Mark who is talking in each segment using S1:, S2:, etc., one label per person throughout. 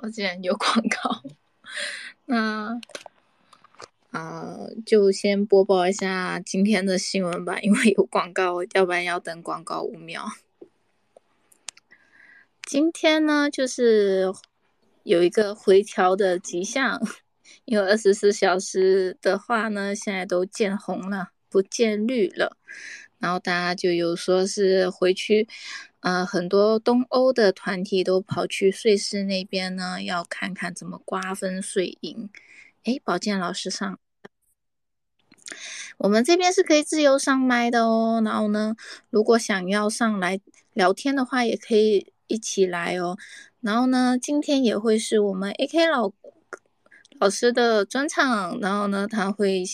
S1: 我
S2: 竟然有广告，那啊、就先播报一下今天的新闻吧，因为有广告，要不然要等广告五秒。今天呢，就是有一个回调的迹象，因为二十四小时的话呢，现在都见红了，不见绿了。然后大家就有说是回去，呃，很多东欧的团体都跑去瑞士那边呢，要看看怎么瓜分税银。诶，宝健老师上，我们这边是可以自由上麦的哦。然后呢，如果想要上来聊天的话，也可以一起来哦。然后呢，今天也会是我们 AK 老老师的专场，然后呢，他会。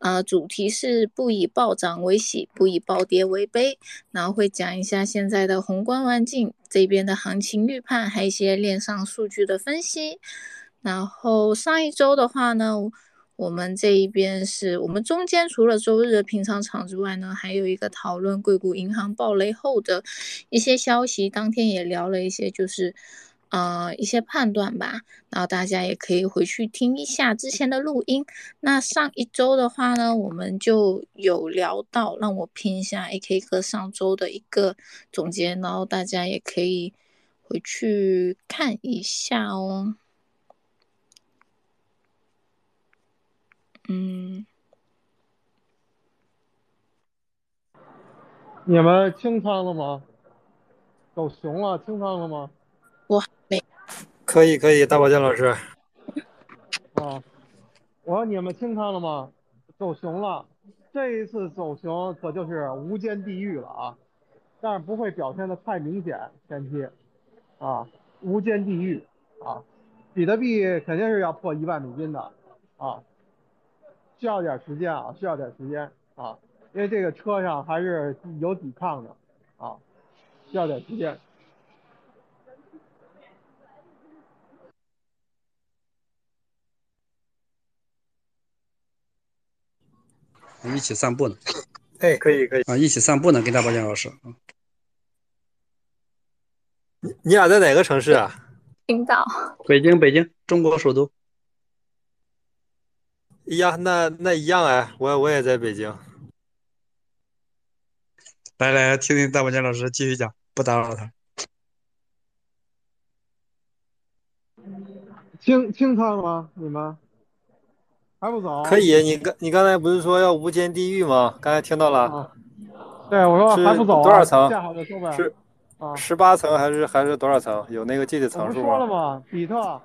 S2: 呃，主题是不以暴涨为喜，不以暴跌为悲，然后会讲一下现在的宏观环境这边的行情预判，还有一些链上数据的分析。然后上一周的话呢，我们这一边是我们中间除了周日的平常场之外呢，还有一个讨论硅谷银行暴雷后的一些消息，当天也聊了一些就是。呃，一些判断吧，然后大家也可以回去听一下之前的录音。那上一周的话呢，我们就有聊到，让我拼一下 AK 哥上周的一个总结，然后大家也可以回去看一下哦。嗯，
S3: 你们清仓了吗？走熊了，清仓了吗？
S2: 我没
S4: 可以可以，大宝剑老师，
S3: 啊，我说你们清仓了吗？走熊了，这一次走熊可就是无间地狱了啊！但是不会表现的太明显，前期啊，无间地狱啊，比特币肯定是要破一万美金的啊，需要点时间啊，需要点时间啊，因为这个车上还是有抵抗的啊，需要点时间。
S5: 一起散步呢。
S4: 哎，可以可以
S5: 啊，一起散步呢，跟大宝剑老师。
S4: 你你俩在哪个城市啊？
S2: 青岛。
S5: 北京，北京，中国首都。
S4: 一样，那那一样哎，我我也在北京。
S5: 来来，听听大宝剑老师继续讲，不打扰他。
S3: 清清仓了吗？你们？还不走？
S4: 可以，你刚你刚才不是说要无间地狱吗？刚才听到了。
S3: 啊、对，我说还不走、啊，
S4: 多少层？
S3: 下好就收呗。
S4: 是
S3: 啊，
S4: 十八层还是还是多少层？有那个具体层数吗？
S3: 我不说了吗？比特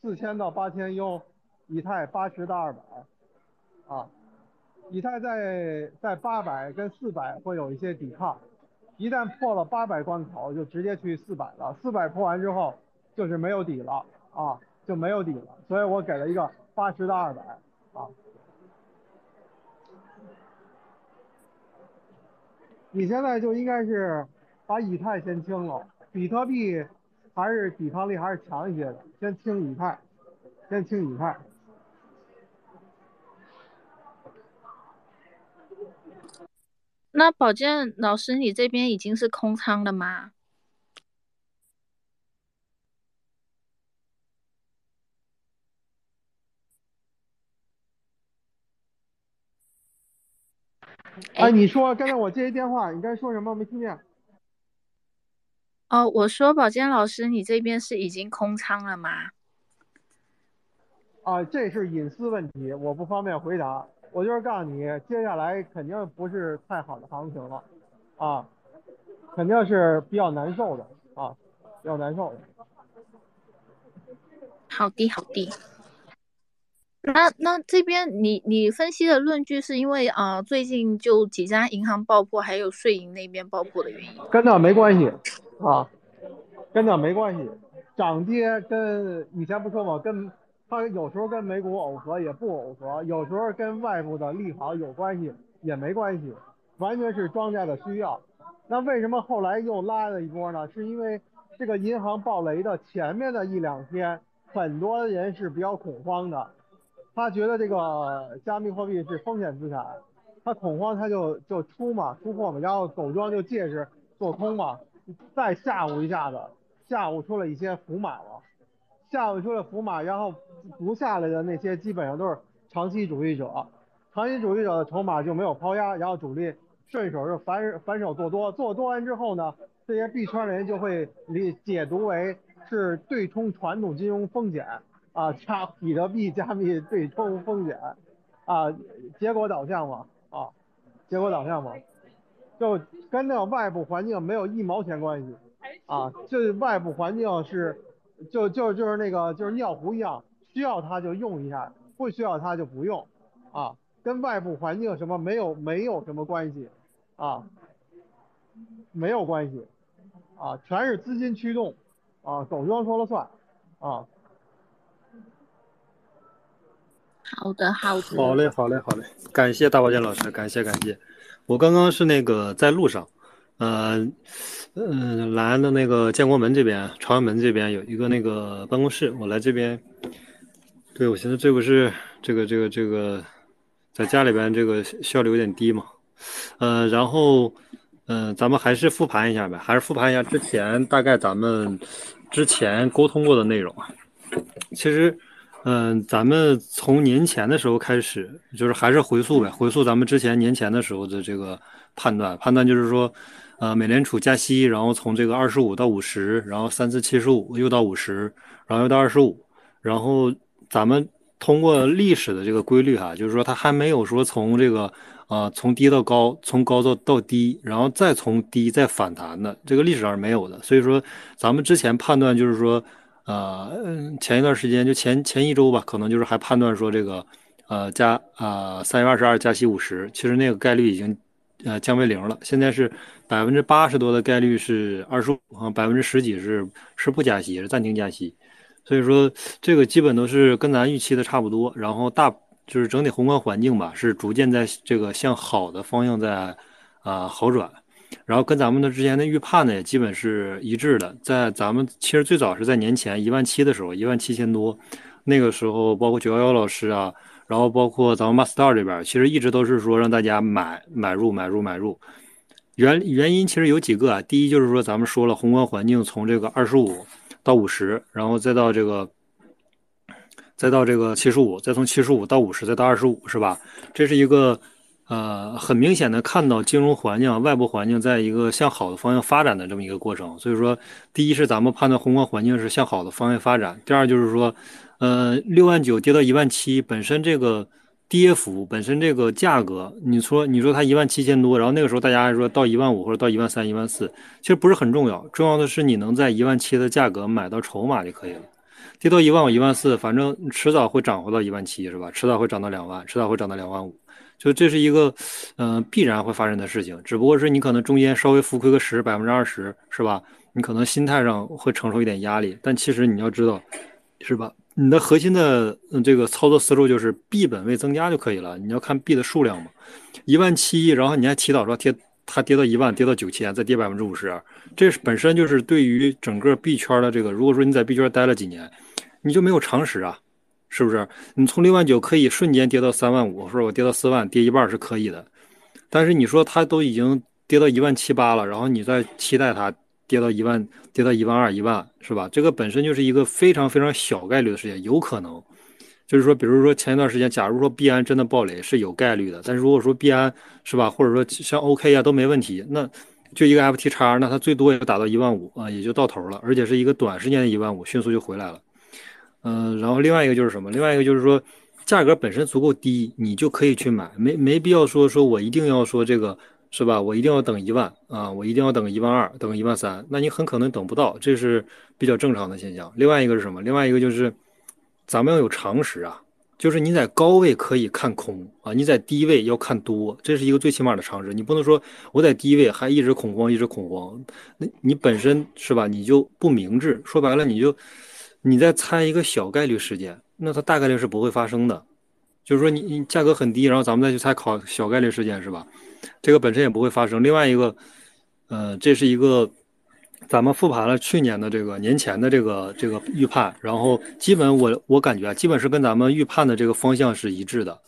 S3: 四千到八千 U，以太八十到二百，啊，以太在在八百跟四百会有一些抵抗，一旦破了八百关口，就直接去四百了。四百破完之后就是没有底了啊，就没有底了。所以我给了一个。八十到二百啊，你现在就应该是把以太先清了，比特币还是抵抗力还是强一些的，先清以太，先清以太。
S2: 那宝剑老师，你这边已经是空仓了吗？
S3: 哎，你说刚才我接一电话，你刚才说什么？没听见。
S2: 哦，我说宝剑老师，你这边是已经空仓了吗？
S3: 啊，这是隐私问题，我不方便回答。我就是告诉你，接下来肯定不是太好的行情了，啊，肯定是比较难受的啊，比较难受的。
S2: 好的，好的。那那这边你你分析的论据是因为啊、最近就几家银行爆破，还有税银那边爆破的原因。
S3: 跟那没关系啊，跟那没关系，涨跌跟以前不说嘛，跟它有时候跟美股耦合也不耦合，有时候跟外部的利好有关系也没关系，完全是庄家的需要。那为什么后来又拉了一波呢？是因为这个银行暴雷的前面的一两天，很多人是比较恐慌的，他觉得这个加密货币是风险资产，他恐慌他就就出嘛，出货嘛，然后狗庄就借势做空嘛，再吓唬一下子，吓唬出了一些浮码了，吓唬出了浮码，然后不下来的那些基本上都是长期主义者，长期主义者的筹码就没有抛压，然后主力顺手就反反手做多，做多完之后呢，这些币圈的人就会理解读为是对冲传统金融风险。啊，加比特币加密对冲风险啊，结果导向嘛啊，结果导向嘛，就跟那外部环境没有一毛钱关系啊，这外部环境是就就就是那个就是尿壶一样，需要它就用一下，不需要它就不用啊，跟外部环境什么没有没有什么关系啊，没有关系啊，全是资金驱动啊，狗庄说了算啊。
S2: 好的，好的。
S4: 好嘞，好嘞，好嘞，感谢大宝剑老师，感谢感谢。我刚刚是那个在路上，呃，嗯、来的那个建国门这边，朝阳门这边有一个那个办公室，我来这边。对，我现在这不是这个这个这个，在家里边这个效率有点低嘛，呃，然后，嗯、咱们还是复盘一下呗，还是复盘一下之前大概咱们之前沟通过的内容啊。其实，嗯、咱们从年前的时候开始，就是还是回溯呗，回溯咱们之前年前的时候的这个判断，判断就是说，呃，美联储加息，然后从这个二十五到五十，然后三次七十五，又到五十，然后又到二十五，然后咱们通过历史的这个规律哈，就是说它还没有说从这个呃从低到高，从高到到低，然后再从低再反弹的，这个历史上是没有的。所以说，咱们之前判断就是说，呃，前一段时间就前前一周吧，可能就是还判断说这个呃加啊三月二十二加息五十，其实那个概率已经呃降为零了。现在是百分之八十多的概率是二十五，啊，百分之十几是是不加息，是暂停加息。所以说这个基本都是跟咱预期的差不多，然后大就是整体宏观环境吧，是逐渐在这个向好的方向在啊、好转，然后跟咱们的之前的预判呢也基本是一致的。在咱们其实最早是在年前一万七的时候，一万七千多，那个时候包括九幺幺老师啊，然后包括咱们 Master 这边，其实一直都是说让大家买买入买入买入。原原因其实有几个啊，第一就是说咱们说了宏观环境从这个二十五到五十，然后再到这个，再到这个七十五，再从七十五到五十，再到二十五，是吧？这是一个呃很明显的看到金融环境、外部环境在一个向好的方向发展的这么一个过程。所以说，第一是咱们判断宏观环境是向好的方向发展，第二就是说，呃，六万九跌到一万七，本身这个。跌幅本身这个价格，你说你说它一万七千多，然后那个时候大家还说到一万五或者到一万三、一万四，其实不是很重要，重要的是你能在一万七的价格买到筹码就可以了。跌到一万五、一万四，反正迟早会涨回到一万七，是吧？迟早会涨到两万，迟早会涨到两万五，就这是一个嗯、必然会发生的事情，只不过是你可能中间稍微浮亏个十百分之二十，是吧？你可能心态上会承受一点压力，但其实你要知道，是吧？你的核心的嗯这个操作思路就是币本位增加就可以了，你要看币的数量嘛，一万七，然后你还祈祷说跌它跌到一万，跌到九千，再跌百分之五十，这本身就是对于整个币圈的这个，如果说你在币圈待了几年，你就没有常识啊，是不是？你从六万九可以瞬间跌到三万五，或者我跌到四万，跌一半是可以的，但是你说它都已经跌到一万七八了，然后你再期待它。跌到一万，跌到一万二、一万，是吧？这个本身就是一个非常非常小概率的事情，有可能，就是说，比如说前一段时间，假如说币安真的暴雷是有概率的，但是如果说币安是吧，或者说像 OK 啊都没问题，那就一个 FT 叉，那它最多也打到一万五啊，也就到头了，而且是一个短时间的一万五，迅速就回来了。嗯、然后另外一个就是什么？另外一个就是说，价格本身足够低，你就可以去买，没没必要说说我一定要说这个。是吧？我一定要等一万啊！我一定要等一万二，等一万三，那你很可能等不到，这是比较正常的现象。另外一个是什么？另外一个就是，咱们要有常识啊就是你在高位可以看空啊，你在低位要看多，这是一个最起码的常识。你不能说我在低位还一直恐慌，一直恐慌，那你本身是吧？你就不明智。说白了，你就你在猜一个小概率事件，那它大概率是不会发生的。就是说你你价格很低，然后咱们再去参考小概率事件是吧？这个本身也不会发生。另外一个，呃，这是一个。咱们复盘了去年的这个年前的这个这个预判，然后基本我我感觉啊，基本是跟咱们预判的这个方向是一致的，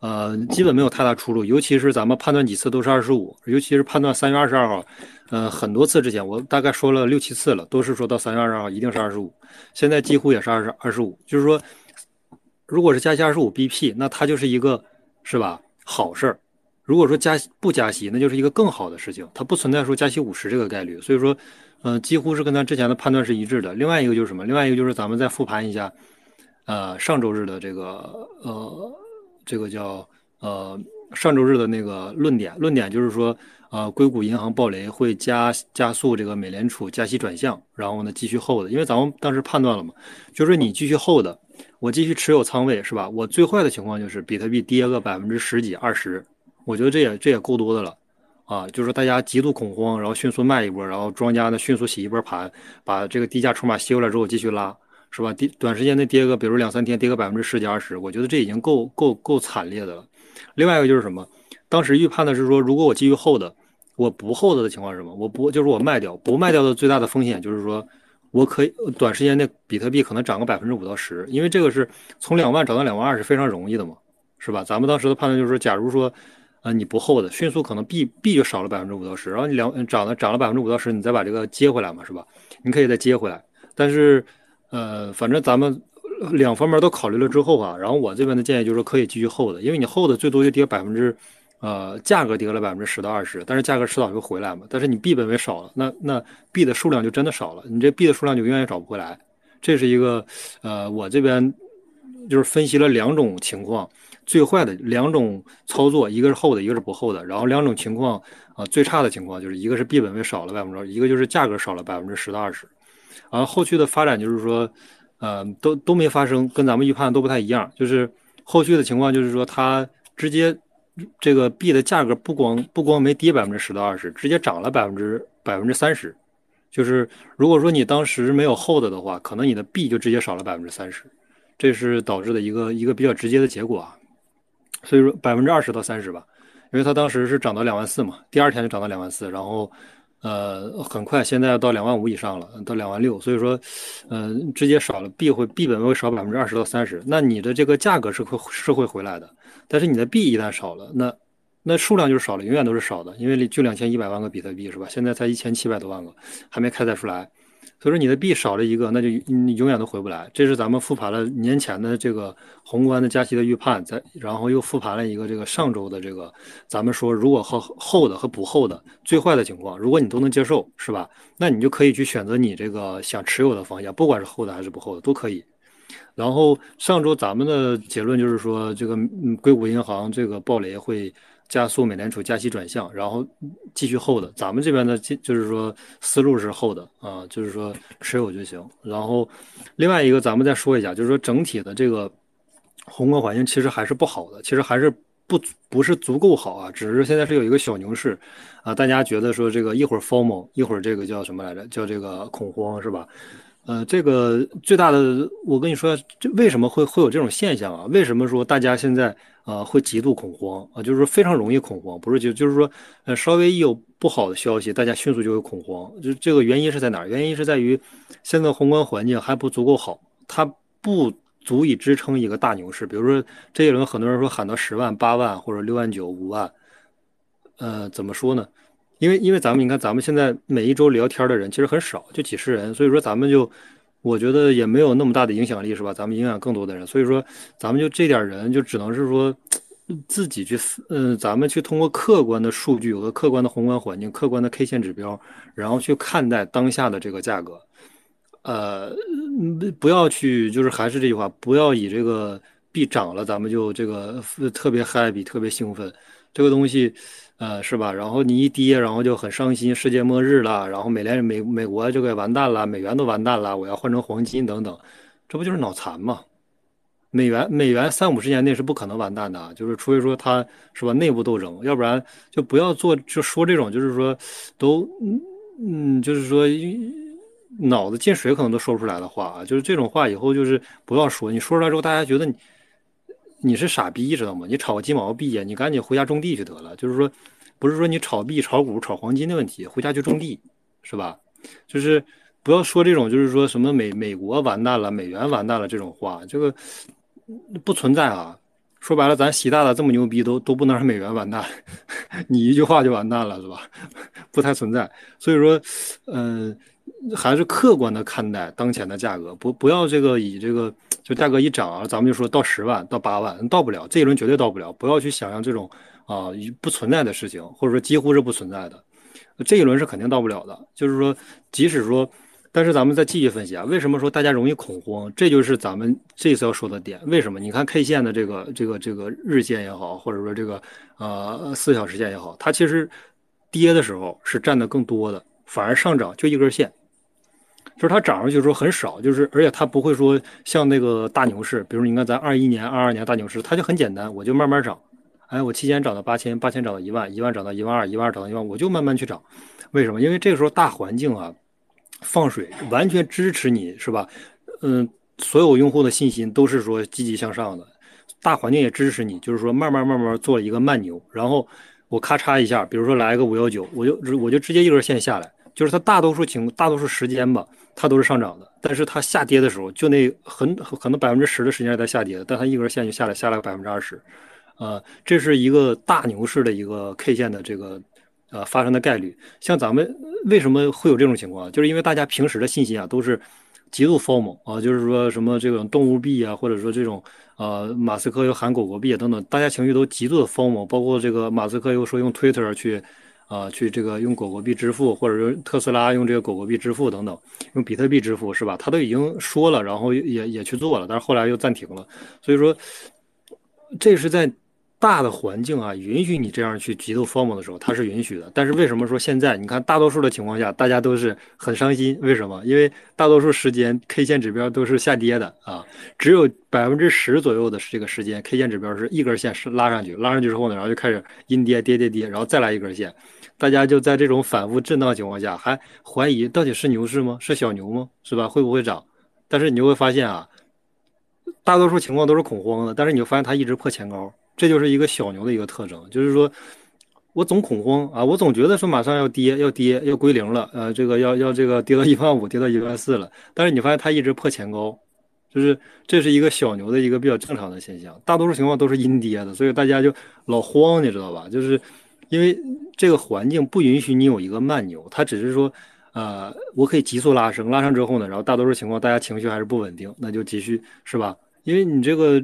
S4: 呃，基本没有太大出入。尤其是咱们判断几次都是二十五，尤其是判断三月二十二号，呃，很多次之前我大概说了六七次了，都是说到三月二十二号一定是二十五，现在几乎也是二十二十五。就是说，如果是加息二十五 BP，那它就是一个是吧好事儿。如果说加不加息，那就是一个更好的事情，它不存在说加息五十这个概率。所以说。嗯，几乎是跟咱之前的判断是一致的。另外一个就是什么？另外一个就是咱们再复盘一下，呃，上周日的这个呃，这个叫呃上周日的那个论点。论点就是说，呃，硅谷银行暴雷会加加速这个美联储加息转向，然后呢继续 hold。因为咱们当时判断了嘛，就是你继续 hold，我继续持有仓位是吧？我最坏的情况就是比特币跌个百分之十几二十，我觉得这也这也够多的了。啊，就是大家极度恐慌，然后迅速卖一波，然后庄家呢迅速洗一波盘，把这个低价筹码吸回来之后继续拉，是吧？跌短时间内跌个，比如两三天跌个百分之十几二十，我觉得这已经够够够惨烈的了。另外一个就是什么？当时预判的是说，如果我继续 hold，我不厚的的情况是什么？我不就是我卖掉，不卖掉的最大的风险就是说，我可以短时间内比特币可能涨个百分之五到十，因为这个是从两万涨到两万二是非常容易的嘛，是吧？咱们当时的判断就是说，假如说。啊，你不厚的，迅速可能币币就少了百分之五到十，然后你两涨了涨了百分之五到十，你再把这个接回来嘛，是吧？你可以再接回来，但是，呃，反正咱们两方面都考虑了之后啊，然后我这边的建议就是可以继续厚的，因为你厚的最多就跌百分之，呃，价格跌了百分之十到二十，但是价格迟早会回来嘛，但是你币本位少了，那那币的数量就真的少了，你这币的数量就永远也找不回来，这是一个，呃，我这边就是分析了两种情况。最坏的两种操作，一个是厚的，一个是不厚的。然后两种情况啊，最差的情况就是一个是币本位少了百分之，一个就是价格少了百分之十到二十。然后后续的发展就是说，呃，都都没发生，跟咱们预判都不太一样。就是后续的情况就是说，它直接这个币的价格不光不光没跌百分之十到二十，直接涨了百分之百分之三十。就是如果说你当时没有厚的的话，可能你的币就直接少了百分之三十，这是导致的一个一个比较直接的结果啊。所以说百分之二十到三十吧，因为它当时是涨到两万四嘛，第二天就涨到两万四，然后，呃，很快现在要到两万五以上了，到两万六，所以说，嗯，直接少了币会币本位少百分之二十到三十，那你的这个价格是会是会回来的，但是你的币一旦少了，那那数量就是少了，永远都是少的，因为就两千一百万个比特币是吧？现在才一千七百多万个，还没开采出来。所以说你的币少了一个，那就你永远都回不来。这是咱们复盘了年前的这个宏观的加息的预判，再然后又复盘了一个这个上周的这个，咱们说如果后后的和不后的最坏的情况，如果你都能接受，是吧？那你就可以去选择你这个想持有的方向，不管是后的还是不后的都可以。然后上周咱们的结论就是说，这个硅谷银行这个暴雷会。加速美联储加息转向，然后继续厚的。咱们这边的就是说思路是厚的啊，就是说持有就行。然后另外一个，咱们再说一下，就是说整体的这个宏观环境其实还是不好的，其实还是不不是足够好啊。只是现在是有一个小牛市啊，大家觉得说这个一会儿 formal，一会儿这个叫什么来着？叫这个恐慌是吧？呃，这个最大的，我跟你说，这为什么会会有这种现象啊？为什么说大家现在呃会极度恐慌啊？就是说非常容易恐慌，不是就就是说，呃，稍微一有不好的消息，大家迅速就会恐慌。就这个原因是在哪？原因是在于现在宏观环境还不足够好，它不足以支撑一个大牛市。比如说这一轮很多人说喊到十万、八万或者六万九、五万，呃，怎么说呢？因为因为咱们你看，咱们现在每一周聊天的人其实很少，就几十人，所以说咱们就，我觉得也没有那么大的影响力，是吧？咱们影响更多的人，所以说咱们就这点人，就只能是说自己去，嗯，咱们去通过客观的数据和客观的宏观环境、客观的 K 线指标，然后去看待当下的这个价格，呃，不要去，就是还是这句话，不要以这个币涨了，咱们就这个特别 happy、特别兴奋，这个东西。呃，是吧？然后你一跌，然后就很伤心，世界末日了。然后美联美美国这个完蛋了，美元都完蛋了，我要换成黄金等等，这不就是脑残吗？美元美元三五十年内是不可能完蛋的，就是除非说它是吧内部斗争，要不然就不要做就说这种就是说都嗯嗯就是说脑子进水可能都说不出来的话啊，就是这种话以后就是不要说，你说出来之后大家觉得你你是傻逼知道吗？你炒个鸡毛币呀，你赶紧回家种地去得了。就是说不是说你炒币、炒股、炒黄金的问题，回家去种地是吧？就是不要说这种就是说什么美美国完蛋了、美元完蛋了这种话，这个。不存在啊！说白了，咱习大大这么牛逼，都都不能让美元完蛋，你一句话就完蛋了，是吧？不太存在。所以说，嗯，还是客观的看待当前的价格，不不要这个以这个就价格一涨啊，咱们就说到十万到八万，到不了，这一轮绝对到不了。不要去想象这种啊不存在的事情，或者说几乎是不存在的，这一轮是肯定到不了的。就是说，即使说。但是咱们再继续分析啊，为什么说大家容易恐慌？这就是咱们这次要说的点。为什么？你看 K 线的这个这个这个日线也好，或者说这个呃四小时线也好，它其实跌的时候是占的更多的，反而上涨就一根线，就是它涨上去的时候很少，就是而且它不会说像那个大牛市，比如你看咱二一年、二二年大牛市，它就很简单，我就慢慢涨。哎，我期间涨到八千，八千涨到一万，一万涨到一万二，一万二涨到一万，我就慢慢去涨。为什么？因为这个时候大环境啊。放水完全支持你是吧？嗯，所有用户的信心都是说积极向上的，大环境也支持你，就是说慢慢慢慢做一个慢牛，然后我咔嚓一下，比如说来个五幺九，我就我就直接一根线下来，就是它大多数情大多数时间吧，它都是上涨的，但是它下跌的时候，就那很可能百分之十的时间是在下跌的，但它一根线就下来下来百分之二十，啊，这是一个大牛市的一个 K 线的这个。呃，发生的概率，像咱们为什么会有这种情况？就是因为大家平时的信心啊，都是极度 formal 啊，就是说什么这种动物币啊，或者说这种呃，马斯克又喊狗狗币啊等等，大家情绪都极度的 formal。包括这个马斯克又说用 Twitter 去啊，去这个用狗狗币支付，或者用特斯拉用这个狗狗币支付等等，用比特币支付是吧？他都已经说了，然后也也去做了，但是后来又暂停了。所以说，这是在。大的环境啊，允许你这样去极度 form 的时候，它是允许的。但是为什么说现在你看大多数的情况下，大家都是很伤心？为什么？因为大多数时间 K 线指标都是下跌的啊，只有百分之十左右的这个时间 K 线指标是一根线是拉上去，拉上去之后呢，然后就开始阴跌跌跌跌，然后再来一根线，大家就在这种反复震荡情况下，还怀疑到底是牛市吗？是小牛吗？是吧？会不会涨？但是你就会发现啊，大多数情况都是恐慌的，但是你就发现它一直破前高。这就是一个小牛的一个特征，就是说，我总恐慌啊，我总觉得说马上要跌，要跌，要归零了，呃，这个要要这个跌到一万五，跌到一万四了。但是你发现它一直破前高，就是这是一个小牛的一个比较正常的现象。大多数情况都是阴跌的，所以大家就老慌，你知道吧？就是因为这个环境不允许你有一个慢牛，它只是说，呃，我可以急速拉升，拉升之后呢，然后大多数情况大家情绪还是不稳定，那就继续是吧？因为你这个。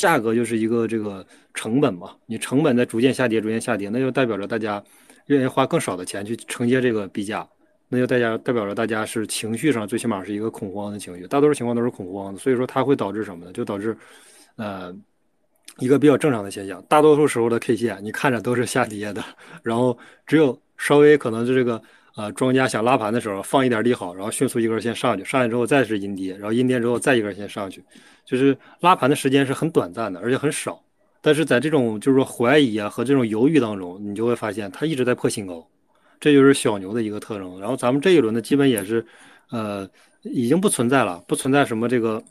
S4: 价格就是一个这个成本嘛，你成本在逐渐下跌，逐渐下跌，那就代表着大家愿意花更少的钱去承接这个币价，那就大家代表着大家是情绪上最起码是一个恐慌的情绪，大多数情况都是恐慌的，所以说它会导致什么呢？就导致，呃，一个比较正常的现象，大多数时候的 K 线你看着都是下跌的，然后只有稍微可能是这个。啊，庄家想拉盘的时候放一点利好，然后迅速一根线上去，上去之后再是阴跌，然后阴跌之后再一根线上去，就是拉盘的时间是很短暂的，而且很少。但是在这种就是说怀疑啊和这种犹豫当中，你就会发现它一直在破新高，这就是小牛的一个特征。然后咱们这一轮呢，基本也是，呃，已经不存在了，不存在什么这个。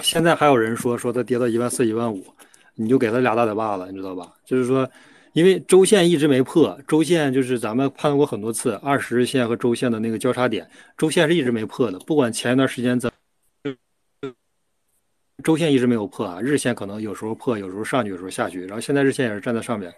S4: 现在还有人说说它跌到一万四、一万五，你就给他俩大嘴巴子，你知道吧？就是说。因为周线一直没破，周线就是咱们判断过很多次，二十日线和周线的那个交叉点，周线是一直没破的。不管前一段时间怎，周线一直没有破啊，日线可能有时候破，有时候上去，有时候下去。然后现在日线也是站在上面。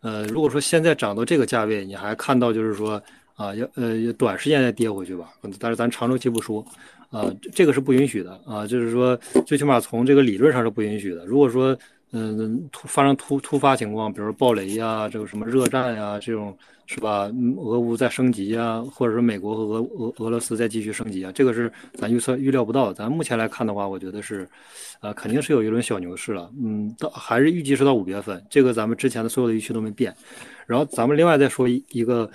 S4: 呃，如果说现在涨到这个价位，你还看到就是说啊，要呃短时间再跌回去吧，但是咱长周期不说，啊，这个是不允许的啊，就是说最起码从这个理论上是不允许的。如果说嗯，突发生突突发情况，比如暴雷呀，这个什么热战呀，这种是吧？俄乌在升级呀，或者说美国和俄俄俄罗斯在继续升级啊，这个是咱预测预料不到。咱目前来看的话，我觉得是，呃，肯定是有一轮小牛市了。嗯，到还是预计是到五月份，这个咱们之前的所有的预期都没变。然后咱们另外再说一一个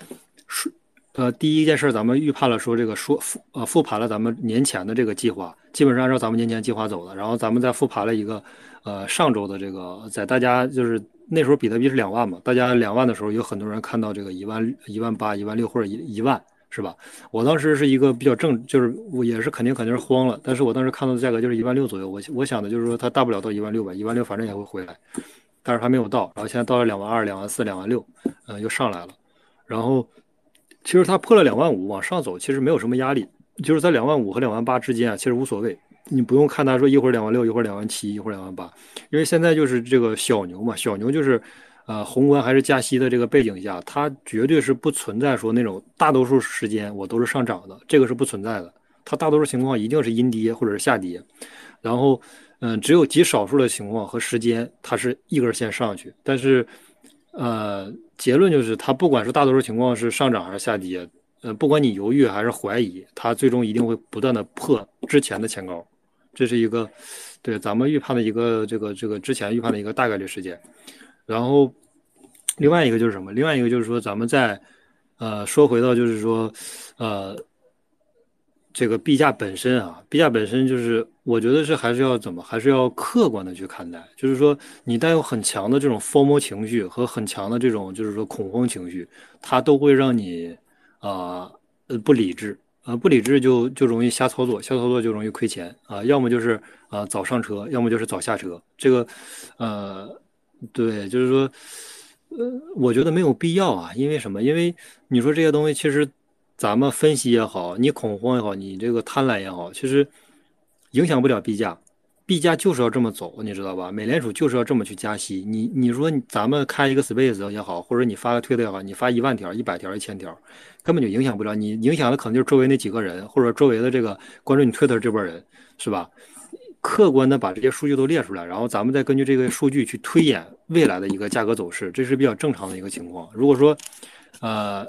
S4: 数呃，第一件事咱们预判了说这个说复呃复盘了咱们年前的这个计划，基本上按照咱们年前计划走的，然后咱们再复盘了一个呃上周的这个，在大家就是那时候比特币是两万嘛，大家两万的时候有很多人看到这个一万一万八一万六或者一一万。是吧？我当时是一个比较正，就是我也是肯定肯定是慌了。但是我当时看到的价格就是一万六左右，我我想的就是说它大不了到一万六吧，一万六反正也会回来，但是还没有到。然后现在到了两万二、两万四、两万六，嗯，又上来了。然后其实它破了两万五往上走，其实没有什么压力，就是在两万五和两万八之间啊，其实无所谓。你不用看它说一会儿两万六，一会儿两万七，一会儿两万八，因为现在就是这个小牛嘛，小牛就是。呃，宏观还是加息的这个背景下，它绝对是不存在说那种大多数时间我都是上涨的，这个是不存在的。它大多数情况一定是阴跌或者是下跌，然后，嗯，只有极少数的情况和时间它是一根线上去。但是，呃，结论就是它不管是大多数情况是上涨还是下跌，呃，不管你犹豫还是怀疑，它最终一定会不断的破之前的前高。这是一个对咱们预判的一个这个这个之前预判的一个大概率事件。然后，另外一个就是什么？另外一个就是说，咱们在，呃，说回到就是说，呃，这个币价本身啊，币价本身就是，我觉得是还是要怎么，还是要客观的去看待。就是说，你带有很强的这种 formal 情绪和很强的这种就是说恐慌情绪，它都会让你啊，呃，不理智啊，不理智就就容易瞎操作，瞎操作就容易亏钱啊，要么就是啊早上车，要么就是早下车。这个，呃。对，就是说，呃，我觉得没有必要啊，因为什么？因为你说这些东西，其实咱们分析也好，你恐慌也好，你这个贪婪也好，其实影响不了币价，币价就是要这么走，你知道吧？美联储就是要这么去加息。你你说咱们开一个 space 也好，或者你发个推特也好，你发一万条、一百条、一千条，根本就影响不了你，影响的可能就是周围那几个人，或者周围的这个关注你推特这波人，是吧？客观的把这些数据都列出来，然后咱们再根据这个数据去推演未来的一个价格走势，这是比较正常的一个情况。如果说，呃，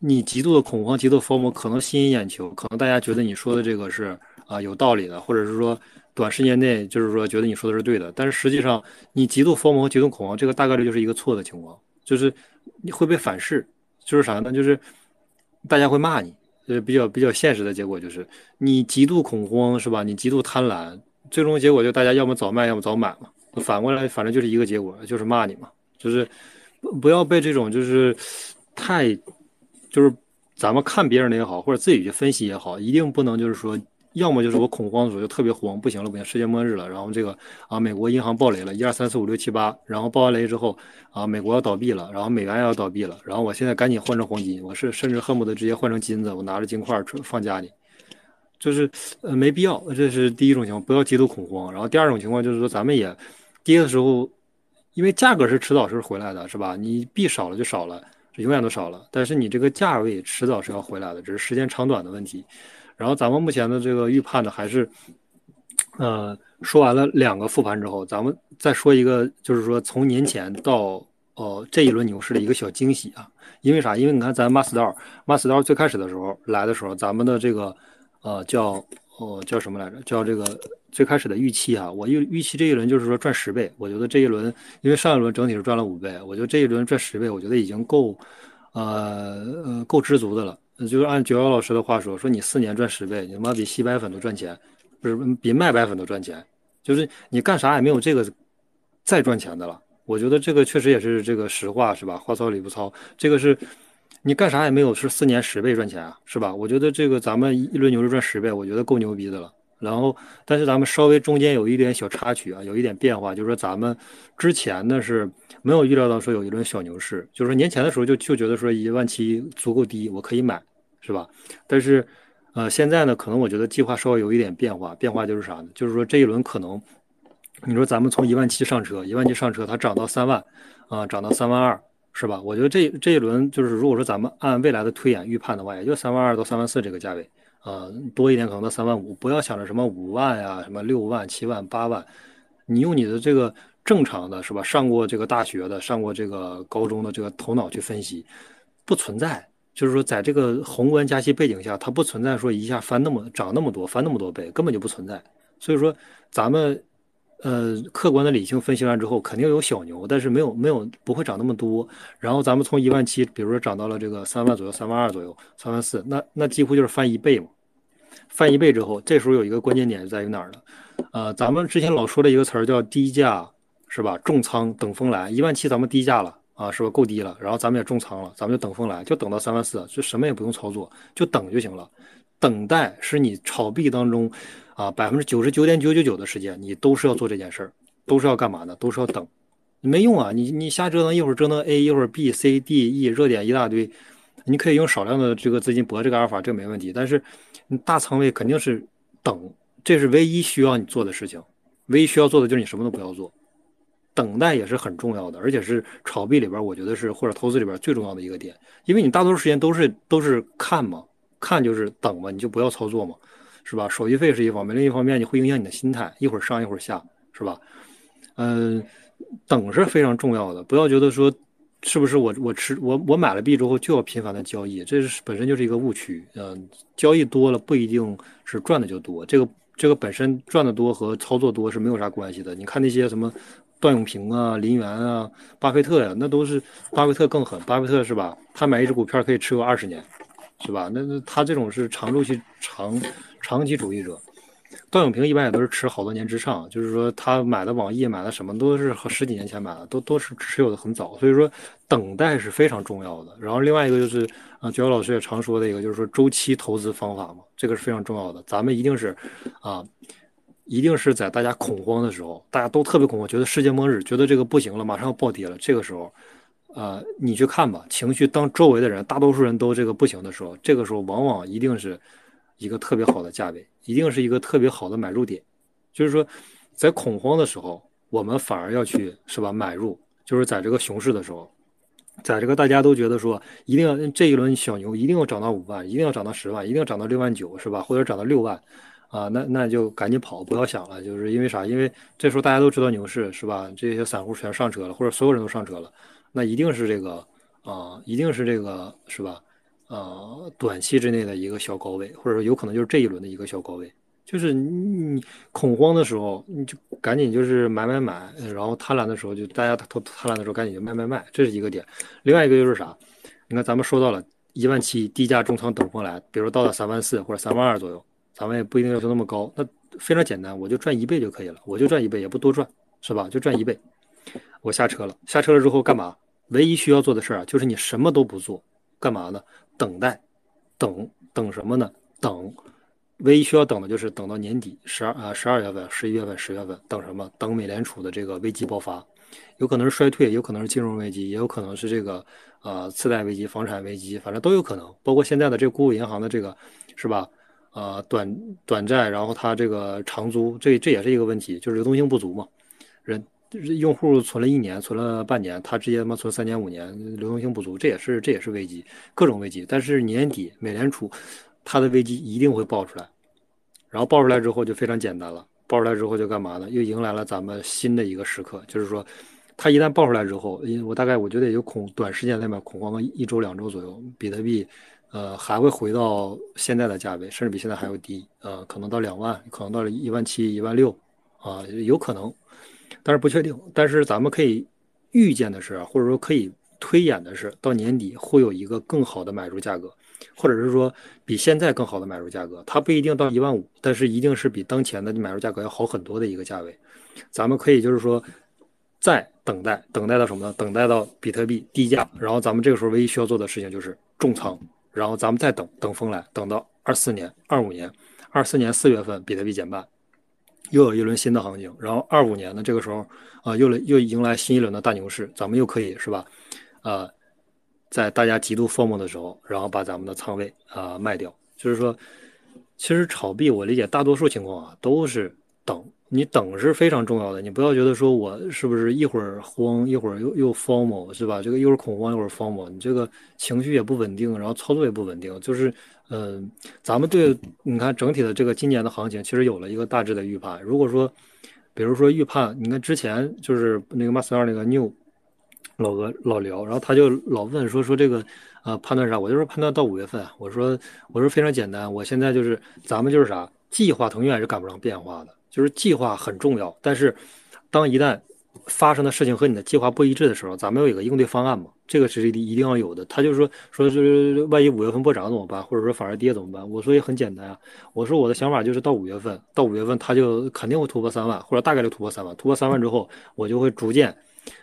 S4: 你极度的恐慌、极度 form 可能吸引眼球，可能大家觉得你说的这个是啊有道理的，或者是说短时间内就是说觉得你说的是对的，但是实际上你极度 form 和极度恐慌，这个大概率就是一个错的情况，就是你会被反噬，就是啥呢？就是大家会骂你，呃，比较比较现实的结果就是你极度恐慌是吧？你极度贪婪。最终结果就大家要么早卖，要么早买嘛。反过来，反正就是一个结果，就是骂你嘛。就是不要被这种就是太就是咱们看别人的也好，或者自己去分析也好，一定不能就是说，要么就是我恐慌的时候就特别慌，不行了，不行，世界末日了。然后这个啊，美国银行暴雷了，一二三四五六七八，然后爆完雷之后啊，美国要倒闭了，然后美元要倒闭了，然后我现在赶紧换成黄金，我是甚至恨不得直接换成金子，我拿着金块放家里。就是呃没必要，这是第一种情况，不要极度恐慌。然后第二种情况就是说，咱们也跌的时候，因为价格是迟早是回来的，是吧？你币少了就少了，永远都少了。但是你这个价位迟早是要回来的，只是时间长短的问题。然后咱们目前的这个预判呢，还是呃说完了两个复盘之后，咱们再说一个，就是说从年前到哦这一轮牛市的一个小惊喜啊。因为啥？因为你看咱马斯道，马斯道最开始的时候来的时候，咱们的这个。呃，叫哦，叫什么来着？叫这个最开始的预期啊，我预预期这一轮就是说赚十倍。我觉得这一轮，因为上一轮整体是赚了五倍，我觉得这一轮赚十倍，我觉得已经够，呃呃，够知足的了。就是按九幺老师的话说，说你四年赚十倍，你他妈比吸白粉都赚钱，不是比卖白粉都赚钱，就是你干啥也没有这个再赚钱的了。我觉得这个确实也是这个实话，是吧？话糙理不糙，这个是。你干啥也没有，是四年十倍赚钱啊，是吧？我觉得这个咱们一轮牛市赚十倍，我觉得够牛逼的了。然后，但是咱们稍微中间有一点小插曲啊，有一点变化，就是说咱们之前呢是没有预料到说有一轮小牛市，就是说年前的时候就就觉得说一万七足够低，我可以买，是吧？但是，呃，现在呢，可能我觉得计划稍微有一点变化，变化就是啥呢？就是说这一轮可能，你说咱们从一万七上车，一万七上车，它涨到三万，啊，涨到三万二。是吧？我觉得这这一轮就是，如果说咱们按未来的推演预判的话，也就三万二到三万四这个价位，呃，多一点可能到三万五。不要想着什么五万呀，什么六万、七万、八万，你用你的这个正常的是吧？上过这个大学的，上过这个高中的这个头脑去分析，不存在。就是说，在这个宏观加息背景下，它不存在说一下翻那么涨那么多，翻那么多倍，根本就不存在。所以说，咱们呃，客观的理性分析完之后，肯定有小牛，但是没有没有不会涨那么多。然后咱们从一万七，比如说涨到了这个三万左右，三万二左右，三万四，那那几乎就是翻一倍嘛。翻一倍之后，这时候有一个关键点就在于哪儿呢？呃，咱们之前老说的一个词儿叫低价，是吧？重仓等风来，一万七咱们低价了啊，是吧？够低了，然后咱们也重仓了，咱们就等风来，就等到三万四，就什么也不用操作，就等就行了。等待是你炒币当中。啊，百分之九十九点九九九的时间，你都是要做这件事儿，都是要干嘛呢？都是要等，你没用啊！你你瞎折腾，一会儿折腾 A，一会儿 B、C、D、E，热点一大堆，你可以用少量的这个资金博这个阿尔法，这没问题。但是你大仓位肯定是等，这是唯一需要你做的事情，唯一需要做的就是你什么都不要做，等待也是很重要的，而且是炒币里边我觉得是或者投资里边最重要的一个点，因为你大多数时间都是都是看嘛，看就是等嘛，你就不要操作嘛。是吧？手续费是一方面，另一方面你会影响你的心态，一会儿上一会儿下，是吧？嗯，等是非常重要的，不要觉得说是不是我我持我我买了币之后就要频繁的交易，这是本身就是一个误区。嗯，交易多了不一定是赚的就多，这个这个本身赚的多和操作多是没有啥关系的。你看那些什么段永平啊、林园啊、巴菲特呀，那都是巴菲特更狠，巴菲特是吧？他买一只股票可以持有二十年，是吧？那他这种是长周期长。长期主义者，段永平一般也都是持好多年之上，就是说他买的网易买的什么都是和十几年前买的，都都是持有的很早，所以说等待是非常重要的。然后另外一个就是啊，九老师也常说的一个就是说周期投资方法嘛，这个是非常重要的。咱们一定是啊，一定是在大家恐慌的时候，大家都特别恐慌，觉得世界末日，觉得这个不行了，马上要暴跌了，这个时候，呃，你去看吧，情绪当周围的人大多数人都这个不行的时候，这个时候往往一定是。一个特别好的价位，一定是一个特别好的买入点。就是说，在恐慌的时候，我们反而要去是吧买入。就是在这个熊市的时候，在这个大家都觉得说一定要这一轮小牛一定要涨到五万，一定要涨到十万，一定要涨到六万九，是吧？或者涨到六万啊，那那就赶紧跑，不要想了。就是因为啥？因为这时候大家都知道牛市是吧？这些散户全上车了，或者所有人都上车了，那一定是这个啊，一定是这个是吧？呃，短期之内的一个小高位，或者说有可能就是这一轮的一个小高位，就是你恐慌的时候，你就赶紧就是买买买，然后贪婪的时候就大家都贪婪的时候赶紧就卖卖卖，这是一个点。另外一个就是啥？你看咱们说到了一万七低价中仓等风来，比如到了三万四或者三万二左右，咱们也不一定要求那么高，那非常简单，我就赚一倍就可以了，我就赚一倍，也不多赚，是吧？就赚一倍，我下车了，下车了之后干嘛？唯一需要做的事儿啊，就是你什么都不做，干嘛呢？等待，等等什么呢？等，唯一需要等的就是等到年底十二啊十二月份、十一月份、十月份，等什么？等美联储的这个危机爆发，有可能是衰退，有可能是金融危机，也有可能是这个呃次贷危机、房产危机，反正都有可能。包括现在的这个国有银行的这个是吧？呃，短短债，然后它这个长租，这这也是一个问题，就是流动性不足嘛，人。用户存了一年，存了半年，他直接他妈存三年五年，流动性不足，这也是这也是危机，各种危机。但是年底美联储，它的危机一定会爆出来，然后爆出来之后就非常简单了，爆出来之后就干嘛呢？又迎来了咱们新的一个时刻，就是说，它一旦爆出来之后，因为我大概我觉得也就恐短时间内面恐慌个一周两周左右，比特币，呃，还会回到现在的价位，甚至比现在还要低，呃，可能到两万，可能到了一万七、一万六，啊，有可能。但是不确定，但是咱们可以预见的是，或者说可以推演的是，到年底会有一个更好的买入价格，或者是说比现在更好的买入价格。它不一定到一万五，但是一定是比当前的买入价格要好很多的一个价位。咱们可以就是说再等待，等待到什么呢？等待到比特币低价，然后咱们这个时候唯一需要做的事情就是重仓，然后咱们再等等风来，等到二四年、二五年、二四年四月份比特币减半。又有一轮新的行情，然后二五年的这个时候，啊，又来又迎来新一轮的大牛市，咱们又可以是吧？呃，在大家极度疯魔的时候，然后把咱们的仓位啊卖掉。就是说，其实炒币我理解大多数情况啊都是等。你等是非常重要的，你不要觉得说我是不是一会儿慌，一会儿又又慌嘛，是吧？这个一会儿恐慌，一会儿慌嘛，你这个情绪也不稳定，然后操作也不稳定。就是，嗯，咱们对你看整体的这个今年的行情，其实有了一个大致的预判。如果说，比如说预判，你看之前就是那个马斯二那个 new 老哥老聊，然后他就老问说说这个呃判断啥，我就是判断到五月份，我说我说非常简单，我现在就是咱们就是啥计划，永远是赶不上变化的。就是计划很重要，但是当一旦发生的事情和你的计划不一致的时候，咱们要有个应对方案嘛，这个是一定要有的。他就是说，说是万一五月份不涨怎么办，或者说反而跌怎么办？我说也很简单啊，我说我的想法就是到五月份，到五月份它就肯定会突破三万，或者大概率突破三万，突破三万之后，我就会逐渐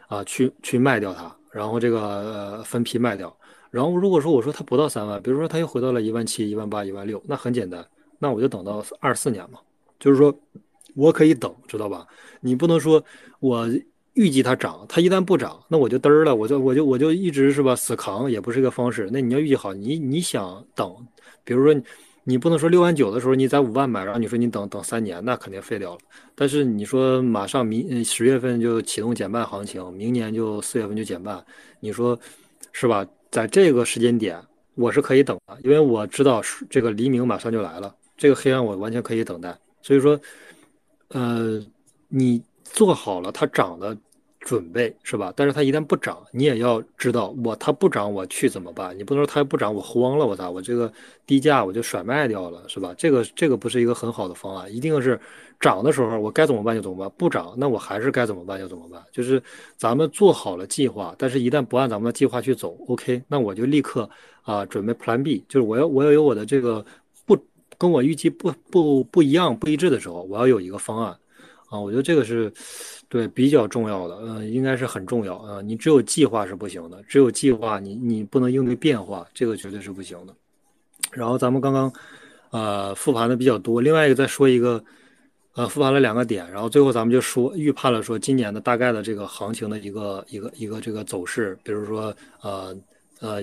S4: 啊去去卖掉它，然后这个分批卖掉。然后如果说我说它不到三万，比如说它又回到了一万七、一万八、一万六，那很简单，那我就等到二四年嘛，就是说我可以等，知道吧？你不能说我预计它涨，它一旦不涨，那我就嘚儿了，我就我就我就一直是吧死扛，也不是一个方式。那你要预计好，你你想等，比如说你不能说六万九的时候你在五万买，然后你说你等等三年，那肯定废掉了。但是你说马上明十月份就启动减半行情，明年就四月份就减半，你说是吧？在这个时间点，我是可以等的，因为我知道这个黎明马上就来了，这个黑暗我完全可以等待。所以说，呃，你做好了它涨的准备是吧？但是它一旦不涨，你也要知道我它不涨我去怎么办？你不能说它不涨我慌了，我操，我这个低价我就甩卖掉了是吧？这个这个不是一个很好的方案，一定是。涨的时候我该怎么办就怎么办，不涨那我还是该怎么办就怎么办。就是咱们做好了计划，但是一旦不按咱们的计划去走，OK，那我就立刻啊准备 Plan B，就是我要我要有我的这个不跟我预期不不不一样不一致的时候，我要有一个方案啊。我觉得这个是对比较重要的，嗯，应该是很重要啊。你只有计划是不行的，只有计划你你不能应对变化，这个绝对是不行的。然后咱们刚刚呃复盘的比较多，另外一个再说一个。呃，复盘了两个点，然后最后咱们就说预判了说今年的大概的这个行情的一个一个一个这个走势，比如说呃呃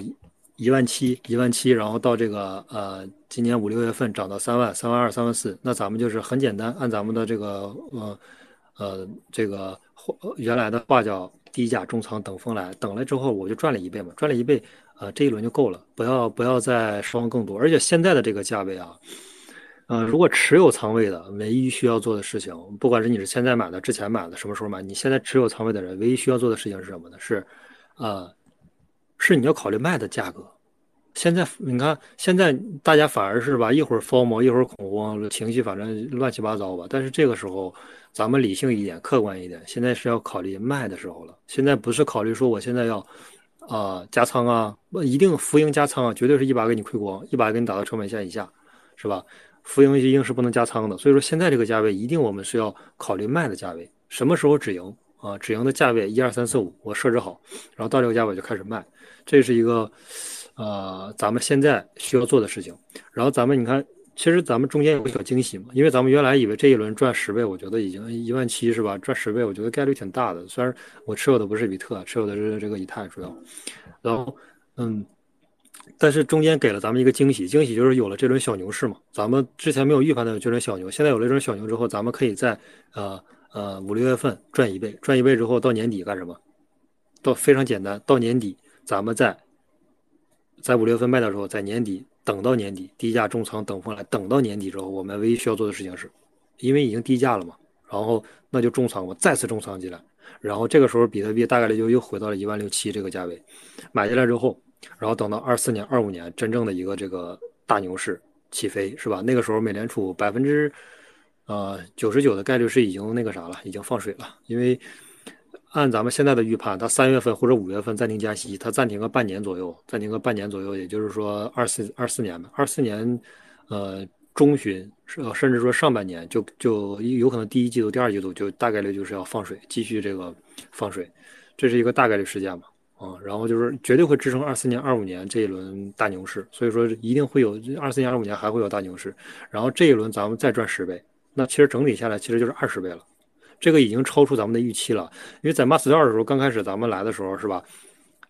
S4: 一万七一万七，然后到这个呃今年五六月份涨到三万三万二三万四，那咱们就是很简单，按咱们的这个呃呃这个原来的话叫低价重仓等风来，等了之后我就赚了一倍嘛，赚了一倍，呃这一轮就够了，不要不要再失望更多，而且现在的这个价位啊。呃，如果持有仓位的，唯一需要做的事情，不管是你是现在买的、之前买的、什么时候买，你现在持有仓位的人，唯一需要做的事情是什么呢？是，呃，是你要考虑卖的价格。现在你看，现在大家反而是吧，一会儿疯魔一会儿恐慌，情绪反正乱七八糟吧。但是这个时候，咱们理性一点，客观一点，现在是要考虑卖的时候了。现在不是考虑说我现在要啊加仓啊，一定浮盈加仓啊，绝对是一把给你亏光，一把给你打到成本线以下，是吧？浮盈一定是不能加仓的，所以说现在这个价位一定我们是要考虑卖的价位。什么时候止盈啊？止盈的价位一二三四五，我设置好，然后到这个价位就开始卖，这是一个呃咱们现在需要做的事情。然后咱们你看，其实咱们中间有个小惊喜嘛，因为咱们原来以为这一轮赚十倍，我觉得已经一万七是吧？赚十倍，我觉得概率挺大的。虽然我持有的不是比特，持有的是这个以太主要，然后嗯。但是中间给了咱们一个惊喜，惊喜就是有了这轮小牛市嘛。咱们之前没有预判到有这轮小牛，现在有了这轮小牛之后，咱们可以在呃呃五六月份赚一倍，赚一倍之后到年底干什么？到非常简单，到年底咱们在在五六月份卖的时候，在年底等到年底低价重仓等风来，等到年底之后，我们唯一需要做的事情是，因为已经低价了嘛，然后那就重仓我，再次重仓进来，然后这个时候比特币大概率就又回到了一万六七这个价位，买进来之后。然后等到二四年、二五年真正的一个这个大牛市起飞，是吧？那个时候美联储百分之呃九十九的概率是已经那个啥了，已经放水了。因为按咱们现在的预判，它三月份或者五月份暂停加息，它暂停个半年左右，暂停个半年左右，也就是说二四二四年吧，二四年呃中旬甚至说上半年就就有可能第一季度、第二季度就大概率就是要放水，继续这个放水，这是一个大概率事件嘛。啊，然后就是绝对会支撑二四年、二五年这一轮大牛市，所以说一定会有二四年、二五年还会有大牛市，然后这一轮咱们再赚十倍，那其实整体下来其实就是二十倍了，这个已经超出咱们的预期了。因为在 m a s t 二的时候，刚开始咱们来的时候是吧？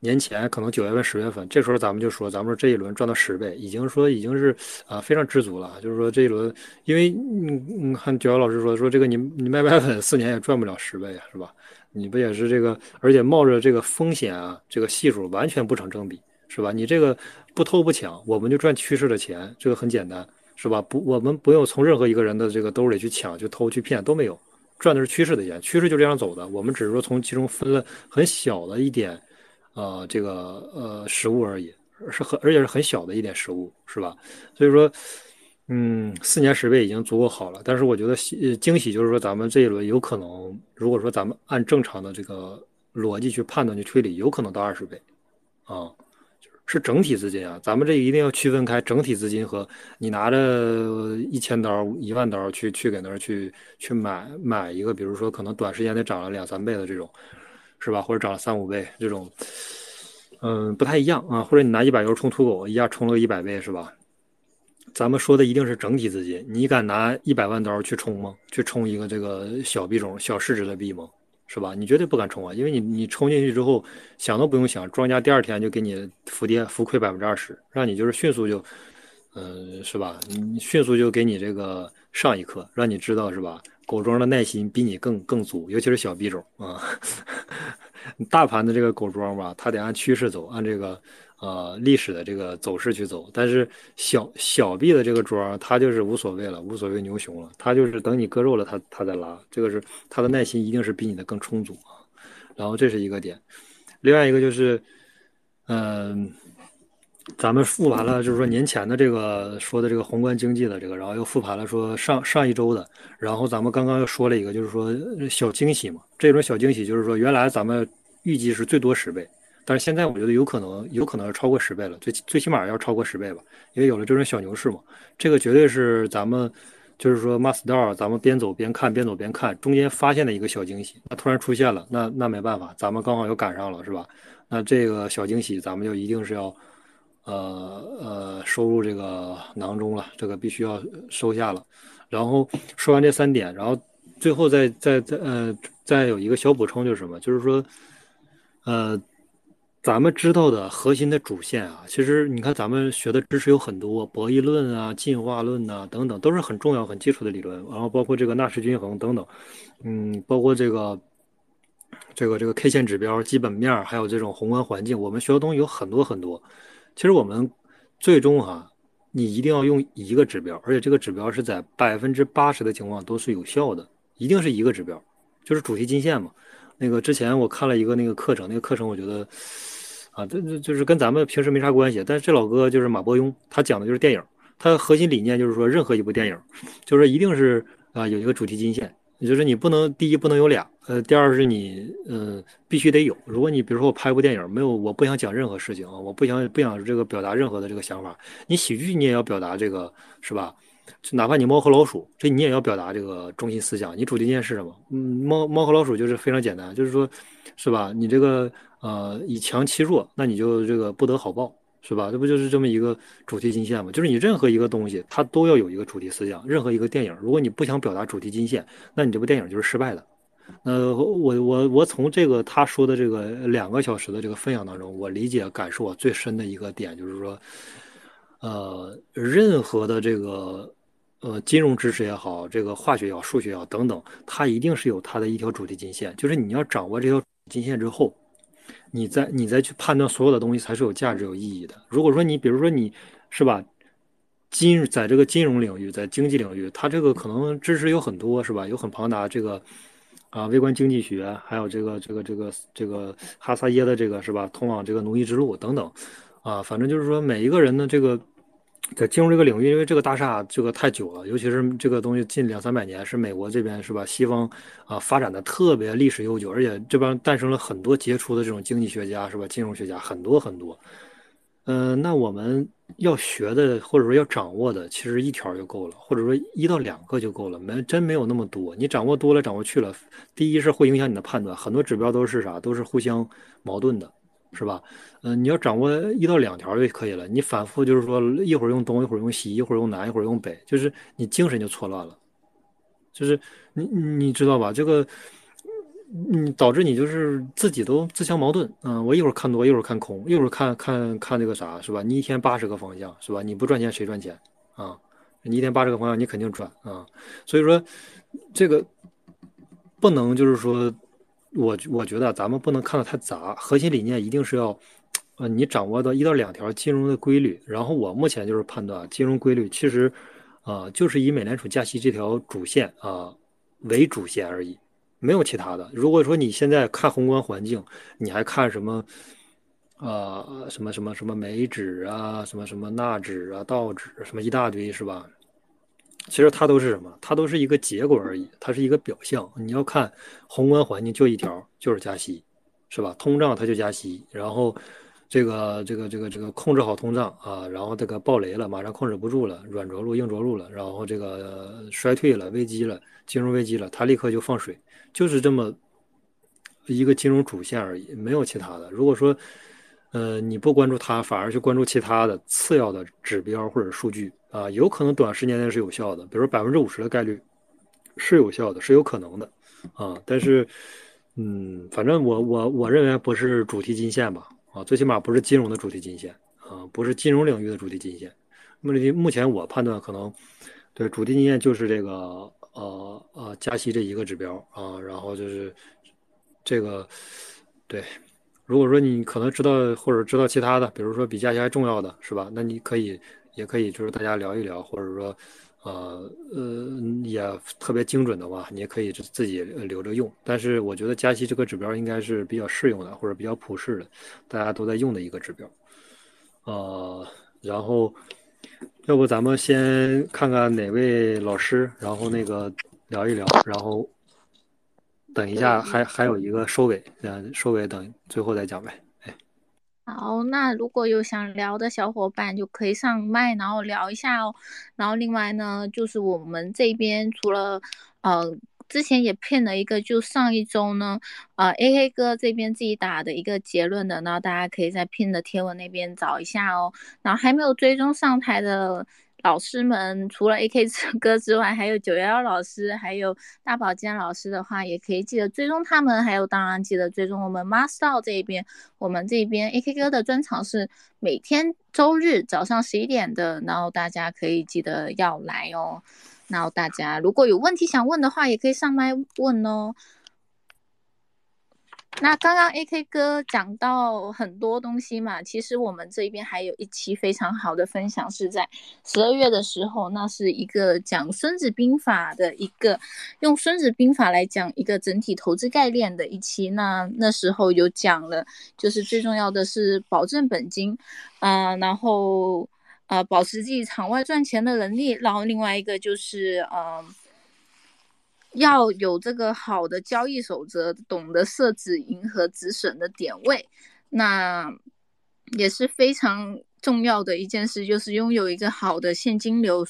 S4: 年前可能九月份、十月份，这时候咱们就说，咱们说这一轮赚到十倍，已经说已经是啊非常知足了。就是说这一轮，因为嗯嗯，看九瑶老师说说这个你你卖白粉四年也赚不了十倍啊，是吧？你不也是这个，而且冒着这个风险啊，这个系数完全不成正比，是吧？你这个不偷不抢，我们就赚趋势的钱，这个很简单，是吧？不，我们不用从任何一个人的这个兜里去抢、去偷、去骗，都没有，赚的是趋势的钱，趋势就这样走的。我们只是说从其中分了很小的一点，呃，这个呃实物而已，是很而且是很小的一点实物，是吧？所以说，嗯，四年十倍已经足够好了，但是我觉得喜惊喜就是说，咱们这一轮有可能，如果说咱们按正常的这个逻辑去判断去推理，有可能到二十倍，啊，是整体资金啊，咱们这一定要区分开整体资金和你拿着一千刀、一万刀去去给那儿去去买买一个，比如说可能短时间内涨了两三倍的这种，是吧？或者涨了三五倍这种，嗯，不太一样啊。或者你拿一百油冲土狗，一下冲了一百倍，是吧？咱们说的一定是整体资金，你敢拿一百万刀去冲吗？去冲一个这个小币种、小市值的币吗？是吧？你绝对不敢冲啊，因为你你冲进去之后，想都不用想，庄家第二天就给你浮跌、浮亏百分之二十，让你就是迅速就，嗯，是吧？你迅速就给你这个上一课，让你知道是吧？狗庄的耐心比你更更足，尤其是小币种啊。大盘的这个狗庄吧，它得按趋势走，按这个。呃，历史的这个走势去走，但是小小币的这个庄，它就是无所谓了，无所谓牛熊了，它就是等你割肉了，它它再拉，这个是它的耐心一定是比你的更充足啊。然后这是一个点，另外一个就是，嗯，咱们复盘了，就是说年前的这个说的这个宏观经济的这个，然后又复盘了说上上一周的，然后咱们刚刚又说了一个，就是说小惊喜嘛，这种小惊喜就是说原来咱们预计是最多十倍。但是现在我觉得有可能，有可能要超过十倍了，最最起码要超过十倍吧，因为有了这种小牛市嘛，这个绝对是咱们，就是说 master，咱们边走边看，边走边看，中间发现的一个小惊喜，那突然出现了，那那没办法，咱们刚好又赶上了，是吧？那这个小惊喜，咱们就一定是要，呃呃，收入这个囊中了，这个必须要收下了。然后说完这三点，然后最后再再再呃再有一个小补充，就是什么？就是说，呃。咱们知道的核心的主线啊，其实你看咱们学的知识有很多，博弈论啊、进化论呐等等，都是很重要、很基础的理论。然后包括这个纳什均衡等等，嗯，包括这个这个这个 K 线指标、基本面，还有这种宏观环境，我们学的东西有很多很多。其实我们最终哈，你一定要用一个指标，而且这个指标是在百分之八十的情况都是有效的，一定是一个指标，就是主题金线嘛。那个之前我看了一个那个课程，那个课程我觉得。啊，这这就是跟咱们平时没啥关系，但是这老哥就是马伯庸，他讲的就是电影，他核心理念就是说，任何一部电影，就是一定是啊有一个主题金线，也就是你不能第一不能有俩，呃，第二是你嗯必须得有。如果你比如说我拍部电影，没有我不想讲任何事情啊，我不想不想这个表达任何的这个想法，你喜剧你也要表达这个是吧？就哪怕你猫和老鼠，这你也要表达这个中心思想，你主题金线是什么？嗯，猫猫和老鼠就是非常简单，就是说，是吧？你这个。呃，以强欺弱，那你就这个不得好报，是吧？这不就是这么一个主题金线吗？就是你任何一个东西，它都要有一个主题思想。任何一个电影，如果你不想表达主题金线，那你这部电影就是失败的。呃，我我我从这个他说的这个两个小时的这个分享当中，我理解感受我最深的一个点就是说，呃，任何的这个呃金融知识也好，这个化学也好，数学也好等等，它一定是有它的一条主题金线，就是你要掌握这条金线之后。你再你再去判断所有的东西才是有价值有意义的。如果说你比如说你是吧，金在这个金融领域，在经济领域，它这个可能知识有很多是吧？有很庞大这个啊，微观经济学，还有这个这个这个这个哈萨耶的这个是吧？通往这个奴役之路等等啊，反正就是说每一个人的这个。在金融这个领域，因为这个大厦这个太久了，尤其是这个东西近两三百年，是美国这边是吧？西方啊发展的特别历史悠久，而且这边诞生了很多杰出的这种经济学家是吧？金融学家很多很多。嗯，那我们要学的或者说要掌握的，其实一条就够了，或者说一到两个就够了，没真没有那么多。你掌握多了，掌握去了，第一是会影响你的判断，很多指标都是啥，都是互相矛盾的。是吧？嗯，你要掌握一到两条就可以了。你反复就是说，一会儿用东，一会儿用西，一会儿用南，一会儿用北，就是你精神就错乱了。就是你你知道吧？这个，你导致你就是自己都自相矛盾。嗯，我一会儿看多，一会儿看空，一会儿看看看这个啥，是吧？你一天八十个方向，是吧？你不赚钱谁赚钱啊？你一天八十个方向，你肯定赚啊。所以说，这个不能就是说。我我觉得咱们不能看得太杂，核心理念一定是要，呃，你掌握到一到两条金融的规律。然后我目前就是判断金融规律，其实，啊，就是以美联储加息这条主线啊为主线而已，没有其他的。如果说你现在看宏观环境，你还看什么，呃，什么什么什么美指啊，什么什么纳指啊，道指什么一大堆是吧？其实它都是什么？它都是一个结果而已，它是一个表象。你要看宏观环境就一条，就是加息，是吧？通胀它就加息，然后这个这个这个这个控制好通胀啊，然后这个暴雷了，马上控制不住了，软着陆硬着陆了，然后这个衰退了，危机了，金融危机了，它立刻就放水，就是这么一个金融主线而已，没有其他的。如果说呃你不关注它，反而去关注其他的次要的指标或者数据。啊，有可能短时间内是有效的，比如说百分之五十的概率是有效的，是有可能的，啊，但是，嗯，反正我我我认为不是主题金线吧，啊，最起码不是金融的主题金线，啊，不是金融领域的主题金线。目的目前我判断可能，对主题金线就是这个呃呃加息这一个指标啊，然后就是这个对，如果说你可能知道或者知道其他的，比如说比加息还重要的是吧？那你可以。也可以，就是大家聊一聊，或者说，呃呃，也特别精准的话，你也可以自己留着用。但是我觉得加息这个指标应该是比较适用的，或者比较普适的，大家都在用的一个指标。呃，然后，要不咱们先看看哪位老师，然后那个聊一聊，然后等一下还还有一个收尾，嗯，收尾等最后再讲呗。
S2: 好，那如果有想聊的小伙伴，就可以上麦，然后聊一下哦。然后另外呢，就是我们这边除了，呃，之前也骗了一个，就上一周呢，呃，A K 哥这边自己打的一个结论的，然后大家可以在拼的贴文那边找一下哦。然后还没有追踪上台的。老师们除了 A K 哥之外，还有九幺幺老师，还有大保健老师的话，也可以记得追踪他们。还有当然记得追踪我们 Master 这一边，我们这边 A K 哥的专场是每天周日早上十一点的，然后大家可以记得要来哦。然后大家如果有问题想问的话，也可以上麦问哦。那刚刚 A K 哥讲到很多东西嘛，其实我们这边还有一期非常好的分享，是在十二月的时候，那是一个讲《孙子兵法》的一个，用《孙子兵法》来讲一个整体投资概念的一期。那那时候有讲了，就是最重要的是保证本金，啊，然后啊保持自己场外赚钱的能力，然后另外一个就是嗯。要有这个好的交易守则，懂得设置赢和止损的点位，那也是非常重要的一件事，就是拥有一个好的现金流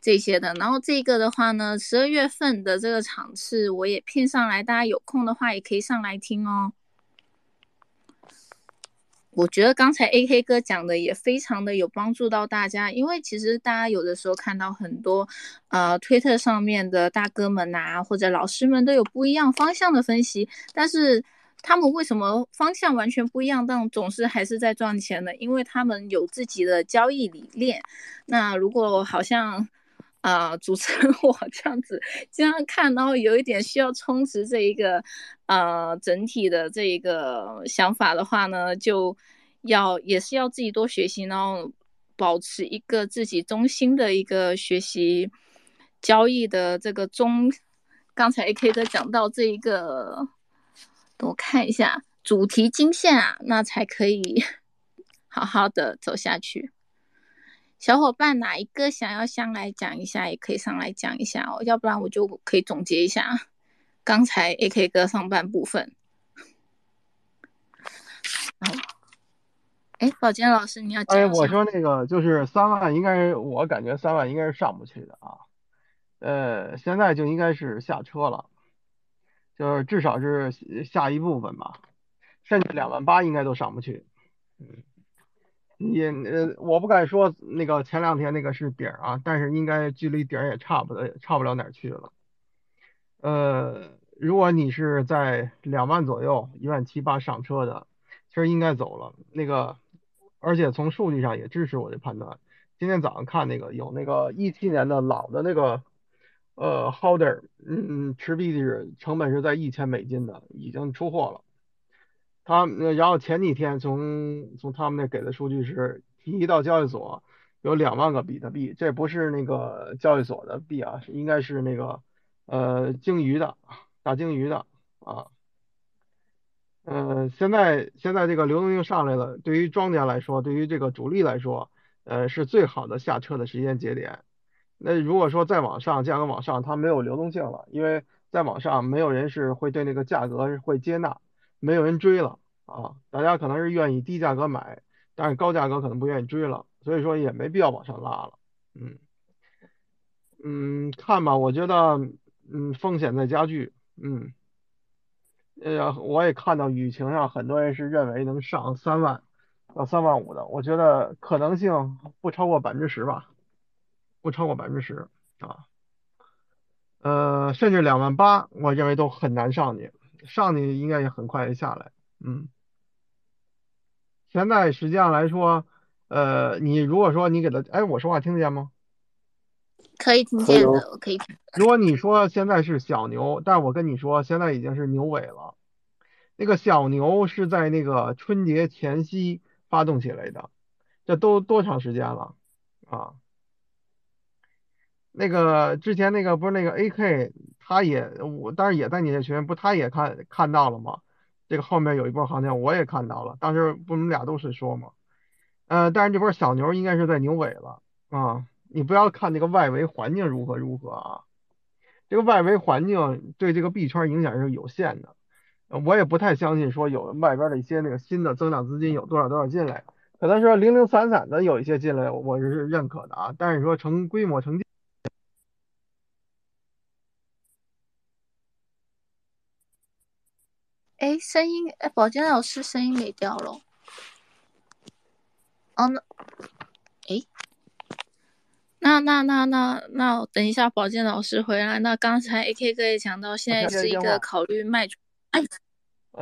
S2: 这些的。然后这个的话呢，十二月份的这个场次我也聘上来，大家有空的话也可以上来听哦。我觉得刚才 A K 哥讲的也非常的有帮助到大家，因为其实大家有的时候看到很多，呃，推特上面的大哥们呐，或者老师们都有不一样方向的分析，但是他们为什么方向完全不一样，但总是还是在赚钱呢？因为他们有自己的交易理念。那如果好像。啊，主持人 我这样子经常看，然后有一点需要充值这一个，呃，整体的这一个想法的话呢，就要也是要自己多学习，然后保持一个自己中心的一个学习交易的这个中。刚才 A K 哥讲到这一个，我看一下主题金线啊，那才可以 好好的走下去。小伙伴哪一个想要上来讲一下，也可以上来讲一下哦，要不然我就可以总结一下刚才 AK 哥上半部分。哎，宝剑老师，你要讲？
S3: 哎，我说那个就是三万，应该我感觉三万应该是上不去的啊。呃，现在就应该是下车了，就是至少是下一部分吧，甚至两万八应该都上不去。嗯。也呃，我不敢说那个前两天那个是顶啊，但是应该距离顶也差不多，差不了哪儿去了。呃，如果你是在两万左右，一万七八上车的，其实应该走了。那个，而且从数据上也支持我的判断。今天早上看那个有那个一七年的老的那个呃 holder，嗯，持币是成本是在一千美金的，已经出货了。他然后前几天从从他们那给的数据是，提一到交易所有两万个比特币，这不是那个交易所的币啊，应该是那个呃鲸鱼的大鲸鱼的啊。嗯，现在现在这个流动性上来了，对于庄家来说，对于这个主力来说，呃是最好的下车的时间节点。那如果说再往上，价格往上，它没有流动性了，因为再往上没有人是会对那个价格会接纳，没有人追了啊，大家可能是愿意低价格买，但是高价格可能不愿意追了，所以说也没必要往上拉了。嗯嗯，看吧，我觉得嗯风险在加剧。嗯，呃，我也看到舆情上很多人是认为能上三万到三万五的，我觉得可能性不超过百分之十吧。不超过百分之十啊，呃，甚至两万八，我认为都很难上去，上去应该也很快就下来。嗯，现在实际上来说，呃，你如果说你给他，哎，我说话听得见吗？
S2: 可以听见的，我可以听。
S3: 如果你说现在是小牛，但我跟你说，现在已经是牛尾了。那个小牛是在那个春节前夕发动起来的，这都多长时间了啊？那个之前那个不是那个 AK，他也我当时也在你那群，不他也看看到了吗？这个后面有一波行情，我也看到了，当时不我们俩都是说嘛，呃，但是这波小牛应该是在牛尾了啊，你不要看那个外围环境如何如何啊，这个外围环境对这个币圈影响是有限的，我也不太相信说有外边的一些那个新的增长资金有多少多少进来，可能说零零散散的有一些进来，我是认可的啊，但是说成规模成。
S2: 哎，声音哎，保健老师声音没掉了。哦，那，哎，那那那那那，等一下，保健老师回来。那刚才 AK 哥也讲到，现在是一个考虑卖出。哎，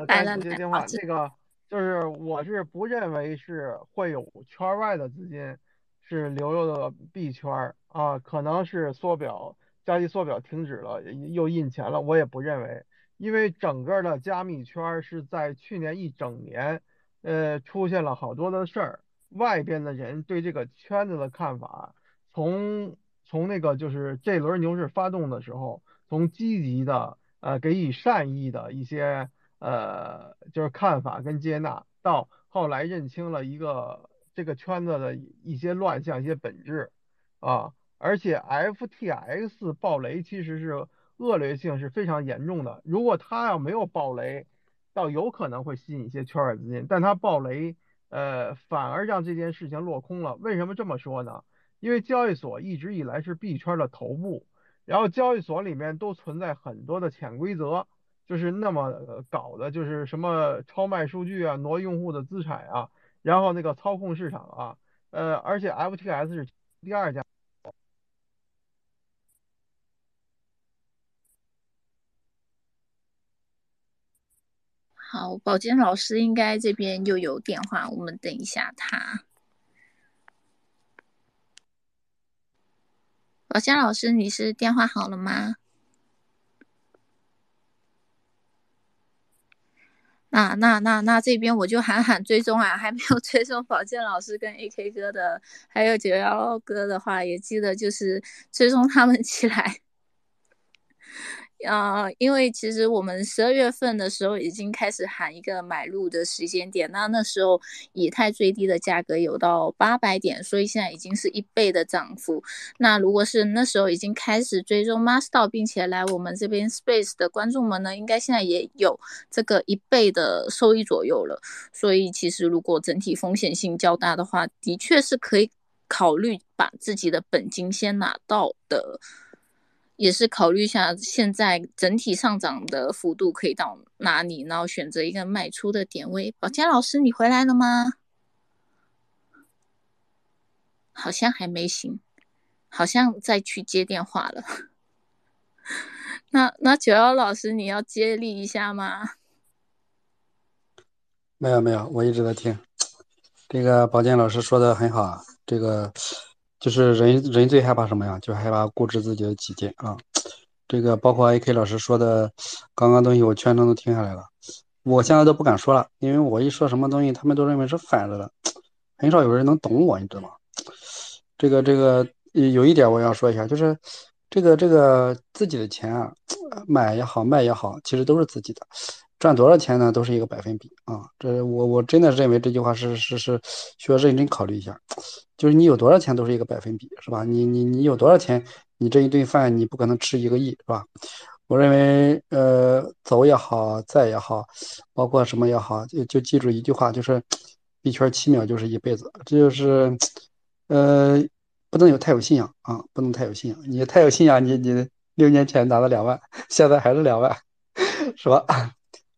S2: 来了
S3: 来了，这个就是我是不认为是会有圈外的资金是流入的币圈啊，可能是缩表，交易缩表停止了，又印钱了，我也不认为。因为整个的加密圈是在去年一整年，呃，出现了好多的事儿，外边的人对这个圈子的看法，从从那个就是这轮牛市发动的时候，从积极的呃给予善意的一些呃就是看法跟接纳，到后来认清了一个这个圈子的一些乱象、一些本质啊，而且 FTX 暴雷其实是。恶劣性是非常严重的。如果它要没有暴雷，倒有可能会吸引一些圈外资金。但它暴雷，呃，反而让这件事情落空了。为什么这么说呢？因为交易所一直以来是币圈的头部，然后交易所里面都存在很多的潜规则，就是那么搞的，就是什么超卖数据啊，挪用户的资产啊，然后那个操控市场啊，呃，而且 FTS 是第二家。
S2: 好，保健老师应该这边又有电话，我们等一下他。保健老师，你是电话好了吗？那那那那这边我就喊喊追踪啊，还没有追踪保健老师跟 AK 哥的，还有九幺哥的话，也记得就是追踪他们起来。啊，因为其实我们十二月份的时候已经开始喊一个买入的时间点，那那时候以太最低的价格有到八百点，所以现在已经是一倍的涨幅。那如果是那时候已经开始追踪 Master，并且来我们这边 Space 的观众们呢，应该现在也有这个一倍的收益左右了。所以其实如果整体风险性较大的话，的确是可以考虑把自己的本金先拿到的。也是考虑一下现在整体上涨的幅度可以到哪里，然后选择一个卖出的点位。宝坚老师，你回来了吗？好像还没醒，好像再去接电话了。那那九幺老师，你要接力一下吗？
S6: 没有没有，我一直在听。这个宝剑老师说的很好啊，这个。就是人人最害怕什么呀？就害怕固执自己的己见啊！这个包括 AK 老师说的，刚刚东西我全程都听下来了。我现在都不敢说了，因为我一说什么东西，他们都认为是反着的，很少有人能懂我，你知道吗？这个这个有一点我要说一下，就是这个这个自己的钱啊，买也好卖也好，其实都是自己的。赚多少钱呢，都是一个百分比啊。这我我真的认为这句话是是是需要认真考虑一下，就是你有多少钱都是一个百分比，是吧？你你你有多少钱，你这一顿饭你不可能吃一个亿，是吧？我认为，呃，走也好，在也好，包括什么也好，就就记住一句话，就是一圈七秒就是一辈子，这就是，呃，不能有太有信仰啊，不能太有信仰。你太有信仰，你你六年前拿了两万，现在还是两万，是吧？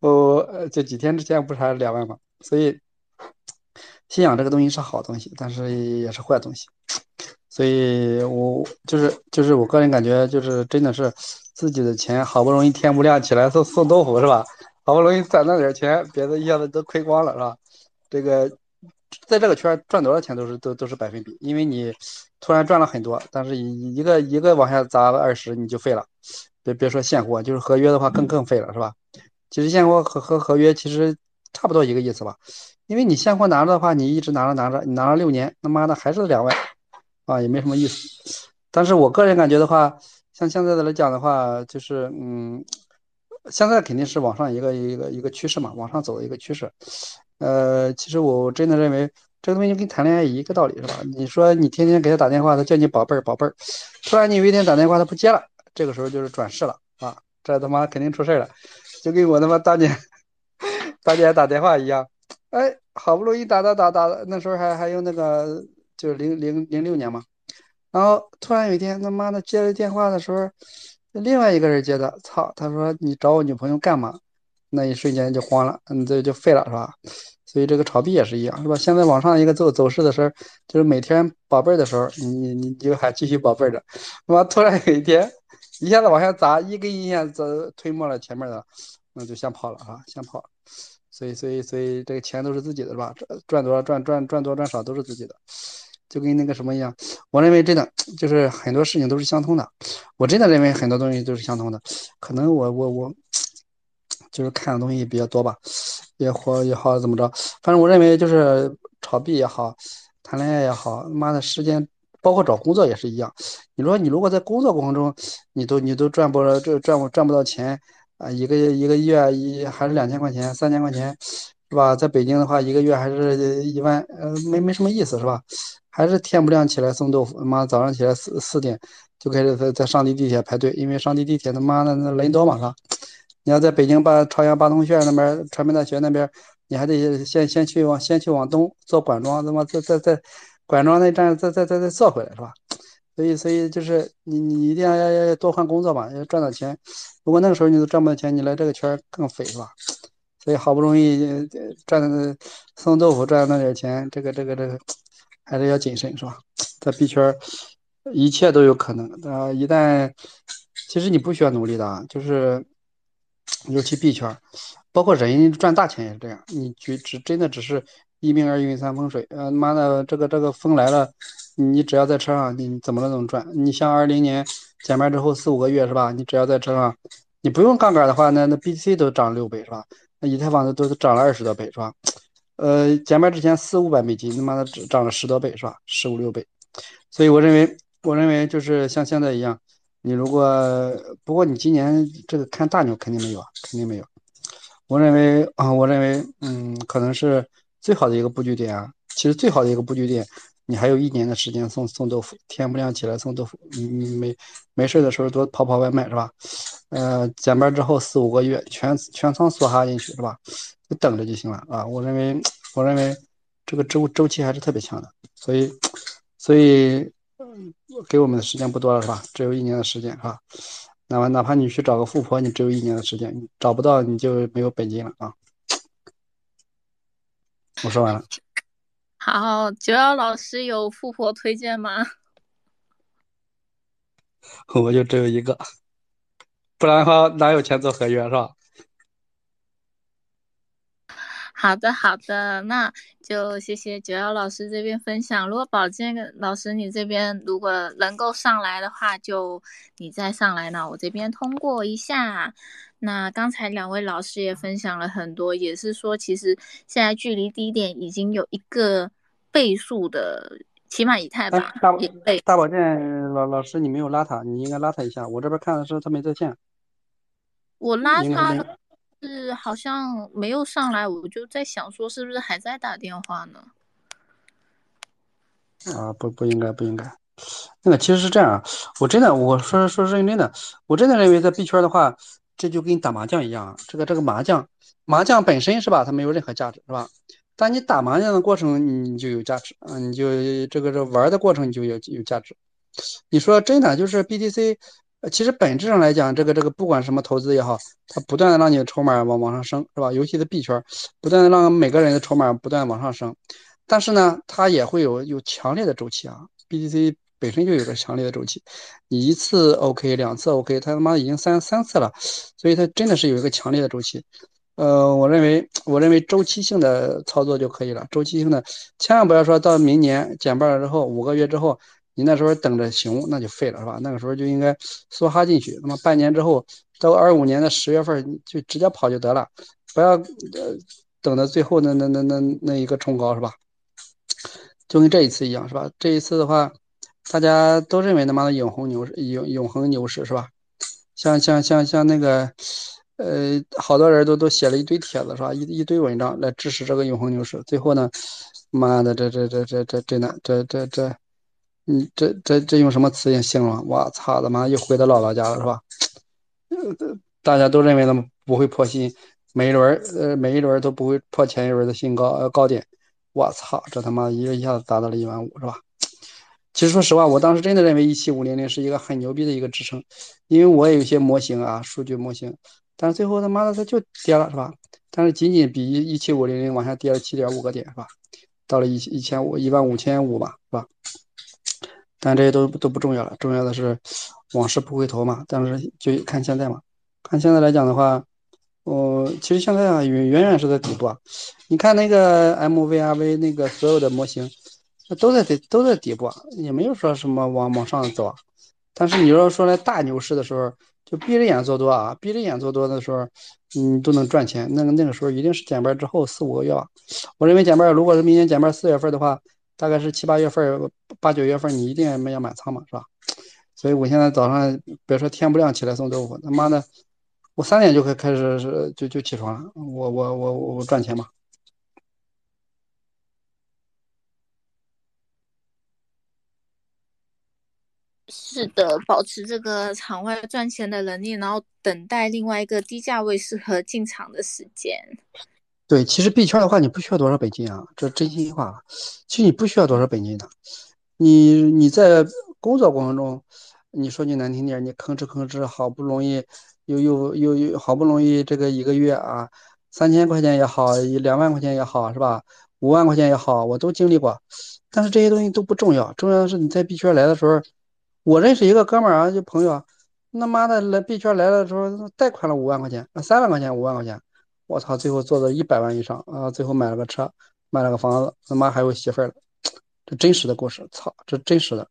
S6: 我就几天之前不是还两万吗？所以，信仰这个东西是好东西，但是也是坏东西。所以我就是就是我个人感觉，就是真的是。自己的钱好不容易天不亮起来送送豆腐是吧？好不容易攒那点钱，别的一下子都亏光了是吧？这个在这个圈赚多少钱都是都都是百分比，因为你突然赚了很多，但是一一个一个往下砸个二十你就废了，别别说现货，就是合约的话更更废了是吧？其实现货和和合约其实差不多一个意思吧，因为你现货拿着的话，你一直拿着拿着，你拿了六年，他妈的还是两万啊，也没什么意思。但是我个人感觉的话。像现在的来讲的话，就是嗯，现在肯定是往上一个一个一个趋势嘛，往上走的一个趋势。呃，其实我真的认为这个东西跟谈恋爱一个道理，是吧？你说你天天给他打电话，他叫你宝贝儿宝贝儿，突然你有一天打电话他不接了，这个时候就是转世了啊，这他妈肯定出事了，就跟我他妈当年当年打电话一样，哎，好不容易打打打打，那时候还还用那个就是零零零六年嘛。然后突然有一天，他妈的接了电话的时候，另外一个人接的，操！他说你找我女朋友干嘛？那一瞬间就慌了，嗯，这就废了，是吧？所以这个炒币也是一样，是吧？现在往上一个走走势的时候，就是每天宝贝儿的时候，你你你就还继续宝贝儿着，他妈突然有一天一下子往下砸，一根阴线走推没了前面的，那就先跑了啊，先跑。所以所以所以这个钱都是自己的，是吧？赚赚多少赚赚赚多赚少都是自己的。就跟那个什么一样，我认为真的就是很多事情都是相通的。我真的认为很多东西都是相通的。可能我我我就是看的东西比较多吧，也或也好怎么着，反正我认为就是炒币也好，谈恋爱也好，妈的时间，包括找工作也是一样。你说你如果在工作过程中，你都你都赚不这赚不赚不到钱啊，一个一个月一还是两千块钱、三千块钱，是吧？在北京的话，一个月还是一万，呃，没没什么意思，是吧？还是天不亮起来送豆腐，妈早上起来四四点就开始在在上地地铁排队，因为上地地铁他妈的那人多嘛，是吧？你要在北京八朝阳八通线那边，传媒大学那边，你还得先先去往先去往东坐管庄，他妈在在在管庄那站再再再再坐回来，是吧？所以所以就是你你一定要要要多换工作吧，要赚到钱。如果那个时候你都赚不到钱，你来这个圈更废，是吧？所以好不容易赚的送豆腐赚那点钱，这个这个这个。还是要谨慎，是吧？在币圈，一切都有可能。啊，一旦，其实你不需要努力的，就是尤其币圈，包括人赚大钱也是这样。你只只真的只是一命二运三风水。呃，妈的，这个这个风来了，你只要在车上，你怎么都能赚。你像二零年减半之后四五个月是吧？你只要在车上，你不用杠杆的话，那那 BTC 都涨六倍是吧？那以太坊的都涨了二十多倍是吧？呃，减半之前四五百美金，他妈的涨涨了十多倍，是吧？十五六倍，所以我认为，我认为就是像现在一样，你如果不过你今年这个看大牛肯定没有啊，肯定没有。我认为啊，我认为，嗯，可能是最好的一个布局点啊。其实最好的一个布局点，你还有一年的时间送送豆腐，天不亮起来送豆腐，你你没没事的时候多跑跑外卖，是吧？呃，减半之后四五个月，全全仓梭哈进去，是吧？就等着就行了啊！我认为，我认为这个周周期还是特别强的，所以，所以给我们的时间不多了，是吧？只有一年的时间，是吧？哪怕哪怕你去找个富婆，你只有一年的时间，找不到你就没有本金了啊！我说完了。
S2: 好，九幺老师有富婆推荐吗？
S6: 我就只有一个，不然的话哪有钱做合约，是吧？
S2: 好的，好的，那就谢谢九幺老师这边分享。如果宝剑老师你这边如果能够上来的话，就你再上来呢，我这边通过一下。那刚才两位老师也分享了很多，也是说其实现在距离低点已经有一个倍数的，起码以太吧，一倍。
S6: 大宝剑老老师，你没有拉他，你应该拉他一下。我这边看的是他没在线。
S2: 我拉他。是好像没有上来，我就在想说是不是还在打电话呢？
S6: 啊，不不应该不应该，那个其实是这样啊，我真的我说说认真的，我真的认为在币圈的话，这就跟打麻将一样啊，这个这个麻将麻将本身是吧，它没有任何价值是吧？但你打麻将的过程你就有价值啊，你就这个这玩的过程你就有有价值。你说真的就是 BTC，其实本质上来讲，这个这个不管什么投资也好，它不断的让你的筹码往往上升是吧？尤其是币圈，不断的让每个人的筹码不断往上升。但是呢，它也会有有强烈的周期啊，BTC 本身就有着强烈的周期，你一次 OK，两次 OK，它他妈已经三三次了，所以它真的是有一个强烈的周期。呃，我认为我认为周期性的操作就可以了，周期性的千万不要说到明年减半了之后五个月之后，你那时候等着熊那就废了是吧？那个时候就应该梭哈进去，那么半年之后到二五年的十月份就直接跑就得了，不要呃等到最后那那那那那一个冲高是吧？就跟这一次一样，是吧？这一次的话，大家都认为他妈的永恒牛市，永永恒牛市是吧？像像像像那个，呃，好多人都都写了一堆帖子是吧？一一堆文章来支持这个永恒牛市。最后呢，妈的，这这这这这真的，这这这，嗯，这这这用什么词形容？我操，他妈又回到姥姥家了是吧？呃，大家都认为他们不会破新，每一轮呃每一轮都不会破前一轮的新高呃高点。我操，这他妈一个一下子达到了一万五，是吧？其实说实话，我当时真的认为一七五零零是一个很牛逼的一个支撑，因为我也有些模型啊，数据模型，但是最后他妈的它就跌了，是吧？但是仅仅比一一七五零零往下跌了七点五个点，是吧？到了一一千五一万五千五吧，是吧？但这些都都不重要了，重要的是往事不回头嘛。但是就看现在嘛，看现在来讲的话。哦，其实现在啊，远远远是在底部啊。你看那个 MVRV 那个所有的模型，都在底都在底部，也没有说什么往往上走啊。但是你要说来大牛市的时候，就闭着眼做多啊，闭着眼做多的时候，嗯，都能赚钱。那个那个时候一定是减半之后四五个月吧。我认为减半，如果是明年减半四月份的话，大概是七八月份、八九月份，你一定要满仓嘛，是吧？所以我现在早上别说天不亮起来送豆腐，他妈的。我三点就可以开始就就起床了，我我我我赚钱嘛。
S2: 是的，保持这个场外赚钱的能力，然后等待另外一个低价位适合进场的时间。
S6: 对，其实币圈的话，你不需要多少本金啊，这真心话。其实你不需要多少本金的，你你在工作过程中，你说句难听点，你吭哧吭哧，好不容易。又又又又好不容易这个一个月啊，三千块钱也好，两万块钱也好，是吧？五万块钱也好，我都经历过。但是这些东西都不重要，重要的是你在币圈来的时候，我认识一个哥们儿啊，就朋友啊，他妈的来币圈来的时候贷款了五万块钱，三万块钱，五万块钱，我操，最后做到一百万以上啊，最后买了个车，买了个房子，他妈还有媳妇儿了，这真实的故事，操，这真实的。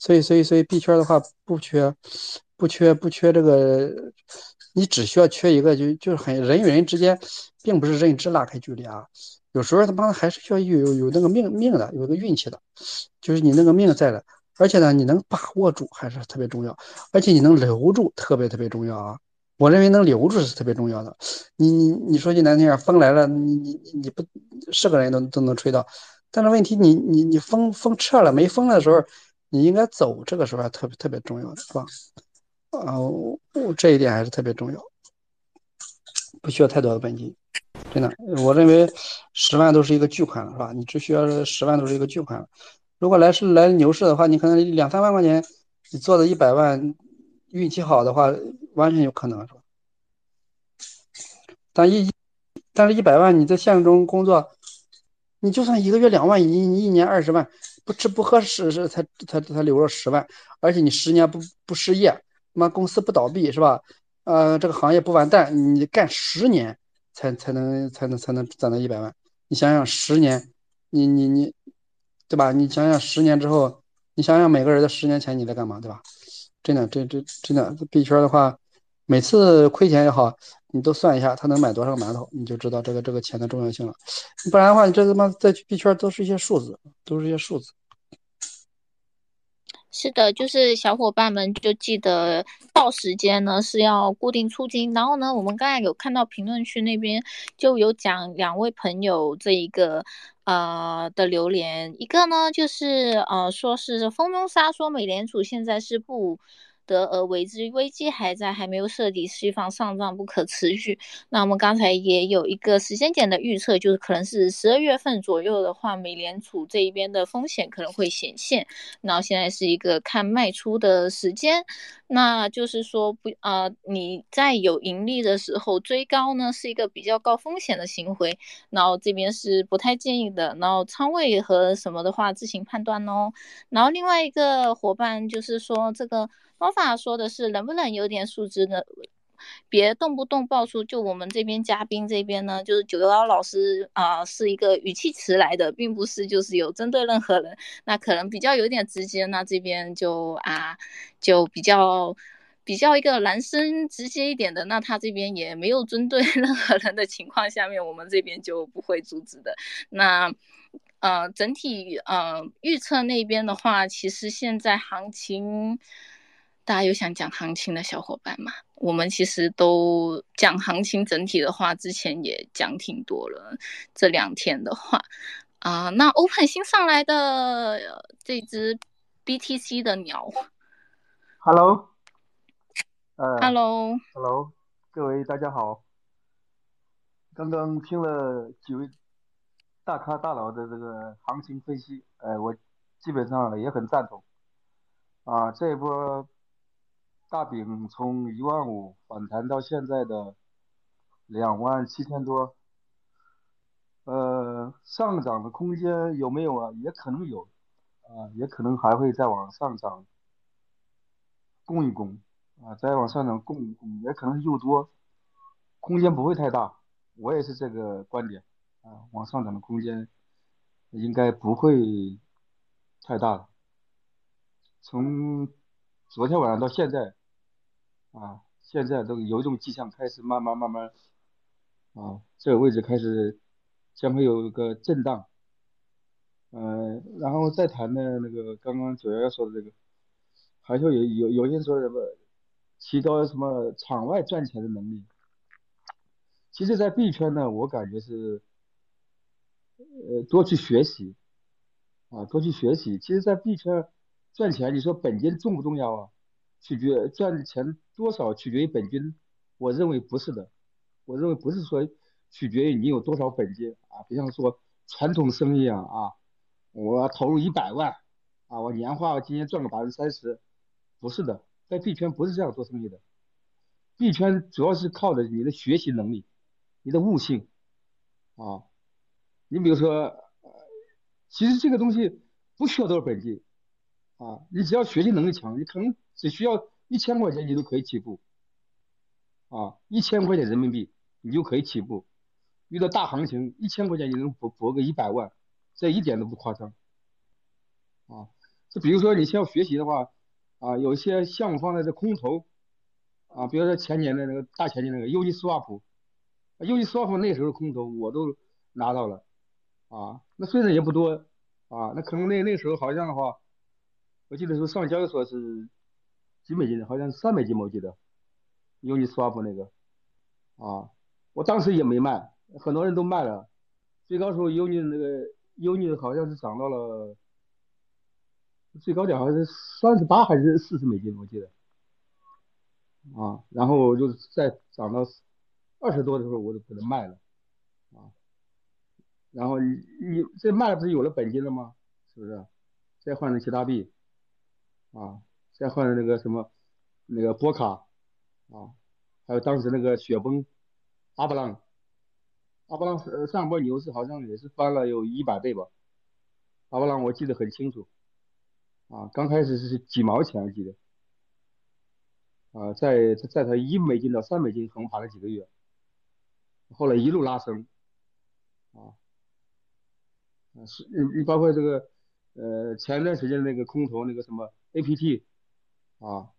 S6: 所以，所以，所以币圈的话不缺。不缺不缺这个，你只需要缺一个，就就是很人与人之间，并不是认知拉开距离啊。有时候他妈的还是需要有有有那个命命的，有个运气的，就是你那个命在的，而且呢，你能把握住还是特别重要，而且你能留住特别特别重要啊。我认为能留住是特别重要的。你你你说句难听点，风来了，你你你不是个人都都能吹到，但是问题你你你风风撤了没风的时候，你应该走，这个时候还特别特别重要的是吧？啊，我这一点还是特别重要，不需要太多的本金，真的，我认为十万都是一个巨款了，是吧？你只需要十万都是一个巨款了。如果来是来牛市的话，你可能两三万块钱，你做的一百万，运气好的话，完全有可能，是吧？但一，但是一百万你在现实中工作，你就算一个月两万，一一年二十万，不吃不喝是是才才才留了十万，而且你十年不不失业。妈公司不倒闭是吧？呃，这个行业不完蛋，你干十年才才能才能才能攒到一百万。你想想十年，你你你，对吧？你想想十年之后，你想想每个人的十年前你在干嘛，对吧？真的，这这真的币圈的话，每次亏钱也好，你都算一下他能买多少个馒头，你就知道这个这个钱的重要性了。不然的话，你这他妈在币圈都是一些数字，都是一些数字。
S2: 是的，就是小伙伴们就记得到时间呢是要固定出金，然后呢，我们刚才有看到评论区那边就有讲两位朋友这一个呃的榴莲，一个呢就是呃说是风中沙说美联储现在是不。得而为之，危机还在，还没有彻底释放，上涨不可持续。那我们刚才也有一个时间点的预测，就是可能是十二月份左右的话，美联储这一边的风险可能会显现。然后现在是一个看卖出的时间，那就是说不啊，你在有盈利的时候追高呢，是一个比较高风险的行为。然后这边是不太建议的。然后仓位和什么的话自行判断哦。然后另外一个伙伴就是说这个。方法说的是能不能有点素质呢？别动不动爆出。就我们这边嘉宾这边呢，就是九幺老师啊，是一个语气词来的，并不是就是有针对任何人。那可能比较有点直接，那这边就啊，就比较比较一个男生直接一点的。那他这边也没有针对 任何人的情况下面，我们这边就不会阻止的。那呃，整体呃预测那边的话，其实现在行情。大家有想讲行情的小伙伴吗？我们其实都讲行情整体的话，之前也讲挺多了。这两天的话，啊，那 Open 新上来的这只 BTC 的鸟
S7: ，Hello，呃
S2: ，Hello，Hello，
S7: 各位大家好。刚刚听了几位大咖大佬的这个行情分析，呃，我基本上也很赞同。啊，这一波。大饼从一万五反弹到现在的两万七千多，呃，上涨的空间有没有啊？也可能有，啊，也可能还会再往上涨，攻一攻，啊，再往上涨攻一攻，也可能又多，空间不会太大。我也是这个观点，啊，往上涨的空间应该不会太大了。从昨天晚上到现在。啊，现在都有一种迹象，开始慢慢慢慢，啊，这个位置开始将会有一个震荡，嗯，然后再谈的那个刚刚九幺幺说的这个，还是有有有些人说什么提高什么场外赚钱的能力，其实，在币圈呢，我感觉是，呃，多去学习，啊，多去学习。其实，在币圈赚钱，你说本金重不重要啊？取决赚钱多少取决于本金，我认为不是的，我认为不是说取决于你有多少本金啊，比方说传统生意啊啊，我投入一百万啊，我年化今年赚个百分之三十，不是的，在币圈不是这样做生意的，币圈主要是靠的你的学习能力，你的悟性啊，你比如说，其实这个东西不需要多少本金啊，你只要学习能力强，你可能。只需要一千块钱，你都可以起步，啊，一千块钱人民币你就可以起步。遇到大行情，一千块钱你能博博个一百万，这一点都不夸张，啊，就比如说你像学习的话，啊，有一些项目放在这空头，啊，比如说前年的那个大前年那个 Uniswap，Uniswap 那时候空头我都拿到了，啊，那虽然也不多，啊，那可能那那时候好像的话，我记得说上交易所是。几美金的，好像是三美金，我记得，Uniswap 那个，啊，我当时也没卖，很多人都卖了，最高时候 Uni 那个 Uni 好像是涨到了，最高点好像是三十八还是四十美金，我记得，啊，然后就再涨到二十多的时候，我就把它卖了，啊，然后你你这卖了不是有了本金了吗？是不是？再换成其他币，啊。再换那个什么，那个波卡，啊，还有当时那个雪崩，阿布浪，阿布浪呃上波牛市好像也是翻了有一百倍吧，阿布浪我记得很清楚，啊，刚开始是几毛钱我记得，啊，在在它一美金到三美金横盘了几个月，后来一路拉升，啊，是你你包括这个呃前段时间那个空头那个什么 APT。啊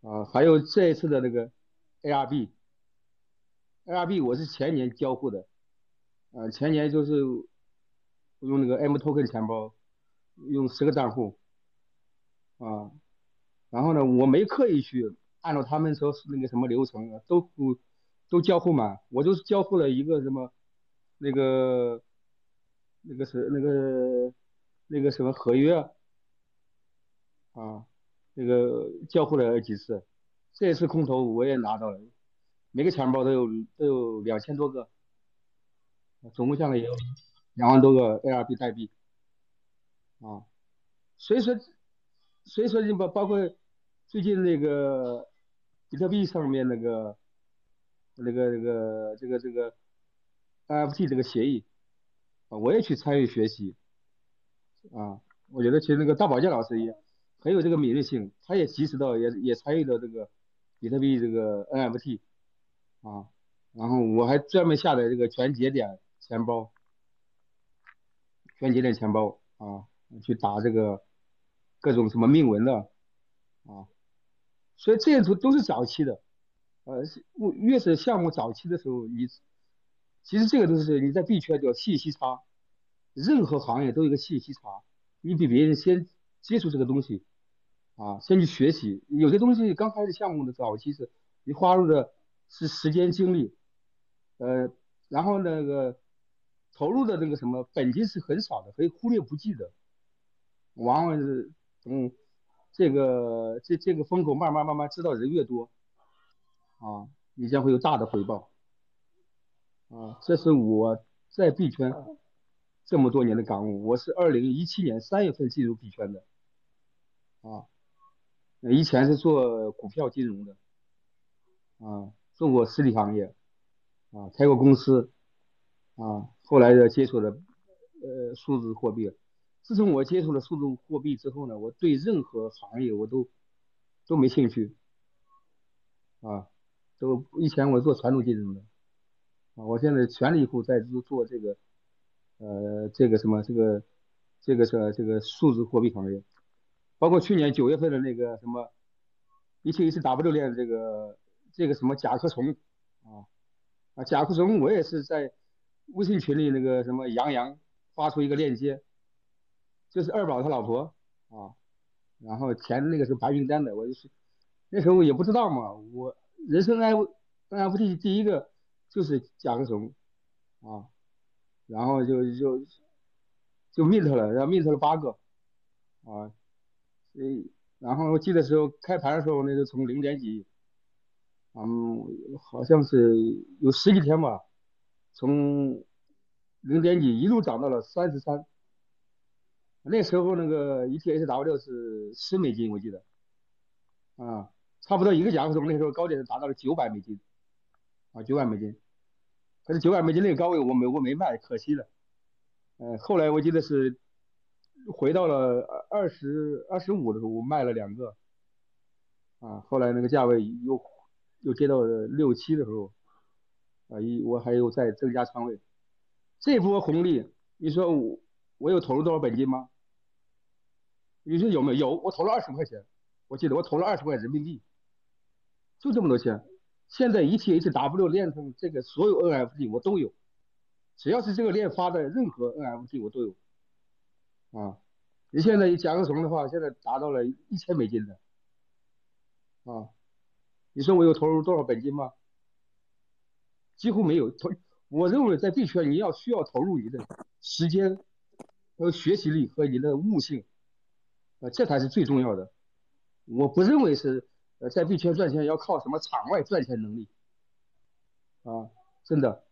S7: 啊，还有这一次的那个 ARB，ARB 我是前年交付的，啊，前年就是用那个 M Token 钱包，用十个账户，啊，然后呢，我没刻意去按照他们说那个什么流程，都都都交付满，我就是交付了一个什么那个那个是那个那个什么合约啊，那个交互了几次，这一次空投我也拿到了，每个钱包都有都有两千多个，总共下来也有两万多个 ARB 代币啊，所以说。所以说，你包包括最近那个比特币上面那个那个那个这个这个 NFT 这个协议啊，我也去参与学习啊。我觉得其实那个大保健老师也很有这个敏锐性，他也及时到也也参与到这个比特币这个 NFT 啊。然后我还专门下载这个全节点钱包，全节点钱包啊，去打这个。各种什么命文的啊，所以这些都都是早期的，呃，越是项目早期的时候，你其实这个都是你在币圈叫信息差，任何行业都有个信息差，你比别人先接触这个东西啊，先去学习，有些东西刚开始项目的早期是，你花入的是时间精力，呃，然后那个投入的那个什么本金是很少的，可以忽略不计的，往往是。嗯，这个这这个风口慢慢慢慢知道人越多，啊，你将会有大的回报，啊，这是我在币圈这么多年的感悟。我是二零一七年三月份进入币圈的，啊，以前是做股票金融的，啊，做过实体行业，啊，开过公司，啊，后来又接触了呃数字货币。自从我接触了数字货币之后呢，我对任何行业我都都没兴趣，啊，都以前我做传统金融的，啊，我现在全力以赴在做做这个，呃，这个什么这个这个是这个数字货币行业，包括去年九月份的那个什么，ETHW 链这个这个什么甲壳虫，啊啊甲壳虫我也是在微信群里那个什么杨洋发出一个链接。就是二宝他老婆啊，然后填那个是白名单的，我就是那时候也不知道嘛，我人生 N NFT 第一个就是甲壳虫啊，然后就就就 meet 了，然后 meet 了八个啊，嗯然后我记得时候开盘的时候那就从零点几，嗯，好像是有十几天吧，从零点几一路涨到了三十三。那时候那个 ETHW 是十美金，我记得，啊，差不多一个甲壳虫那时候高点是达到了九百美金，啊，九百美金，可是九百美金那个高位我没我没卖，可惜了，呃，后来我记得是回到了二十二十五的时候我卖了两个，啊，后来那个价位又又跌到了六七的时候，啊，一我还有再增加仓位，这波红利，你说我我有投入多少本金吗？你说有没有？有，我投了二十块钱，我记得我投了二十块人民币，就这么多钱。现在 ETHW 链上这个所有 NFT 我都有，只要是这个链发的任何 NFT 我都有。啊，你现在甲壳虫的话，现在达到了一千美金的，啊，你说我有投入多少本金吗？几乎没有投。我认为在币圈你要需要投入你的时间和学习力和你的悟性。呃，这才是最重要的。我不认为是呃，在币圈赚钱要靠什么场外赚钱能力啊，真的。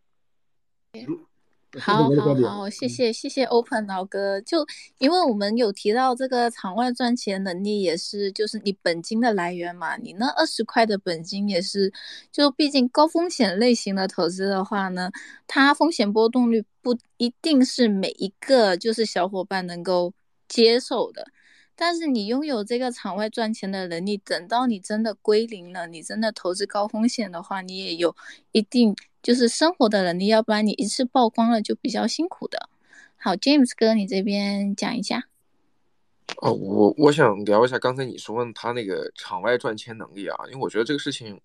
S2: 好好好，谢谢谢谢 Open 老哥。就因为我们有提到这个场外赚钱能力，也是就是你本金的来源嘛。你那二十块的本金也是，就毕竟高风险类型的投资的话呢，它风险波动率不一定是每一个就是小伙伴能够接受的。但是你拥有这个场外赚钱的能力，等到你真的归零了，你真的投资高风险的话，你也有一定就是生活的能力，要不然你一次曝光了就比较辛苦的。好，James 哥，你这边讲一下。
S8: 哦，我我想聊一下刚才你说他那个场外赚钱能力啊，因为我觉得这个事情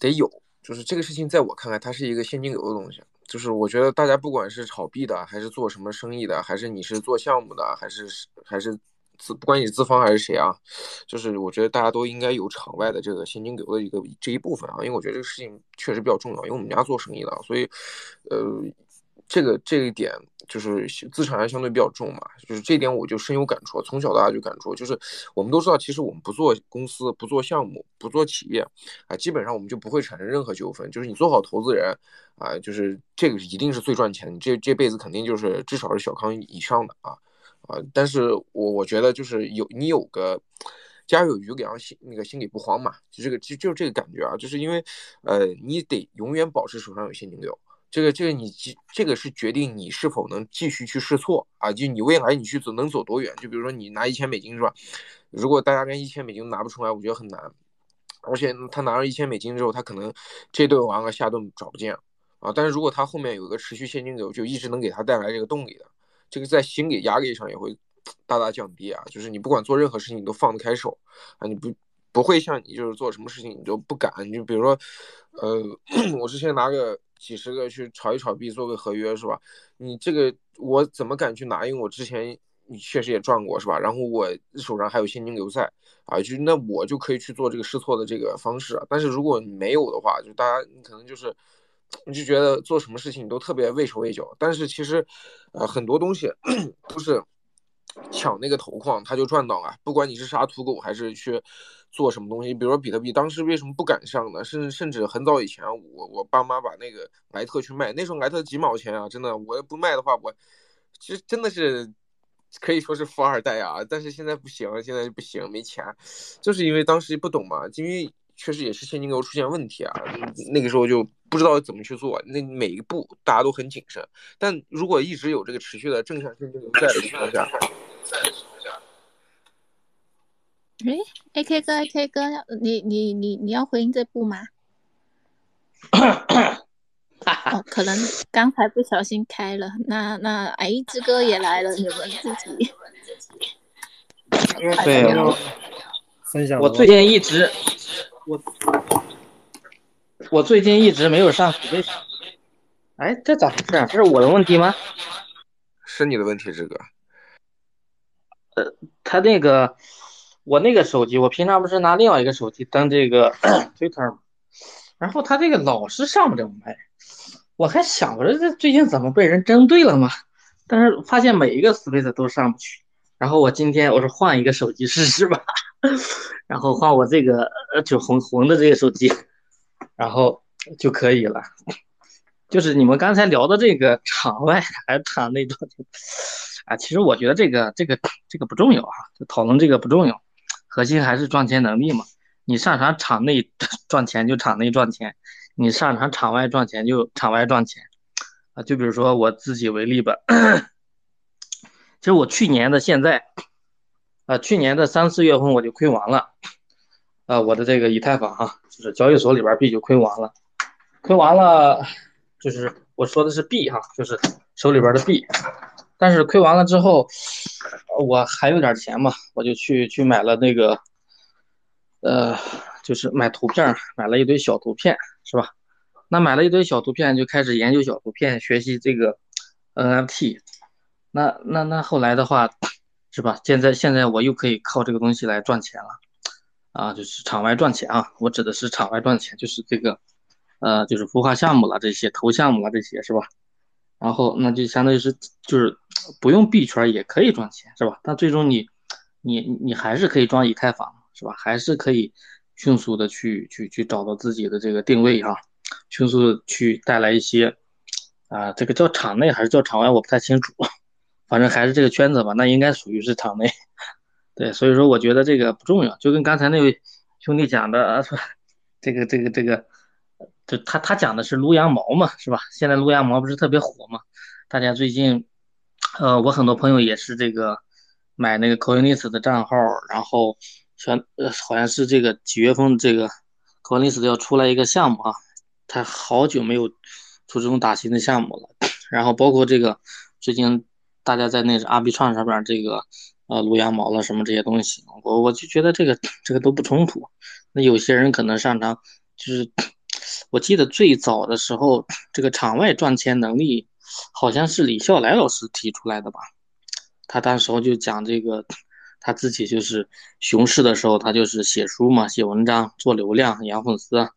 S8: 得有，就是这个事情在我看来，它是一个现金流的东西。就是我觉得大家不管是炒币的，还是做什么生意的，还是你是做项目的，还是还是。资，不管你资方还是谁啊，就是我觉得大家都应该有场外的这个现金流的一个这一部分啊，因为我觉得这个事情确实比较重要，因为我们家做生意的，所以，呃，这个这一点就是资产还相对比较重嘛，就是这点我就深有感触，从小到大就感触，就是我们都知道，其实我们不做公司、不做项目、不做企业啊，基本上我们就不会产生任何纠纷，就是你做好投资人啊，就是这个一定是最赚钱的，这这辈子肯定就是至少是小康以上的啊。啊，但是我我觉得就是有你有个家有余粮，心那个心里不慌嘛，就这个就就这个感觉啊，就是因为呃，你得永远保持手上有现金流，这个这个你这个是决定你是否能继续去试错啊，就你未来你去走能走多远，就比如说你拿一千美金是吧？如果大家连一千美金拿不出来，我觉得很难，而且他拿了一千美金之后，他可能这顿完了下顿找不见啊，但是如果他后面有个持续现金流，就一直能给他带来这个动力的。这个在心理压力上也会大大降低啊，就是你不管做任何事情，你都放得开手啊，你不不会像你就是做什么事情你就不敢，你就比如说，呃，我之前拿个几十个去炒一炒币做个合约是吧？你这个我怎么敢去拿？因为我之前你确实也赚过是吧？然后我手上还有现金流在啊，就那我就可以去做这个试错的这个方式。但是如果你没有的话，就大家你可能就是。你就觉得做什么事情都特别畏手畏脚，但是其实，呃，很多东西 都是抢那个头矿他就赚到了。不管你是杀土狗还是去做什么东西，比如说比特币，当时为什么不敢上呢？甚甚至很早以前，我我爸妈把那个莱特去卖，那时候莱特几毛钱啊，真的，我要不卖的话，我其实真的是可以说是富二代啊。但是现在不行，现在不行，没钱，就是因为当时不懂嘛，因为。确实也是现金流出现问题啊，那个时候就不知道怎么去做，那每一步大家都很谨慎。但如果一直有这个持续的正向现金流在的情况下，
S2: 哎，A K 哥，A K 哥，你你你你要回应这步吗？哦，可能刚才不小心开了。那那哎，志哥也来了，你们自己。
S9: 对，
S4: 分享。
S9: 我最近一直。我我最近一直没有上储备。哎，这咋回事啊？这是我的问题吗？
S8: 是你的问题，这个。
S9: 呃，他那个，我那个手机，我平常不是拿另外一个手机登这个 Twitter 吗？然后他这个老是上不了麦，我还想着这最近怎么被人针对了嘛？但是发现每一个 Space 都上不去。然后我今天我说换一个手机试试吧。然后换我这个呃，就红红的这个手机，然后就可以了。就是你们刚才聊的这个场外还是场内赚钱啊？其实我觉得这个这个这个不重要啊，就讨论这个不重要，核心还是赚钱能力嘛。你擅长场内赚钱就场内赚钱，你擅长场外赚钱就场外赚钱啊。就比如说我自己为例吧，其实我去年的现在。啊，去年的三四月份我就亏完了，啊，我的这个以太坊哈，就是交易所里边币就亏完了，亏完了，就是我说的是币哈，就是手里边的币，但是亏完了之后，我还有点钱嘛，我就去去买了那个，呃，就是买图片，买了一堆小图片，是吧？那买了一堆小图片，就开始研究小图片，学习这个 NFT，那那那后来的话。是吧？现在现在我又可以靠这个东西来赚钱了，啊，就是场外赚钱啊。我指的是场外赚钱，就是这个，呃，就是孵化项目了这些，投项目了这些，是吧？然后那就相当于是就是不用币圈也可以赚钱，是吧？但最终你你你还是可以装以太坊，是吧？还是可以迅速的去去去找到自己的这个定位哈，迅速的去带来一些，啊，这个叫场内还是叫场外，我不太清楚。反正还是这个圈子吧，那应该属于是场内，对，所以说我觉得这个不重要，就跟刚才那位兄弟讲的啊，说这个这个这个，就他他讲的是撸羊毛嘛，是吧？现在撸羊毛不是特别火嘛？大家最近，呃，我很多朋友也是这个买那个 Coinlist 的账号，然后全呃好像是这个几月份这个 Coinlist 要出来一个项目啊，他好久没有出这种打新的项目了，然后包括这个最近。大家在那阿币创上边这个啊撸羊毛了什么这些东西，我我就觉得这个这个都不冲突。那有些人可能擅长，就是我记得最早的时候，这个场外赚钱能力好像是李笑来老师提出来的吧？他当时候就讲这个他自己就是熊市的时候，他就是写书嘛，写文章做流量养粉丝，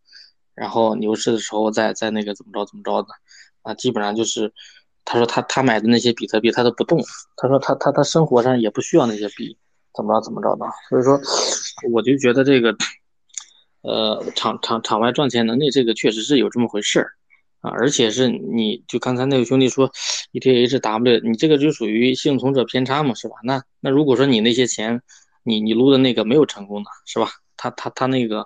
S9: 然后牛市的时候再再那个怎么着怎么着的，啊，基本上就是他说他他买的那些比特币他都不动，他说他他他生活上也不需要那些币，怎么着怎么着的，所以说我就觉得这个，呃，场场场外赚钱能力这个确实是有这么回事儿。啊，而且是你就刚才那位兄弟说，ETHW，你这个就属于幸存者偏差嘛，是吧？那那如果说你那些钱，你你撸的那个没有成功的，是吧？他他他那个，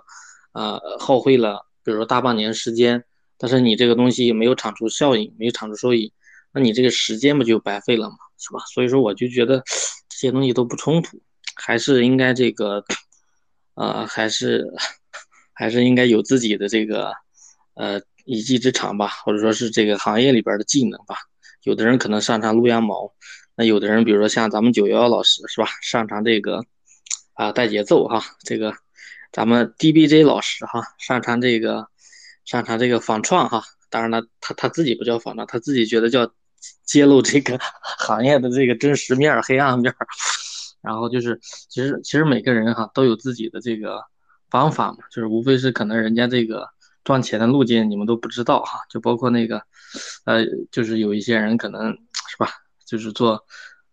S9: 呃，耗费了，比如说大半年时间，但是你这个东西没有产出效应，没有产出收益，那你这个时间不就白费了嘛，是吧？所以说我就觉得这些东西都不冲突，还是应该这个，呃，还是还是应该有自己的这个，呃。一技之长吧，或者说是这个行业里边的技能吧。有的人可能擅长撸羊毛，那有的人比如说像咱们九幺幺老师是吧，擅长这个啊带节奏哈。这个咱们 DBJ 老师哈，擅长这个擅长这个仿创哈。当然了，他他自己不叫仿创，他自己觉得叫揭露这个行业的这个真实面、黑暗面。然后就是其实其实每个人哈都有自己的这个方法嘛，就是无非是可能人家这个。赚钱的路径你们都不知道哈，就包括那个，呃，就是有一些人可能是吧，就是做，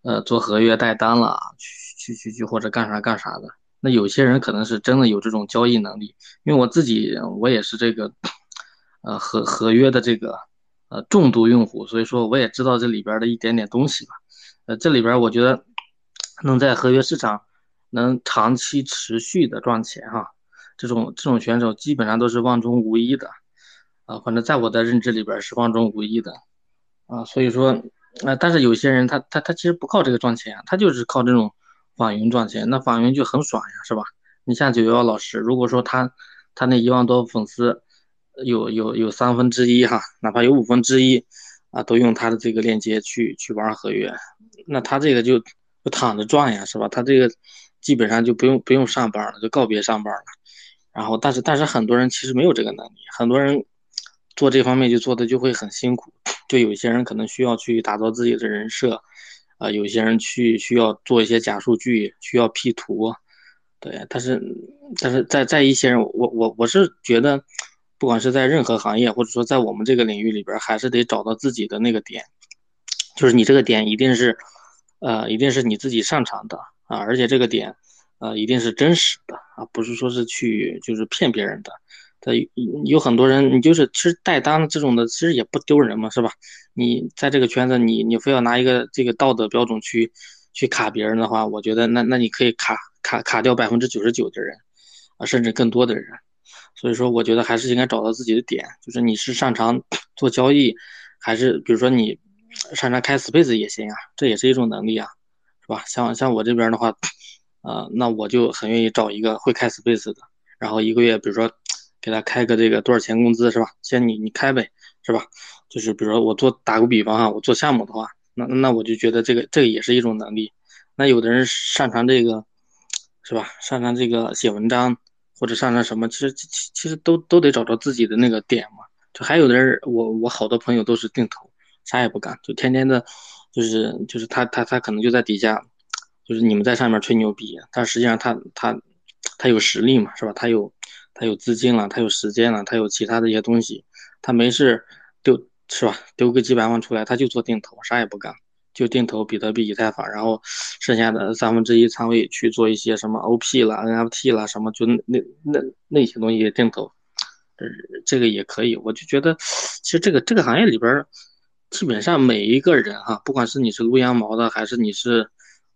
S9: 呃，做合约带单了，去去去去或者干啥干啥的。那有些人可能是真的有这种交易能力，因为我自己我也是这个，呃，合合约的这个，呃，重度用户，所以说我也知道这里边的一点点东西吧。呃，这里边我觉得能在合约市场能长期持续的赚钱哈。这种这种选手基本上都是万中无一的，啊，反正在我的认知里边是万中无一的，啊，所以说，啊，但是有些人他他他其实不靠这个赚钱，他就是靠这种网云赚钱，那网云就很爽呀，是吧？你像九幺老师，如果说他他那一万多粉丝，有有有三分之一哈，哪怕有五分之一，啊，都用他的这个链接去去玩合约，那他这个就就躺着赚呀，是吧？他这个基本上就不用不用上班了，就告别上班了。然后，但是，但是很多人其实没有这个能力，很多人做这方面就做的就会很辛苦。就有些人可能需要去打造自己的人设，啊，有些人去需要做一些假数据，需要 P 图，对。但是，但是在在一些人，我我我是觉得，不管是在任何行业，或者说在我们这个领域里边，还是得找到自己的那个点，就是你这个点一定是，呃，一定是你自己擅长的啊，而且这个点。呃，一定是真实的啊，不是说是去就是骗别人的。他有很多人，你就是其实带单这种的，其实也不丢人嘛，是吧？你在这个圈子，你你非要拿一个这个道德标准去去卡别人的话，我觉得那那你可以卡卡卡掉百分之九十九的人啊，甚至更多的人。所以说，我觉得还是应该找到自己的点，就是你是擅长 做交易，还是比如说你 擅长开 space 也行啊，这也是一种能力啊，是吧？像像我这边的话。啊，那我就很愿意找一个会开 space 的，然后一个月，比如说 给他开个这个多少钱工资是吧？先你你开呗，是吧？就是比如说我做打个比方哈，我做项目的话，那那我就觉得这个这个也是一种能力。那有的人擅长这个，是吧？擅长这个写文章或者擅长什么，其实其其实都都得找到自己的那个点嘛。就还有的人，我我好多朋友都是定投，啥也不干，就天天的，就是就是他他他可能就在底下。就是你们在上面吹牛逼，但实际上他他他有实力嘛，是吧？他有他有资金了，他有时间了，他有其他的一些东西，他没事丢是吧？丢个几百万出来，他就做定投，啥也不干，就定投比特币、以太坊，然后剩下的三分之一仓位去做一些什么 OP 了、NFT 了什么，就那那那些东西定投，呃，这个也可以。我就觉得，其实这个这个行业里边，基本上每一个人哈，不管是你是撸羊毛的，还是你是。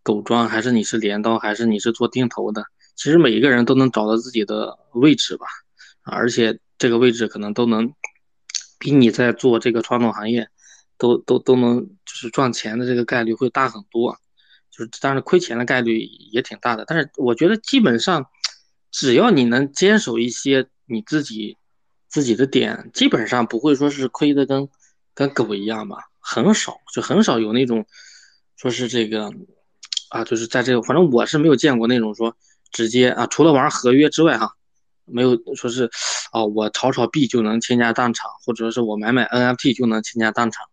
S9: 狗庄还是你是镰刀还是你是做定投的？其实每一个人都能找到自己的位置吧，而且这个位置可能都能比你在做这个传统行业都都都能就是赚钱的这个概率会大很多，就是当然亏钱的概率也挺大的。但是我觉得基本上只要你能坚守一些你自己自己的点，基本上不会说是亏的跟跟狗一样吧，很少就很少有那种说是这个。啊，就是在这个，反正我是没有见过那种说直接啊，除了玩合约之外哈，没有说是，啊，我炒炒币就能倾家荡产，或者说是我买买 NFT 就能倾家荡产，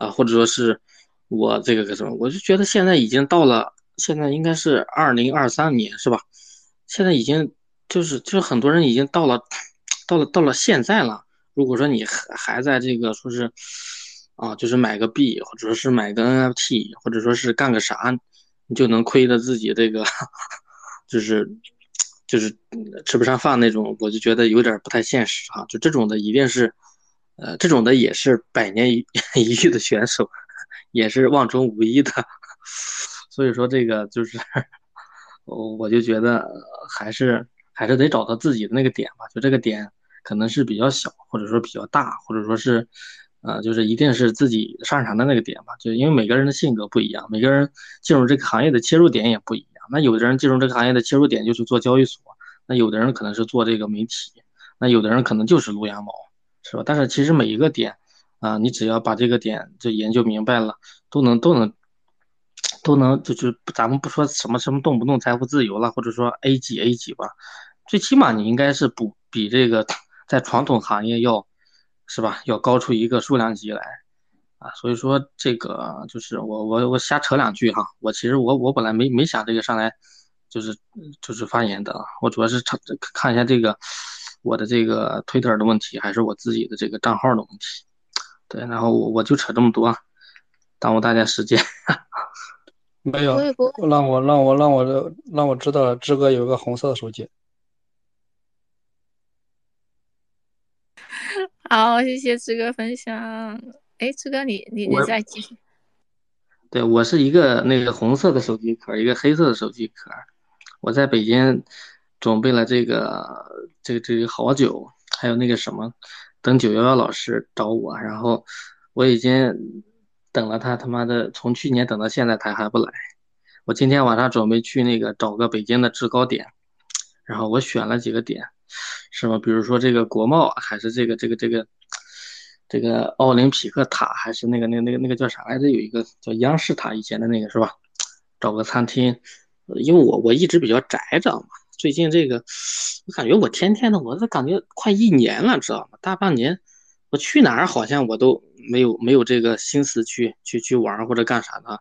S9: 啊，或者说是我这个个什么，我就觉得现在已经到了现在应该是二零二三年是吧？现在已经就是就是很多人已经到了到了到了现在了。如果说你还还在这个说是啊，就是买个币，或者说是买个 NFT，或者说是干个啥，你就能亏的自己这个 就是就是吃不上饭那种，我就觉得有点不太现实啊。就这种的一定是呃，这种的也是百年一 遇的选手，也是万中无一的。所以说这个就是，我我就觉得还是还是得找到自己的那个点吧。就这个点可能是比较小，或者说比较大，或者说是，呃，就是一定是自己擅长的那个点吧。就因为每个人的性格不一样，每个人进入这个行业的切入点也不一样。那有的人进入这个行业的切入点就是做交易所，那有的人可能是做这个媒体，那有的人可能就是撸羊毛，是吧？但是其实每一个点，啊，你只要把这个点就研究明白了，都能都能。都能就就咱们不说什么什么动不动财富自由了，或者说 A 几 A 几吧，最起码你应该是不比这个在传统行业要是吧要高出一个数量级来啊。所以说这个就是我我我瞎扯两句哈，我其实我我本来没没想这个上来就是就是发言的，我主要是看看一下这个我的这个 Twitter 的问题，还是我自己的这个账号的问题。对，然后我我就扯这么多，耽误大家时间。
S6: 没有，让我让我让我让我知道了，志哥有个红色的手机。
S2: 好，谢谢志哥分享。哎，志哥，你你你再继续。
S9: 对我是一个那个红色的手机壳，一个黑色的手机壳。我在北京准备了这个这个这个好酒，还有那个什么，等九幺幺老师找我，然后我已经。等了他他妈的从去年等到现在他还不来，我今天晚上准备去那个找个北京的制高点，然后我选了几个点，是吧？比如说这个国贸，还是这个这个这个这个奥林匹克塔，还是那个那个那个那个叫啥来着？有一个叫央视塔以前的那个是吧？找个餐厅，因为我我一直比较宅，知道吗？最近这个我感觉我天天的，我这感觉快一年了，知道吗？大半年我去哪儿好像我都。没有没有这个心思去去去玩或者干啥的，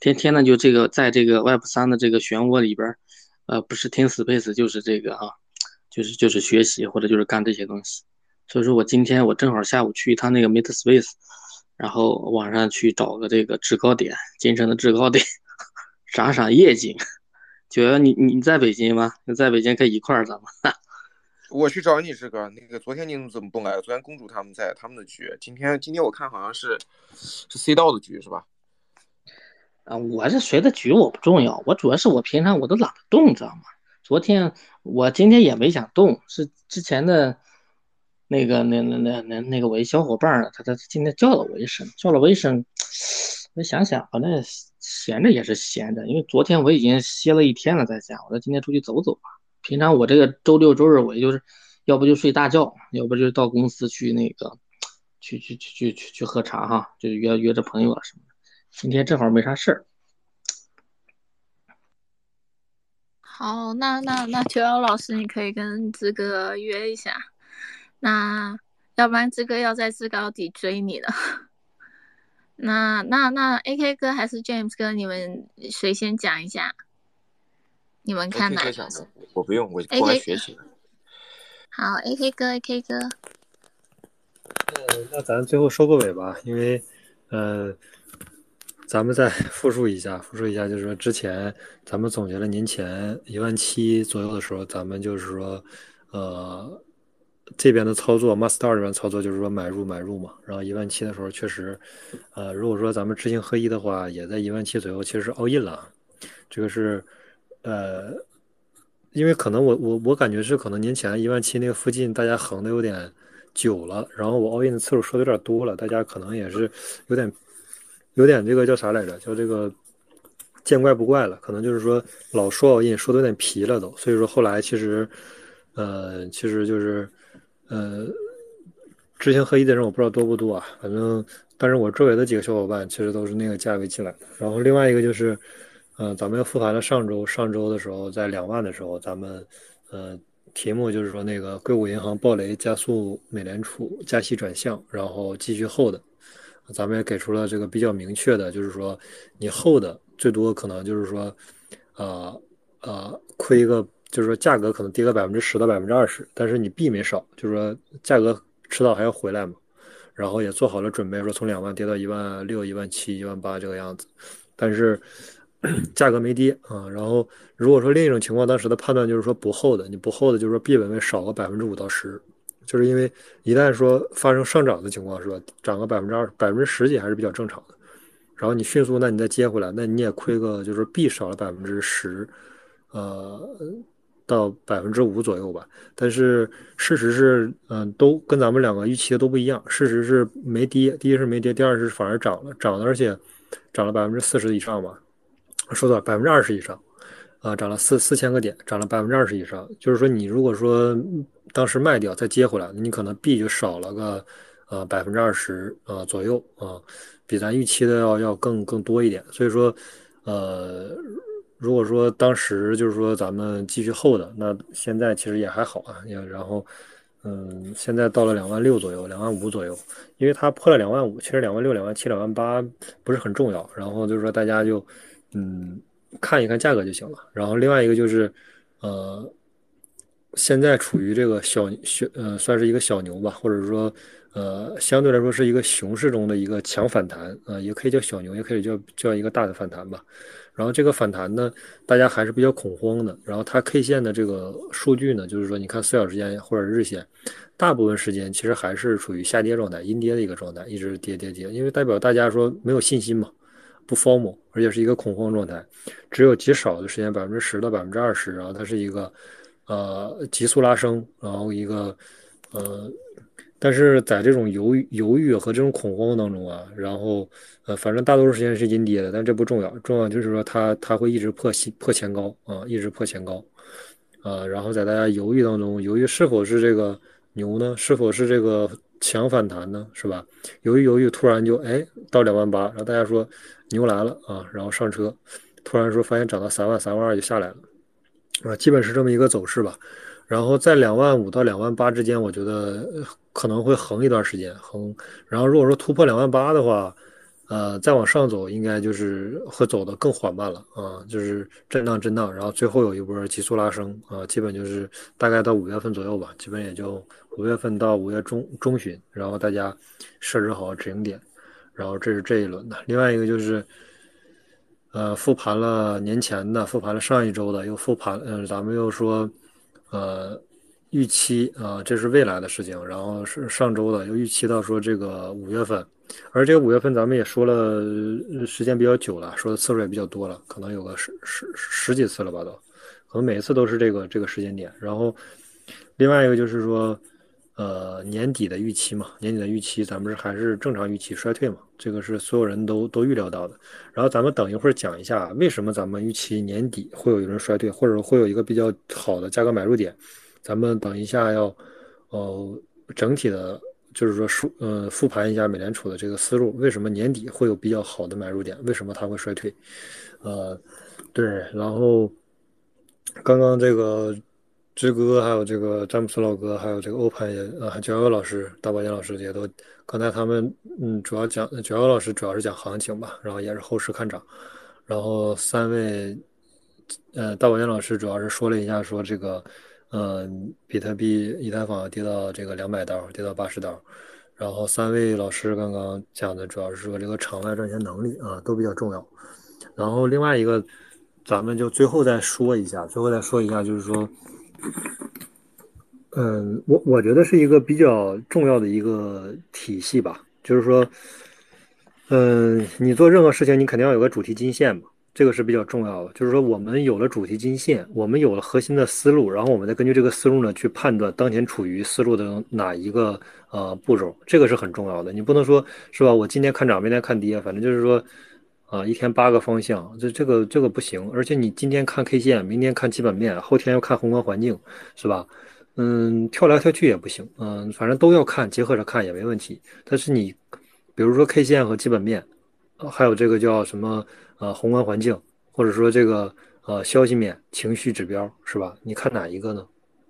S9: 天天呢就这个在这个 Web 三的这个漩涡里边，呃，不是听 Space 就是这个啊，就是就是学习或者就是干这些东西。所以说我今天我正好下午去一趟那个 Meta Space，然后晚上去找个这个制高点，京城的制高点，赏赏夜景。九幺，你你在北京吗？你在北京可以一块儿咱们。
S8: 我去找你这个，那个昨天你怎么不来？昨天公主他们在他们的局，今天今天我看好像是是 C 道的局是吧？
S9: 啊，我是谁的局我不重要，我主要是我平常我都懒得动，知道吗？昨天我今天也没想动，是之前的那个那那那那那个我一小伙伴他他今天叫了我一声，叫了我一声，我想想，反正闲着也是闲着，因为昨天我已经歇了一天了在家，我说今天出去走走吧。平常我这个周六周日我就是，要不就睡大觉，要不就到公司去那个，去去去去去去喝茶哈，就约约着朋友啊什么的。今天正好没啥事儿。
S2: 好，那那那九幺老师，你可以跟志哥约一下。那要不然志哥要在制高底追你了。那那那 A K 哥还是 James 哥，你们谁先讲一下？你们看哪？
S8: 我不用，我过来学习。
S2: 好，A K 哥，A K 哥。
S4: 呃，那咱最后收个尾吧，因为，呃，咱们再复述一下，复述一下，就是说之前咱们总结了年前一万七左右的时候，咱们就是说，呃，这边的操作，Master 这边操作就是说买入买入嘛，然后一万七的时候确实，呃，如果说咱们知行合一的话，也在一万七左右，其实是 all in 了，这个是。呃，因为可能我我我感觉是可能年前一万七那个附近大家横的有点久了，然后我 all in 的次数说的有点多了，大家可能也是有点有点这个叫啥来着？叫这个见怪不怪了，可能就是说老说 all in 说的有点疲了都，所以说后来其实呃其实就是呃知行合一的人我不知道多不多啊，反正但是我周围的几个小伙伴其实都是那个价位进来的，然后另外一个就是。嗯，咱们又复盘了上周，上周的时候在两万的时候，咱们，呃，题目就是说那个硅谷银行暴雷加速美联储加息转向，然后继续后的，咱们也给出了这个比较明确的，就是说你后的最多可能就是说，呃呃亏一个，就是说价格可能跌个百分之十到百分之二十，但是你币没少，就是说价格迟早还要回来嘛。然后也做好了准备，说从两万跌到一万六、一万七、一万八这个样子，但是 价格没跌啊。然后如果说另一种情况，当时的判断就是说不厚的，你不厚的，就是说币本位少个百分之五到十，就是因为一旦说发生上涨的情况，是吧？涨个百分之二、百分之十几还是比较正常的。然后你迅速，那你再接回来，那你也亏个就是币少了百分之十，呃。到百分之五左右吧，但是事实是，嗯，都跟咱们两个预期的都不一样。事实是没跌，第一是没跌，第二是反而涨了，涨了，而且涨了百分之四十以上吧，说到百分之二十以上，啊，涨了四四千个点，涨了百分之二十以上。就是说，你如果说当时卖掉再接回来，你可能币就少了个呃百分之二十啊左右啊，比咱预期的要要更更多一点。所以说，呃。如果说当时就是说咱们继续厚的，那现在其实也还好啊。也然后，嗯，现在到了两万六左右，两万五左右，因为它破了两万五，其实两万六、两万七、两万八不是很重要。然后就是说大家就，嗯，看一看价格就行了。然后另外一个就是，呃，现在处于这个小小，呃，算是一个小牛吧，或者说，呃，相对来说是一个熊市中的一个强反弹啊，也可以叫小牛，也可以叫叫一个大的反弹吧。然后这个反弹呢，大家还是比较恐慌的。然后它 K 线的这个数据呢，就是说，你看四小时线或者日线，大部分时间其实还是处于下跌状态、阴跌的一个状态，一直跌跌跌。因为代表大家说没有信心嘛，不 formal，而且是一个恐慌状态。只有极少的时间，百分之十到百分之二十，然后它是一个呃急速拉升，然后一个呃。但是在这种犹豫、犹豫和这种恐慌当中啊，然后，呃，反正大多数时间是阴跌的，但这不重要，重要就是说它它会一直破新破前高啊，一直破前高，啊，然后在大家犹豫当中，犹豫是否是这个牛呢？是否是这个强反弹呢？是吧？犹豫犹豫，突然就哎到两万八，然后大家说牛来了啊，然后上车，突然说发现涨到三万、三万二就下来了，啊，基本是这么一个走势吧。然后在两万五到两万八之间，我觉得可能会横一段时间，横。然后如果说突破两万八的话，呃，再往上走，应该就是会走得更缓慢了啊，就是震荡震荡，然后最后有一波急速拉升啊，基本就是大概到五月份左右吧，基本也就五月份到五月中中旬，然后大家设置好止盈点，然后这是这一轮的。另外一个就是，呃，复盘了年前的，复盘了上一周的，又复盘，嗯，咱们又说。呃，预期啊，这是未来的事情。然后是上周的，又预期到说这个五月份，而这个五月份咱们也说了时间比较久了，说的次数也比较多了，可能有个十十十几次了吧都，可能每一次都是这个这个时间点。然后另外一个就是说，呃，年底的预期嘛，年底的预期咱们是还是正常预期衰退嘛，这个是所有人都都预料到的。然后咱们等一会儿讲一下为什么咱们预期年底会有一轮衰退，或者会有一个比较好的价格买入点。咱们等一下要，呃，整体的，就是说复呃复盘一下美联储的这个思路，为什么年底会有比较好的买入点？为什么它会衰退？呃，对，然后刚刚这个志哥还有这个詹姆斯老哥还有这个欧盘也啊，九幺老师、大宝剑老师也都。刚才他们嗯，主要讲九幺老师主要是讲行情吧，然后也是后市看涨，然后三位，呃，大宝剑老师主要是说了一下，说这个，嗯，比特币、以太坊跌到这个两百刀，跌到八十刀，然后三位老师刚刚讲的主要是说这个场外赚钱能力啊，都比较重要，然后另外一个，咱们就最后再说一下，最后再说一下，就是说。嗯，我我觉得是一个比较重要的一个体系吧，就是说，嗯，你做任何事情，你肯定要有个主题金线嘛，这个是比较重要的。就是说，我们有了主题金线，我们有了核心的思路，然后我们再根据这个思路呢，去判断当前处于思路的哪一个呃步骤，这个是很重要的。你不能说是吧？我今天看涨，明天看跌，反正就是说，啊，一天八个方向，这这个这个不行。而且你今天看 K 线，明天看基本面，后天要看宏观环境，是吧？嗯，跳来跳去也不行，嗯，反正都要看，结合着看也没问题。但是你，比如说 K 线和基本面，还有这个叫什么呃宏观环境，或者说这个呃消息面、情绪指标，是吧？你看哪一个呢？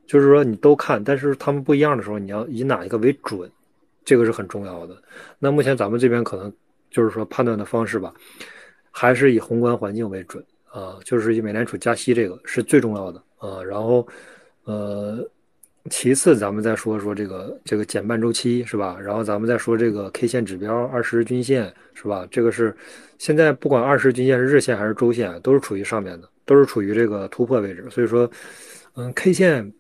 S4: 就是说你都看，但是他们不一样的时候，你要以哪一个为准，这个是很重要的。那目前咱们这边可能就是说判断的方式吧，还是以宏观环境为准。啊，就是以美联储加息这个是最重要的啊。然后，呃，其次咱们再说说这个这个减半周期是吧？然后咱们再说这个 K 线指标、二十日均线是吧？这个是现在不管二十均线是日线还是周线，都是处于上面的，都是处于这个突破位置。所以说，嗯，K 线。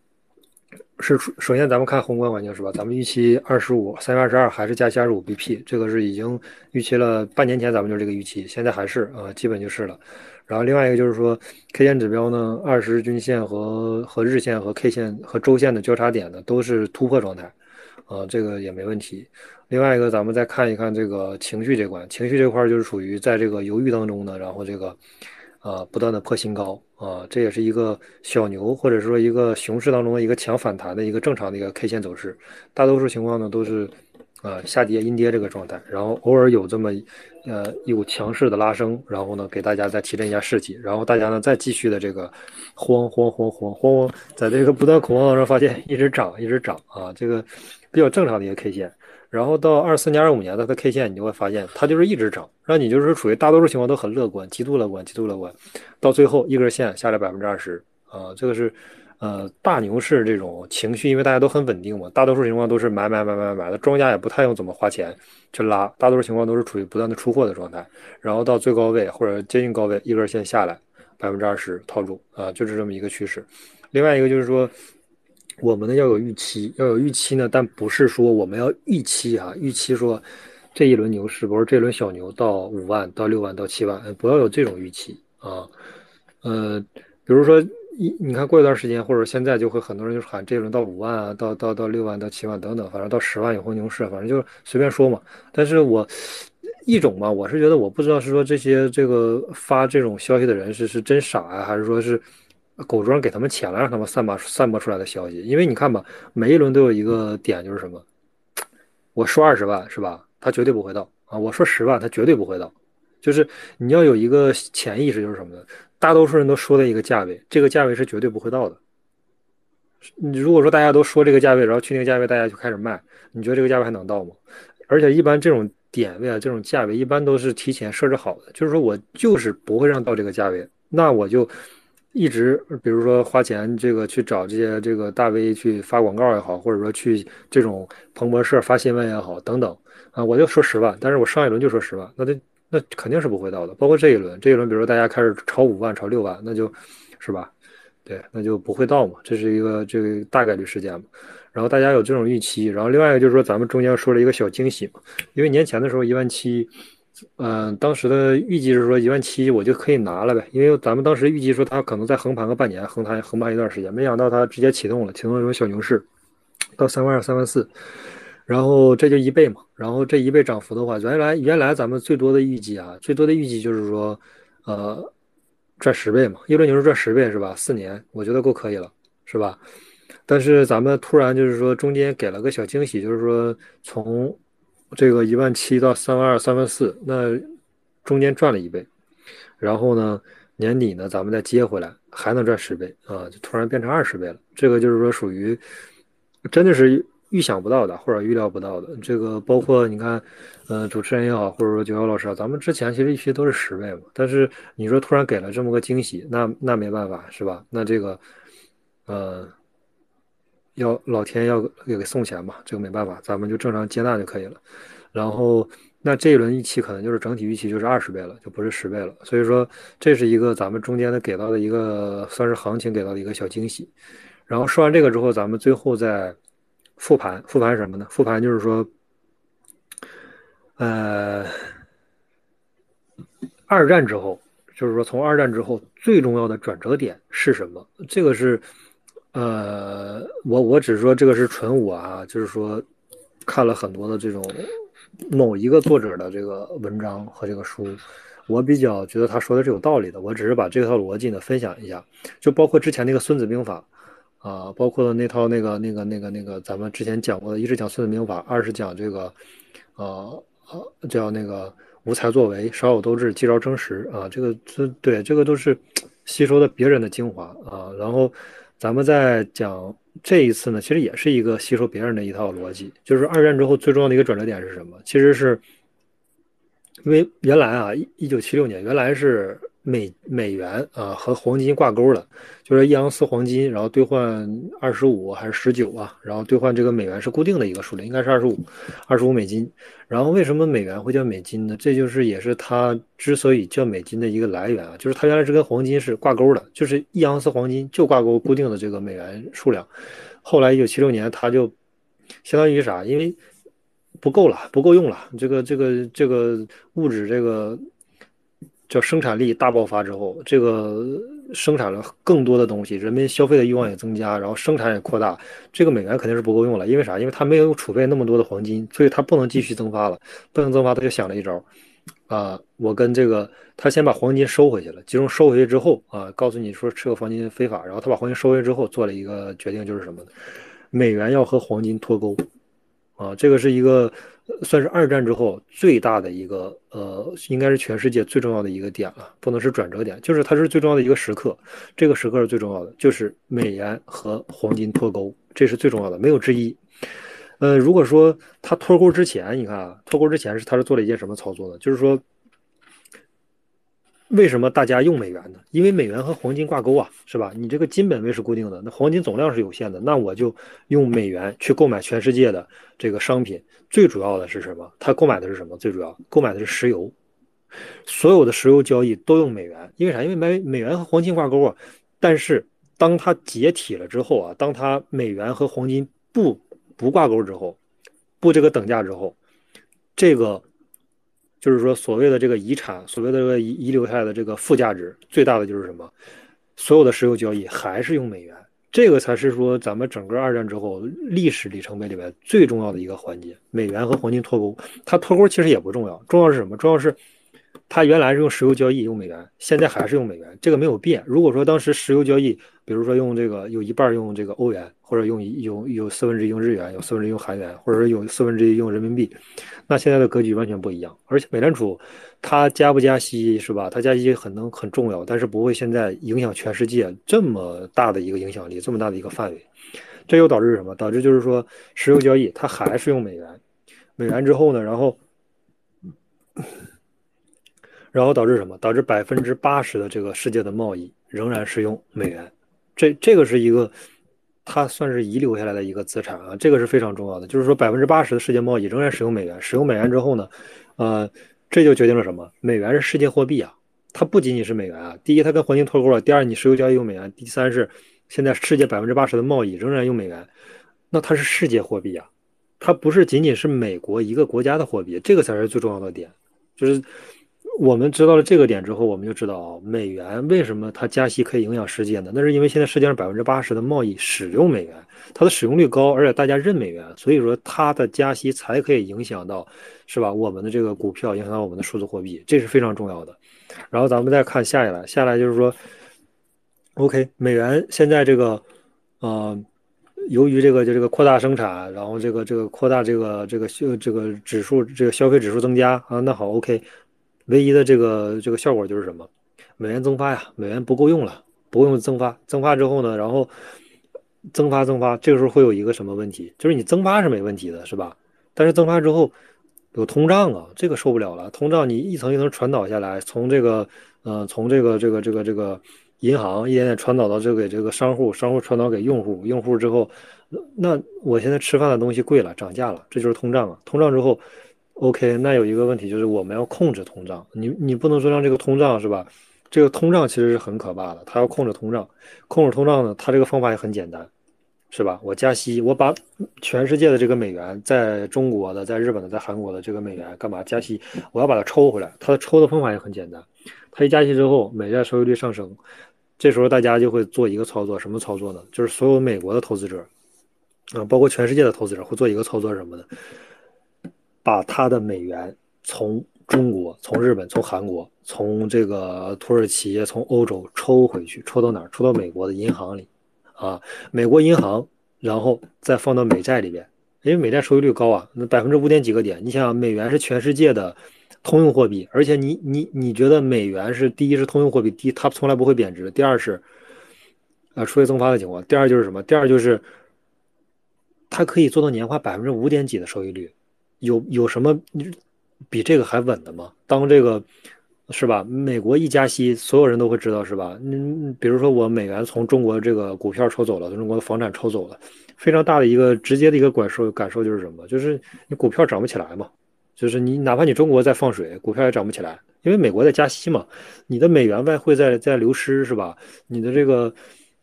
S4: 是首先，咱们看宏观环境是吧？咱们预期二十五三月二十二还是加息二十五 BP，这个是已经预期了半年前，咱们就这个预期，现在还是啊，基本就是了。然后另外一个就是说，K 线指标呢，二十均线和和日线和 K 线和周线的交叉点呢，都是突破状态，啊，这个也没问题。另外一个，咱们再看一看这个情绪这关，情绪这块就是属于在这个犹豫当中的，然后这个。啊，不断的破新高啊，这也是一个小牛或者说一个熊市当中的一个强反弹的一个正常的一个 K 线走势。大多数情况呢都是啊下跌阴跌这个状态，然后偶尔有这么呃有强势的拉升，然后呢给大家再提振一下士气，然后大家呢再继续的这个慌慌慌慌慌慌，在这个不断恐慌当中发现一直涨一直涨啊，这个比较正常的一个 K 线。然后到二四年、二五年的 K 线，你就会发现它就是一直涨，让你就是处于大多数情况都很乐观、极度乐观、极度乐观，到最后一根线下来百分之二十啊，这个是呃大牛市这种情绪，因为大家都很稳定嘛，大多数情况都是买买买买买的，庄家也不太用怎么花钱去拉，大多数情况都是处于不断的出货的状态，然后到最高位或者接近高位，一根线下来百分之二十套住啊，就是这么一个趋势。另外一个就是说。我们呢要有预期，要有预期呢，但不是说我们要预期啊，预期说这一轮牛市，不是这轮小牛到五万到六万到七万，不要有这种预期啊。呃，比如说一，你看过一段时间或者现在就会很多人就喊这一轮到五万啊，到到到六万到七万等等，反正到十万以后牛市，反正就随便说嘛。但是我一种嘛，我是觉得我不知道是说这些这个发这种消息的人是是真傻呀，还是说是。狗庄给他们钱了，让他们散播散播出来的消息。因为你看吧，每一轮都有一个点，就是什么？我说二十万是吧？他绝对不会到啊！我说十万，他绝对不会到。就是你要有一个潜意识，就是什么呢？大多数人都说的一个价位，这个价位是绝对不会到的。你如果说大家都说这个价位，然后去那个价位，大家就开始卖，你觉得这个价位还能到吗？而且一般这种点位啊，这种价位一般都是提前设置好的，就是说我就是不会让到这个价位，那我就。一直，比如说花钱这个去找这些这个大 V 去发广告也好，或者说去这种彭博社发新闻也好，等等啊，我就说十万，但是我上一轮就说十万，那这那肯定是不会到的。包括这一轮，这一轮，比如说大家开始炒五万、炒六万，那就，是吧？对，那就不会到嘛，这是一个这个大概率事件嘛。然后大家有这种预期，然后另外一个就是说，咱们中间说了一个小惊喜嘛，因为年前的时候一万七。嗯，当时的预计是说一万七我就可以拿了呗，因为咱们当时预计说它可能再横盘个半年，横盘横盘一段时间，没想到它直接启动了，启动了这种小牛市，到三万二、三万四，然后这就一倍嘛，然后这一倍涨幅的话，原来原来咱们最多的预计啊，最多的预计就是说，呃，赚十倍嘛，一轮牛市赚十倍是吧？四年我觉得够可以了，是吧？但是咱们突然就是说中间给了个小惊喜，就是说从。这个一万七到三万二、三万四，那中间赚了一倍，然后呢，年底呢，咱们再接回来，还能赚十倍啊，就突然变成二十倍了。这个就是说属于真的是预想不到的，或者预料不到的。这个包括你看，呃，主持人也好，或者说九幺老师啊，咱们之前其实预期都是十倍嘛，但是你说突然给了这么个惊喜，那那没办法是吧？那这个，呃。要老天要给给送钱嘛，这个没办法，咱们就正常接纳就可以了。然后那这一轮预期可能就是整体预期就是二十倍了，就不是十倍了。所以说这是一个咱们中间的给到的一个算是行情给到的一个小惊喜。然后说完这个之后，咱们最后再复盘，复盘什么呢？复盘就是说，呃，二战之后，就是说从二战之后最重要的转折点是什么？这个是。呃，我我只是说这个是纯我啊，就是说看了很多的这种某一个作者的这个文章和这个书，我比较觉得他说的是有道理的。我只是把这套逻辑呢分享一下，就包括之前那个《孙子兵法》啊，包括那套那个那个那个那个咱们之前讲过的，一是讲《孙子兵法》，二是讲这个呃叫那个无才作为，少有斗志，积招争实啊，这个这对这个都是吸收的别人的精华啊，然后。咱们在讲这一次呢，其实也是一个吸收别人的一套逻辑，就是二战之后最重要的一个转折点是什么？其实是因为原来啊，一九七六年原来是美美元啊和黄金挂钩的，就是一盎司黄金，然后兑换二十五还是十九啊，然后兑换这个美元是固定的一个数量，应该是二十五，二十五美金。然后为什么美元会叫美金呢？这就是也是它之所以叫美金的一个来源啊，就是它原来是跟黄金是挂钩的，就是一盎司黄金就挂钩固定的这个美元数量。后来一九七六年，它就相当于啥？因为不够了，不够用了，这个这个这个物质这个。叫生产力大爆发之后，这个生产了更多的东西，人民消费的欲望也增加，然后生产也扩大，这个美元肯定是不够用了。因为啥？因为它没有储备那么多的黄金，所以它不能继续增发了。不能增发，他就想了一招，啊，我跟这个他先把黄金收回去了，集中收回去之后啊，告诉你说持有黄金非法，然后他把黄金收回去之后，做了一个决定，就是什么呢？美元要和黄金脱钩，啊，这个是一个。算是二战之后最大的一个，呃，应该是全世界最重要的一个点了，不能是转折点，就是它是最重要的一个时刻。这个时刻是最重要的，就是美元和黄金脱钩，这是最重要的，没有之一。呃，如果说它脱钩之前，你看啊，脱钩之前是它是做了一件什么操作呢？就是说。为什么大家用美元呢？因为美元和黄金挂钩啊，是吧？你这个金本位是固定的，那黄金总量是有限的，那我就用美元去购买全世界的这个商品。最主要的是什么？他购买的是什么？最主要购买的是石油，所有的石油交易都用美元，因为啥？因为美美元和黄金挂钩啊。但是当它解体了之后啊，当它美元和黄金不不挂钩之后，不这个等价之后，这个。就是说，所谓的这个遗产，所谓的遗遗留下来的这个附加值，最大的就是什么？所有的石油交易还是用美元，这个才是说咱们整个二战之后历史里程碑里面最重要的一个环节。美元和黄金脱钩，它脱钩其实也不重要，重要是什么？重要是它原来是用石油交易用美元，现在还是用美元，这个没有变。如果说当时石油交易，比如说用这个有一半用这个欧元，或者用有有四分之一用日元，有四分之一用韩元，或者说有四分之一用人民币。那现在的格局完全不一样，而且美联储它加不加息是吧？它加息很能很重要，但是不会现在影响全世界这么大的一个影响力，这么大的一个范围。这又导致什么？导致就是说石油交易它还是用美元，美元之后呢，然后然后导致什么？导致百分之八十的这个世界的贸易仍然是用美元。这这个是一个。它算是遗留下来的一个资产啊，这个是非常重要的。就是说，百分之八十的世界贸易仍然使用美元。使用美元之后呢，呃，这就决定了什么？美元是世界货币啊，它不仅仅是美元啊。第一，它跟黄金脱钩了；第二，你石油交易用美元；第三是现在世界百分之八十的贸易仍然用美元，那它是世界货币啊，它不是仅仅是美国一个国家的货币，这个才是最重要的点，就是。我们知道了这个点之后，我们就知道啊，美元为什么它加息可以影响世界呢？那是因为现在世界上百分之八十的贸易使用美元，它的使用率高，而且大家认美元，所以说它的加息才可以影响到，是吧？我们的这个股票影响到我们的数字货币，这是非常重要的。然后咱们再看下一来，下来就是说，OK，美元现在这个，呃，由于这个就这个扩大生产，然后这个这个扩大这个这个消这个指数这个消费指数增加啊，那好，OK。唯一的这个这个效果就是什么？美元增发呀，美元不够用了，不够用增发，增发之后呢，然后增发增发，这个时候会有一个什么问题？就是你增发是没问题的，是吧？但是增发之后有通胀啊，这个受不了了。通胀你一层一层传导下来，从这个呃从这个这个这个这个银行一点点传导到这个这个商户，商户传导给用户，用户之后，那我现在吃饭的东西贵了，涨价了，这就是通胀啊。通胀之后。OK，那有一个问题就是我们要控制通胀，你你不能说让这个通胀是吧？这个通胀其实是很可怕的，它要控制通胀，控制通胀呢，它这个方法也很简单，是吧？我加息，我把全世界的这个美元，在中国的、在日本的、在韩国的这个美元干嘛加息？我要把它抽回来，它的抽的方法也很简单，它一加息之后，美债收益率上升，这时候大家就会做一个操作，什么操作呢？就是所有美国的投资者，啊，包括全世界的投资者会做一个操作，什么呢？把他的美元从中国、从日本、从韩国、从这个土耳其、从欧洲抽回去，抽到哪儿？抽到美国的银行里，啊，美国银行，然后再放到美债里边，因为美债收益率高啊，那百分之五点几个点。你想想，美元是全世界的通用货币，而且你你你觉得美元是第一是通用货币，第一它从来不会贬值，第二是，啊，除非增发的情况，第二就是什么？第二就是它可以做到年化百分之五点几的收益率。有有什么比这个还稳的吗？当这个是吧？美国一加息，所有人都会知道，是吧？嗯，比如说我美元从中国这个股票抽走了，从中国的房产抽走了，非常大的一个直接的一个感受感受就是什么？就是你股票涨不起来嘛，就是你哪怕你中国在放水，股票也涨不起来，因为美国在加息嘛，你的美元外汇在在流失，是吧？你的这个。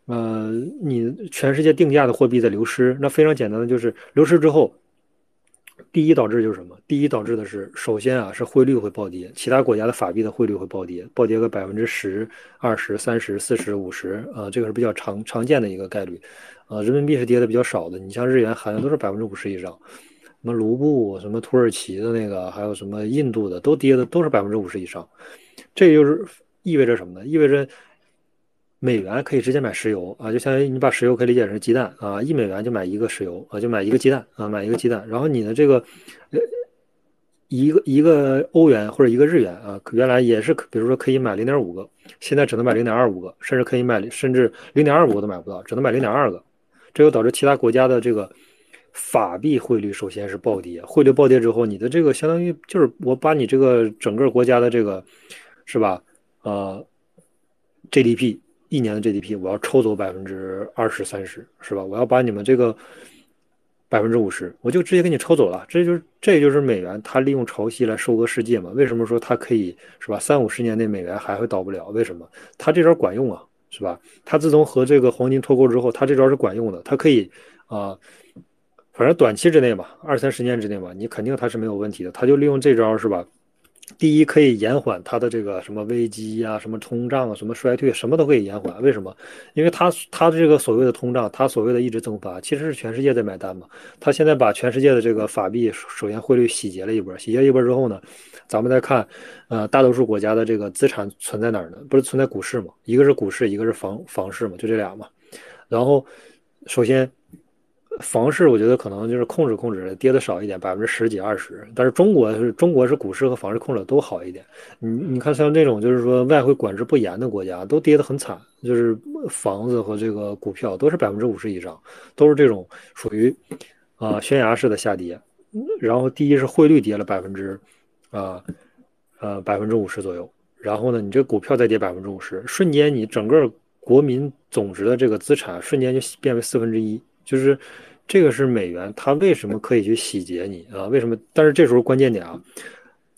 S4: 呃，你全世界定价的货币在流失，那非常简单的就是流失之后，第一导致就是什么？第一导致的是，首先啊是汇率会暴跌，其他国家的法币的汇率会暴跌，暴跌个百分之十、二十、三十、四十、五十，啊，这个是比较常常见的一个概率，呃，人民币是跌的比较少的，你像日元好像都是百分之五十以上，什么卢布、什么土耳其的那个，还有什么印度的都跌的都是百分之五十以上，这就是意味着什么呢？意味着。美元可以直接买石油啊，就相当于你把石油可以理解成鸡蛋啊，一美元就买一个石油啊，就买一个鸡蛋啊，买一个鸡蛋。然后你的这个，呃，一个一个欧元或者一个日元啊，原来也是，比如说可以买零点五个，现在只能买零点二五个，甚至可以买，甚至零点二五个都买不到，只能买零点二个。这就导致其他国家的这个法币汇率首先是暴跌，汇率暴跌之后，你的这个相当于就是我把你这个整个国家的这个，是吧？呃，GDP。一年的 GDP，我要抽走百分之二十三十，是吧？我要把你们这个百分之五十，我就直接给你抽走了。这就是这就是美元，它利用潮汐来收割世界嘛？为什么说它可以是吧？三五十年内美元还会倒不了？为什么？它这招管用啊，是吧？它自从和这个黄金脱钩之后，它这招是管用的。它可以啊，反正短期之内吧，二三十年之内吧，你肯定它是没有问题的。它就利用这招，是吧？第一，可以延缓它的这个什么危机呀、什么通胀啊、什么衰退，什么都可以延缓。为什么？因为它它的这个所谓的通胀，它所谓的一直增发，其实是全世界在买单嘛。它现在把全世界的这个法币首先汇率洗劫了一波，洗劫一波之后呢，咱们再看，呃，大多数国家的这个资产存在哪儿呢？不是存在股市嘛？一个是股市，一个是房房市嘛，就这俩嘛。然后，首先。房市我觉得可能就是控制控制，跌的少一点，百分之十几二十。但是中国是中国是股市和房市控制都好一点。你你看像这种就是说外汇管制不严的国家，都跌得很惨，就是房子和这个股票都是百分之五十以上，都是这种属于啊悬崖式的下跌。然后第一是汇率跌了百分之啊呃百分之五十左右，然后呢你这股票再跌百分之五十，瞬间你整个国民总值的这个资产瞬间就变为四分之一。就是，这个是美元，它为什么可以去洗劫你啊？为什么？但是这时候关键点啊，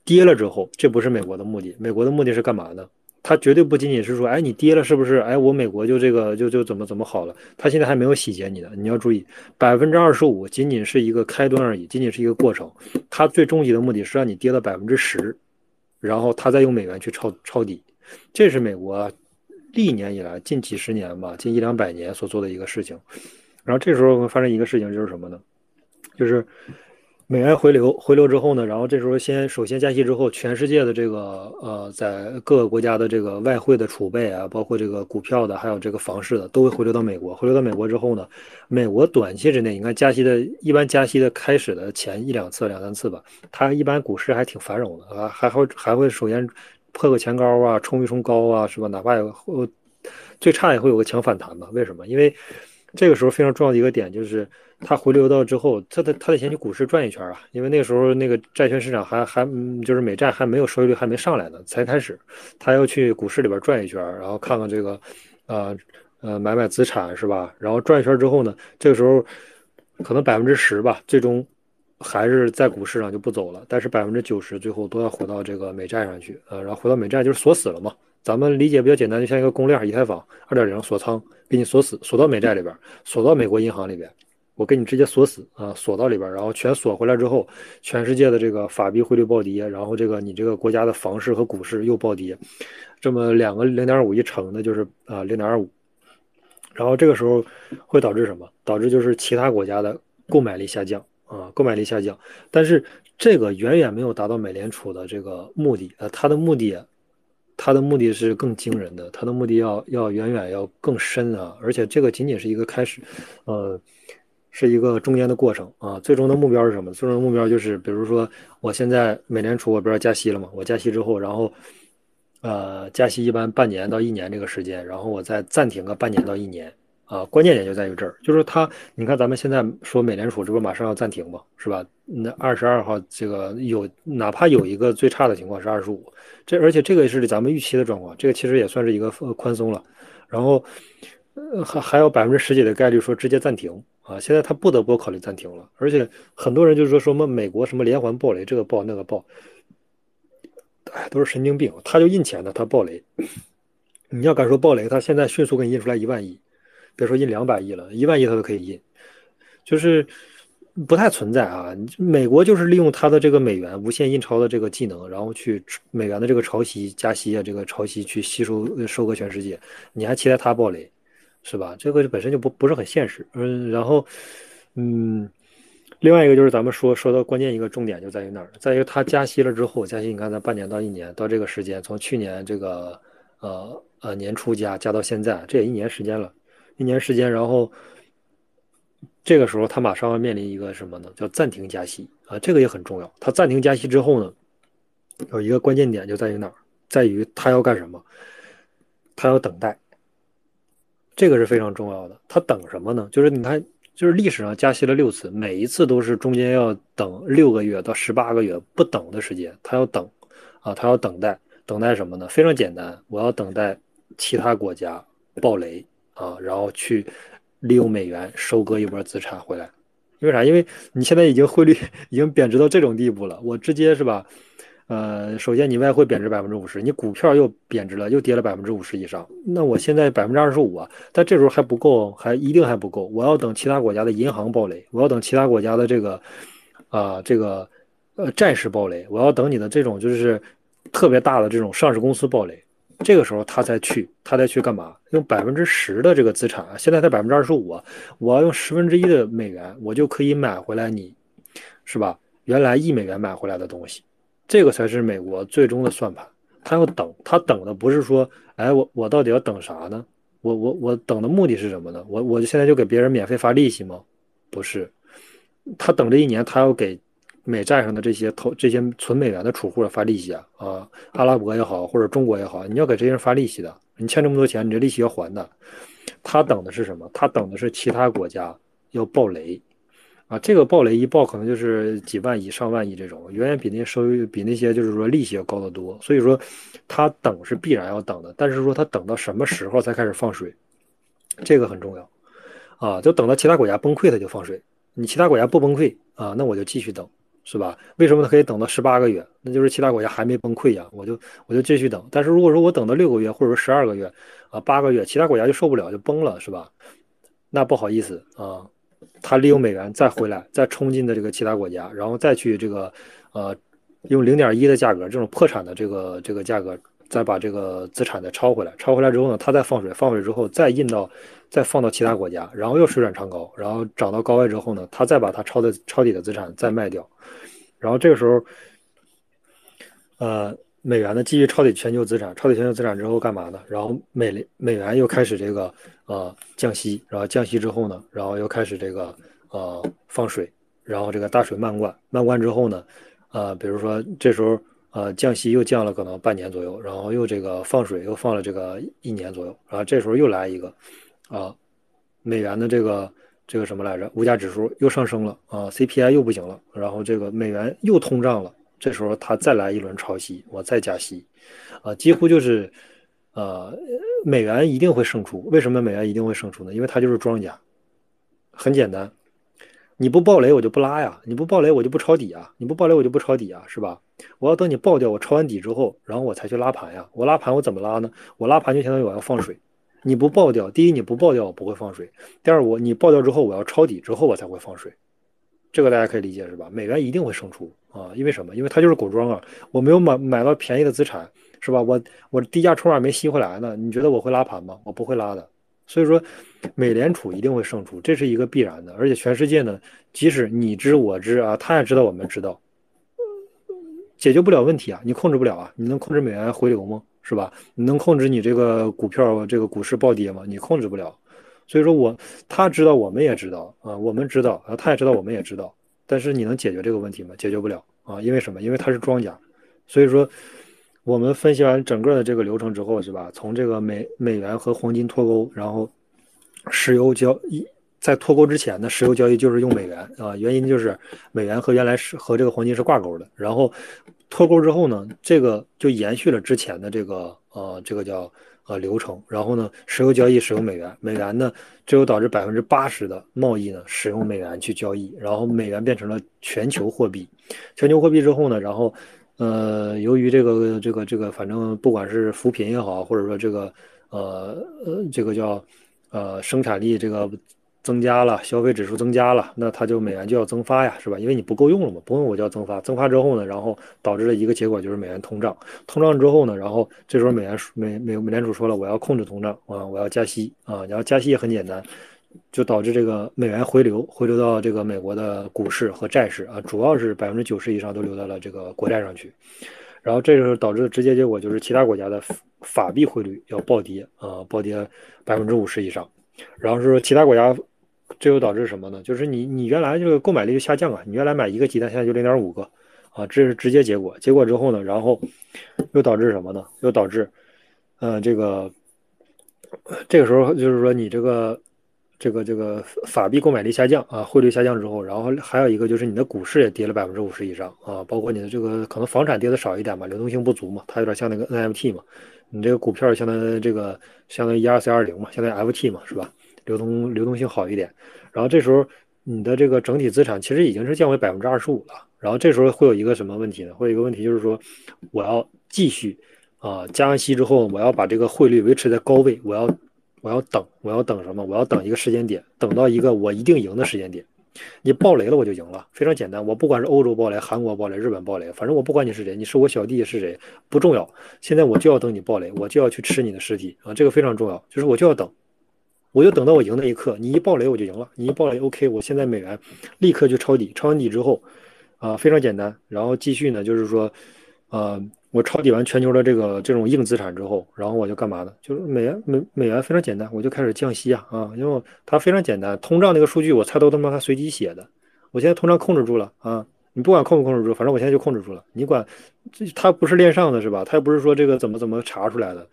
S4: 跌了之后，这不是美国的目的。美国的目的是干嘛呢？它绝对不仅仅是说，哎，你跌了是不是？哎，我美国就这个就就怎么怎么好了？它现在还没有洗劫你的，你要注意，百分之二十五仅仅是一个开端而已，仅仅是一个过程。它最终极的目的是让你跌到百分之十，然后它再用美元去抄抄底。这是美国历年以来近几十年吧，近一两百年所做的一个事情。然后这时候会发生一个事情，就是什么呢？就是美元回流，回流之后呢，然后这时候先首先加息之后，全世界的这个呃，在各个国家的这个外汇的储备啊，包括这个股票的，还有这个房市的，都会回流到美国。回流到美国之后呢，美国短期之内，你看加息的，一般加息的开始的前一两次、两三次吧，它一般股市还挺繁荣的啊，还会还会首先破个前高啊，冲一冲高啊，是吧？哪怕有最差也会有个强反弹吧？为什么？因为这个时候非常重要的一个点就是，它回流到之后，它得它得先去股市转一圈啊，因为那个时候那个债券市场还还就是美债还没有收益率还没上来呢，才开始，他要去股市里边转一圈，然后看看这个，呃呃买买资产是吧？然后转一圈之后呢，这个时候可能百分之十吧，最终还是在股市上就不走了，但是百分之九十最后都要回到这个美债上去，呃，然后回到美债就是锁死了嘛。咱们理解比较简单，就像一个公链，以太坊二点零锁仓，给你锁死，锁到美债里边，锁到美国银行里边，我给你直接锁死啊，锁到里边，然后全锁回来之后，全世界的这个法币汇率暴跌，然后这个你这个国家的房市和股市又暴跌，这么两个零点五一乘的就是啊零点二五，然后这个时候会导致什么？导致就是其他国家的购买力下降啊，购买力下降，但是这个远远没有达到美联储的这个目的，呃，它的目的。他的目的是更惊人的，他的目的要要远远要更深啊！而且这个仅仅是一个开始，呃，是一个中间的过程啊。最终的目标是什么？最终的目标就是，比如说，我现在美联储我不是要加息了吗？我加息之后，然后，呃，加息一般半年到一年这个时间，然后我再暂停个半年到一年，啊，关键点就在于这儿，就是它，你看咱们现在说美联储这不马上要暂停吗，是吧？那二十二号这个有，哪怕有一个最差的情况是二十五，这而且这个是咱们预期的状况，这个其实也算是一个宽松了。然后，呃，还还有百分之十几的概率说直接暂停啊，现在他不得不考虑暂停了。而且很多人就是说什么美国什么连环暴雷，这个暴那个暴，哎，都是神经病，他就印钱的，他暴雷。你要敢说暴雷，他现在迅速给你印出来一万亿。别说印两百亿了，一万亿它都可以印，就是不太存在啊。美国就是利用它的这个美元无限印钞的这个技能，然后去美元的这个潮汐加息啊，这个潮汐去吸收收割全世界。你还期待它暴雷，是吧？这个本身就不不是很现实。嗯，然后嗯，另外一个就是咱们说说到关键一个重点就在于哪儿？在于它加息了之后，加息你看在半年到一年到这个时间，从去年这个呃呃年初加加到现在，这也一年时间了。一年时间，然后这个时候他马上要面临一个什么呢？叫暂停加息啊，这个也很重要。他暂停加息之后呢，有一个关键点就在于哪儿？在于他要干什么？他要等待，这个是非常重要的。他等什么呢？就是你看，就是历史上加息了六次，每一次都是中间要等六个月到十八个月不等的时间，他要等啊，他要等待，等待什么呢？非常简单，我要等待其他国家暴雷。啊，然后去利用美元收割一波资产回来，因为啥？因为你现在已经汇率已经贬值到这种地步了，我直接是吧？呃，首先你外汇贬值百分之五十，你股票又贬值了，又跌了百分之五十以上，那我现在百分之二十五啊，但这时候还不够，还一定还不够，我要等其他国家的银行暴雷，我要等其他国家的这个啊这个呃债市暴雷，我要等你的这种就是特别大的这种上市公司暴雷。这个时候他才去，他才去干嘛？用百分之十的这个资产，现在才百分之二十五，我要用十分之一的美元，我就可以买回来你，是吧？原来一美元买回来的东西，这个才是美国最终的算盘。他要等，他等的不是说，哎，我我到底要等啥呢？我我我等的目的是什么呢？我我现在就给别人免费发利息吗？不是，他等这一年，他要给。美债上的这些投这些存美元的储户发利息啊啊，阿拉伯也好或者中国也好，你要给这些人发利息的，你欠这么多钱，你这利息要还的。他等的是什么？他等的是其他国家要爆雷啊！这个爆雷一爆，可能就是几万亿、上万亿这种，远远比那些收益比那些就是说利息要高得多。所以说，他等是必然要等的，但是说他等到什么时候才开始放水，这个很重要啊！就等到其他国家崩溃他就放水，你其他国家不崩溃啊，那我就继续等。是吧？为什么可以等到十八个月？那就是其他国家还没崩溃呀，我就我就继续等。但是如果说我等到六个月，或者说十二个月，啊八个月，其他国家就受不了就崩了，是吧？那不好意思啊，他利用美元再回来，再冲进的这个其他国家，然后再去这个呃用零点一的价格，这种破产的这个这个价格，再把这个资产再抄回来，抄回来之后呢，他再放水，放水之后再印到。再放到其他国家，然后又水涨船高，然后涨到高位之后呢，他再把他抄的抄底的资产再卖掉，然后这个时候，呃，美元呢继续抄底全球资产，抄底全球资产之后干嘛呢？然后美美元又开始这个呃降息，然后降息之后呢，然后又开始这个呃放水，然后这个大水漫灌，漫灌之后呢，呃，比如说这时候呃降息又降了可能半年左右，然后又这个放水又放了这个一年左右，然后这时候又来一个。啊，美元的这个这个什么来着？物价指数又上升了啊，CPI 又不行了，然后这个美元又通胀了。这时候它再来一轮抄息，我再加息，啊，几乎就是，呃，美元一定会胜出。为什么美元一定会胜出呢？因为它就是庄家，很简单，你不爆雷我就不拉呀，你不爆雷我就不抄底啊，你不爆雷我就不抄底啊，是吧？我要等你爆掉，我抄完底之后，然后我才去拉盘呀。我拉盘我怎么拉呢？我拉盘就相当于我要放水。你不爆掉，第一你不爆掉我不会放水，第二我你爆掉之后我要抄底之后我才会放水，这个大家可以理解是吧？美元一定会胜出啊，因为什么？因为它就是狗庄啊，我没有买买到便宜的资产是吧？我我低价筹码没吸回来呢，你觉得我会拉盘吗？我不会拉的，所以说美联储一定会胜出，这是一个必然的，而且全世界呢，即使你知我知啊，他也知道我们知道，解决不了问题啊，你控制不了啊，你能控制美元回流吗？是吧？你能控制你这个股票这个股市暴跌吗？你控制不了。所以说我他知道，我们也知道啊，我们知道啊，他也知道，我们也知道。但是你能解决这个问题吗？解决不了啊，因为什么？因为他是庄家。所以说，我们分析完整个的这个流程之后，是吧？从这个美美元和黄金脱钩，然后石油交易在脱钩之前呢，石油交易就是用美元啊，原因就是美元和原来是和这个黄金是挂钩的。然后脱钩之后呢，这个就延续了之前的这个呃这个叫呃流程。然后呢，石油交易使用美元，美元呢，这就导致百分之八十的贸易呢使用美元去交易，然后美元变成了全球货币。全球货币之后呢，然后呃由于这个这个这个，反正不管是扶贫也好，或者说这个呃呃这个叫呃生产力这个。增加了消费指数增加了，那它就美元就要增发呀，是吧？因为你不够用了嘛，不用我就要增发。增发之后呢，然后导致了一个结果就是美元通胀。通胀之后呢，然后这时候美元美美美联储说了，我要控制通胀啊，我要加息啊。然后加息也很简单，就导致这个美元回流，回流到这个美国的股市和债市啊，主要是百分之九十以上都流到了这个国债上去。然后这时候导致的直接结果就是其他国家的法币汇率要暴跌啊，暴跌百分之五十以上。然后是其他国家。这又导致什么呢？就是你你原来这个购买力就下降啊，你原来买一个鸡蛋，现在就零点五个，啊，这是直接结果。结果之后呢，然后又导致什么呢？又导致，呃，这个这个时候就是说你这个这个这个法币购买力下降啊，汇率下降之后，然后还有一个就是你的股市也跌了百分之五十以上啊，包括你的这个可能房产跌的少一点嘛，流动性不足嘛，它有点像那个 NFT 嘛，你这个股票相当于这个相当于一二四二零嘛，相当于 FT 嘛，是吧？流动流动性好一点，然后这时候你的这个整体资产其实已经是降为百分之二十五了。然后这时候会有一个什么问题呢？会有一个问题就是说，我要继续啊加完息之后，我要把这个汇率维持在高位，我要我要等，我要等什么？我要等一个时间点，等到一个我一定赢的时间点。你暴雷了我就赢了，非常简单。我不管是欧洲暴雷、韩国暴雷、日本暴雷，反正我不管你是谁，你是我小弟是谁不重要。现在我就要等你暴雷，我就要去吃你的尸体啊！这个非常重要，就是我就要等。我就等到我赢那一刻，你一爆雷我就赢了，你一爆雷 OK，我现在美元立刻就抄底，抄完底之后，啊非常简单，然后继续呢就是说，呃我抄底完全球的这个这种硬资产之后，然后我就干嘛呢？就是美元美美元非常简单，我就开始降息啊啊，因为它非常简单，通胀那个数据我猜都他妈它随机写的，我现在通胀控制住了啊，你不管控不控制住，反正我现在就控制住了，你管这它不是链上的是吧？它又不是说这个怎么怎么查出来的，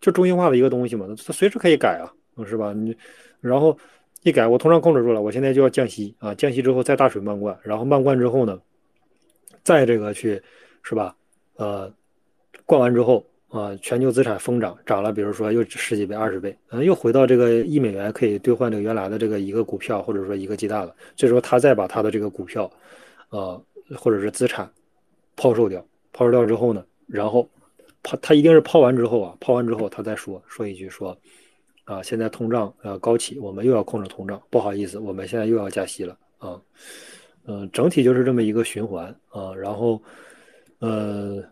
S4: 就中心化的一个东西嘛，它随时可以改啊。是吧？你，然后一改，我通胀控制住了，我现在就要降息啊！降息之后再大水漫灌，然后漫灌之后呢，再这个去，是吧？呃，灌完之后啊，全球资产疯涨，涨了，比如说又十几倍、二十倍，嗯，又回到这个一美元可以兑换这个原来的这个一个股票或者说一个鸡蛋了。这时候他再把他的这个股票，呃，或者是资产抛售掉，抛售掉之后呢，然后抛他一定是抛完之后啊，抛完之后他再说说一句说。啊，现在通胀呃高企，我们又要控制通胀，不好意思，我们现在又要加息了啊，嗯，整体就是这么一个循环啊，然后，呃，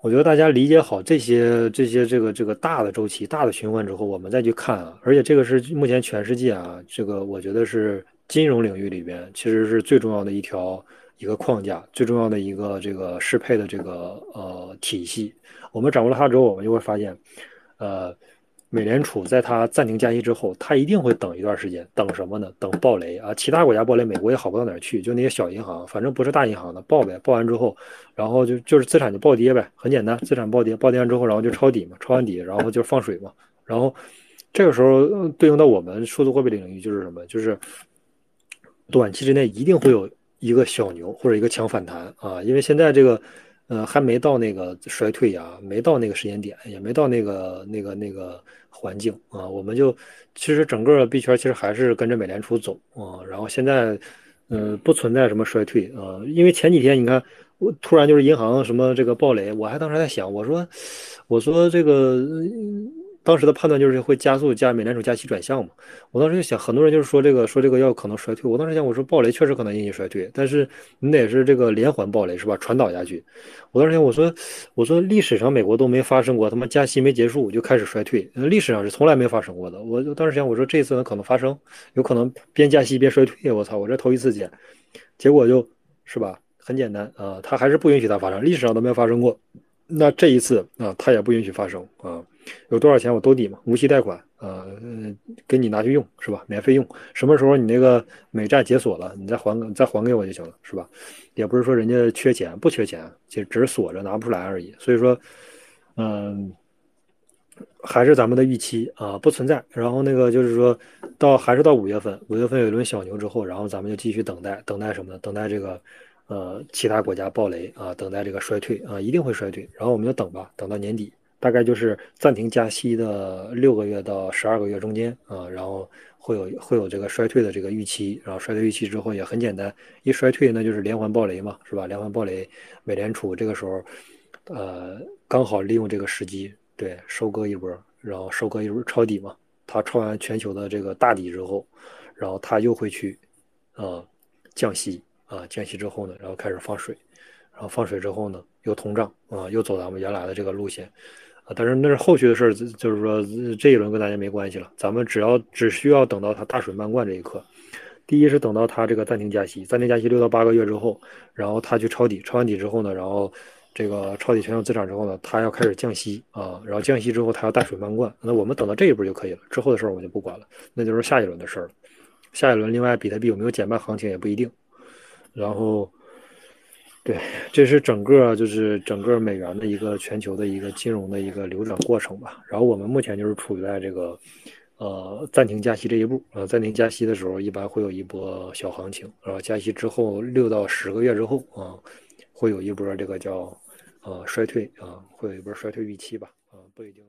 S4: 我觉得大家理解好这些这些这个这个大的周期、大的循环之后，我们再去看啊，而且这个是目前全世界啊，这个我觉得是金融领域里边其实是最重要的一条一个框架，最重要的一个这个适配的这个呃体系，我们掌握了它之后，我们就会发现，呃。美联储在它暂停加息之后，它一定会等一段时间，等什么呢？等暴雷啊！其他国家暴雷，美国也好不到哪儿去，就那些小银行，反正不是大银行的爆呗。爆完之后，然后就就是资产就暴跌呗，很简单，资产暴跌，暴跌完之后，然后就抄底嘛，抄完底，然后就放水嘛。然后这个时候对应到我们数字货币领域就是什么？就是短期之内一定会有一个小牛或者一个强反弹啊，因为现在这个。呃，还没到那个衰退呀，没到那个时间点，也没到那个那个那个环境啊。我们就其实整个币圈其实还是跟着美联储走啊。然后现在，嗯，不存在什么衰退啊，因为前几天你看，我突然就是银行什么这个暴雷，我还当时在想，我说，我说这个。当时的判断就是会加速加美联储加息转向嘛。我当时就想，很多人就是说这个说这个要可能衰退。我当时想，我说暴雷确实可能引起衰退，但是你得是这个连环暴雷是吧？传导下去。我当时想，我说我说历史上美国都没发生过他妈加息没结束就开始衰退，历史上是从来没发生过的。我就当时想，我说这次呢可能发生，有可能边加息边衰退。我操，我这头一次见，结果就是吧，很简单啊，他还是不允许它发生，历史上都没有发生过。那这一次啊，他也不允许发生啊。有多少钱我都抵嘛，无息贷款，呃，给你拿去用是吧？免费用，什么时候你那个美债解锁了，你再还再还给我就行了，是吧？也不是说人家缺钱，不缺钱，就只是锁着拿不出来而已。所以说，嗯，还是咱们的预期啊，不存在。然后那个就是说到还是到五月份，五月份有一轮小牛之后，然后咱们就继续等待，等待什么呢？等待这个呃其他国家暴雷啊，等待这个衰退啊，一定会衰退。然后我们就等吧，等到年底，大概就是暂停加息的六个月到十二个月中间啊，然后会有会有这个衰退的这个预期。然后衰退预期之后也很简单，一衰退那就是连环暴雷嘛，是吧？连环暴雷，美联储这个时候呃刚好利用这个时机。对，收割一波，然后收割一波抄底嘛。他抄完全球的这个大底之后，然后他又会去，呃，降息啊，降息之后呢，然后开始放水，然后放水之后呢，又通胀啊，又走咱们原来的这个路线啊。但是那是后续的事儿，就是说这一轮跟大家没关系了。咱们只要只需要等到它大水漫灌这一刻，第一是等到它这个暂停加息，暂停加息六到八个月之后，然后它去抄底，抄完底之后呢，然后。这个抄底全球资产之后呢，它要开始降息啊，然后降息之后它要大水漫灌，那我们等到这一步就可以了，之后的事儿我们就不管了，那就是下一轮的事儿了。下一轮，另外比特币有没有减半行情也不一定。然后，对，这是整个就是整个美元的一个全球的一个金融的一个流转过程吧。然后我们目前就是处在这个呃暂停加息这一步啊，暂停加息的时候一般会有一波小行情，然后加息之后六到十个月之后啊，会有一波这个叫。呃，衰退啊，会有一波衰退预期吧，啊，不一定。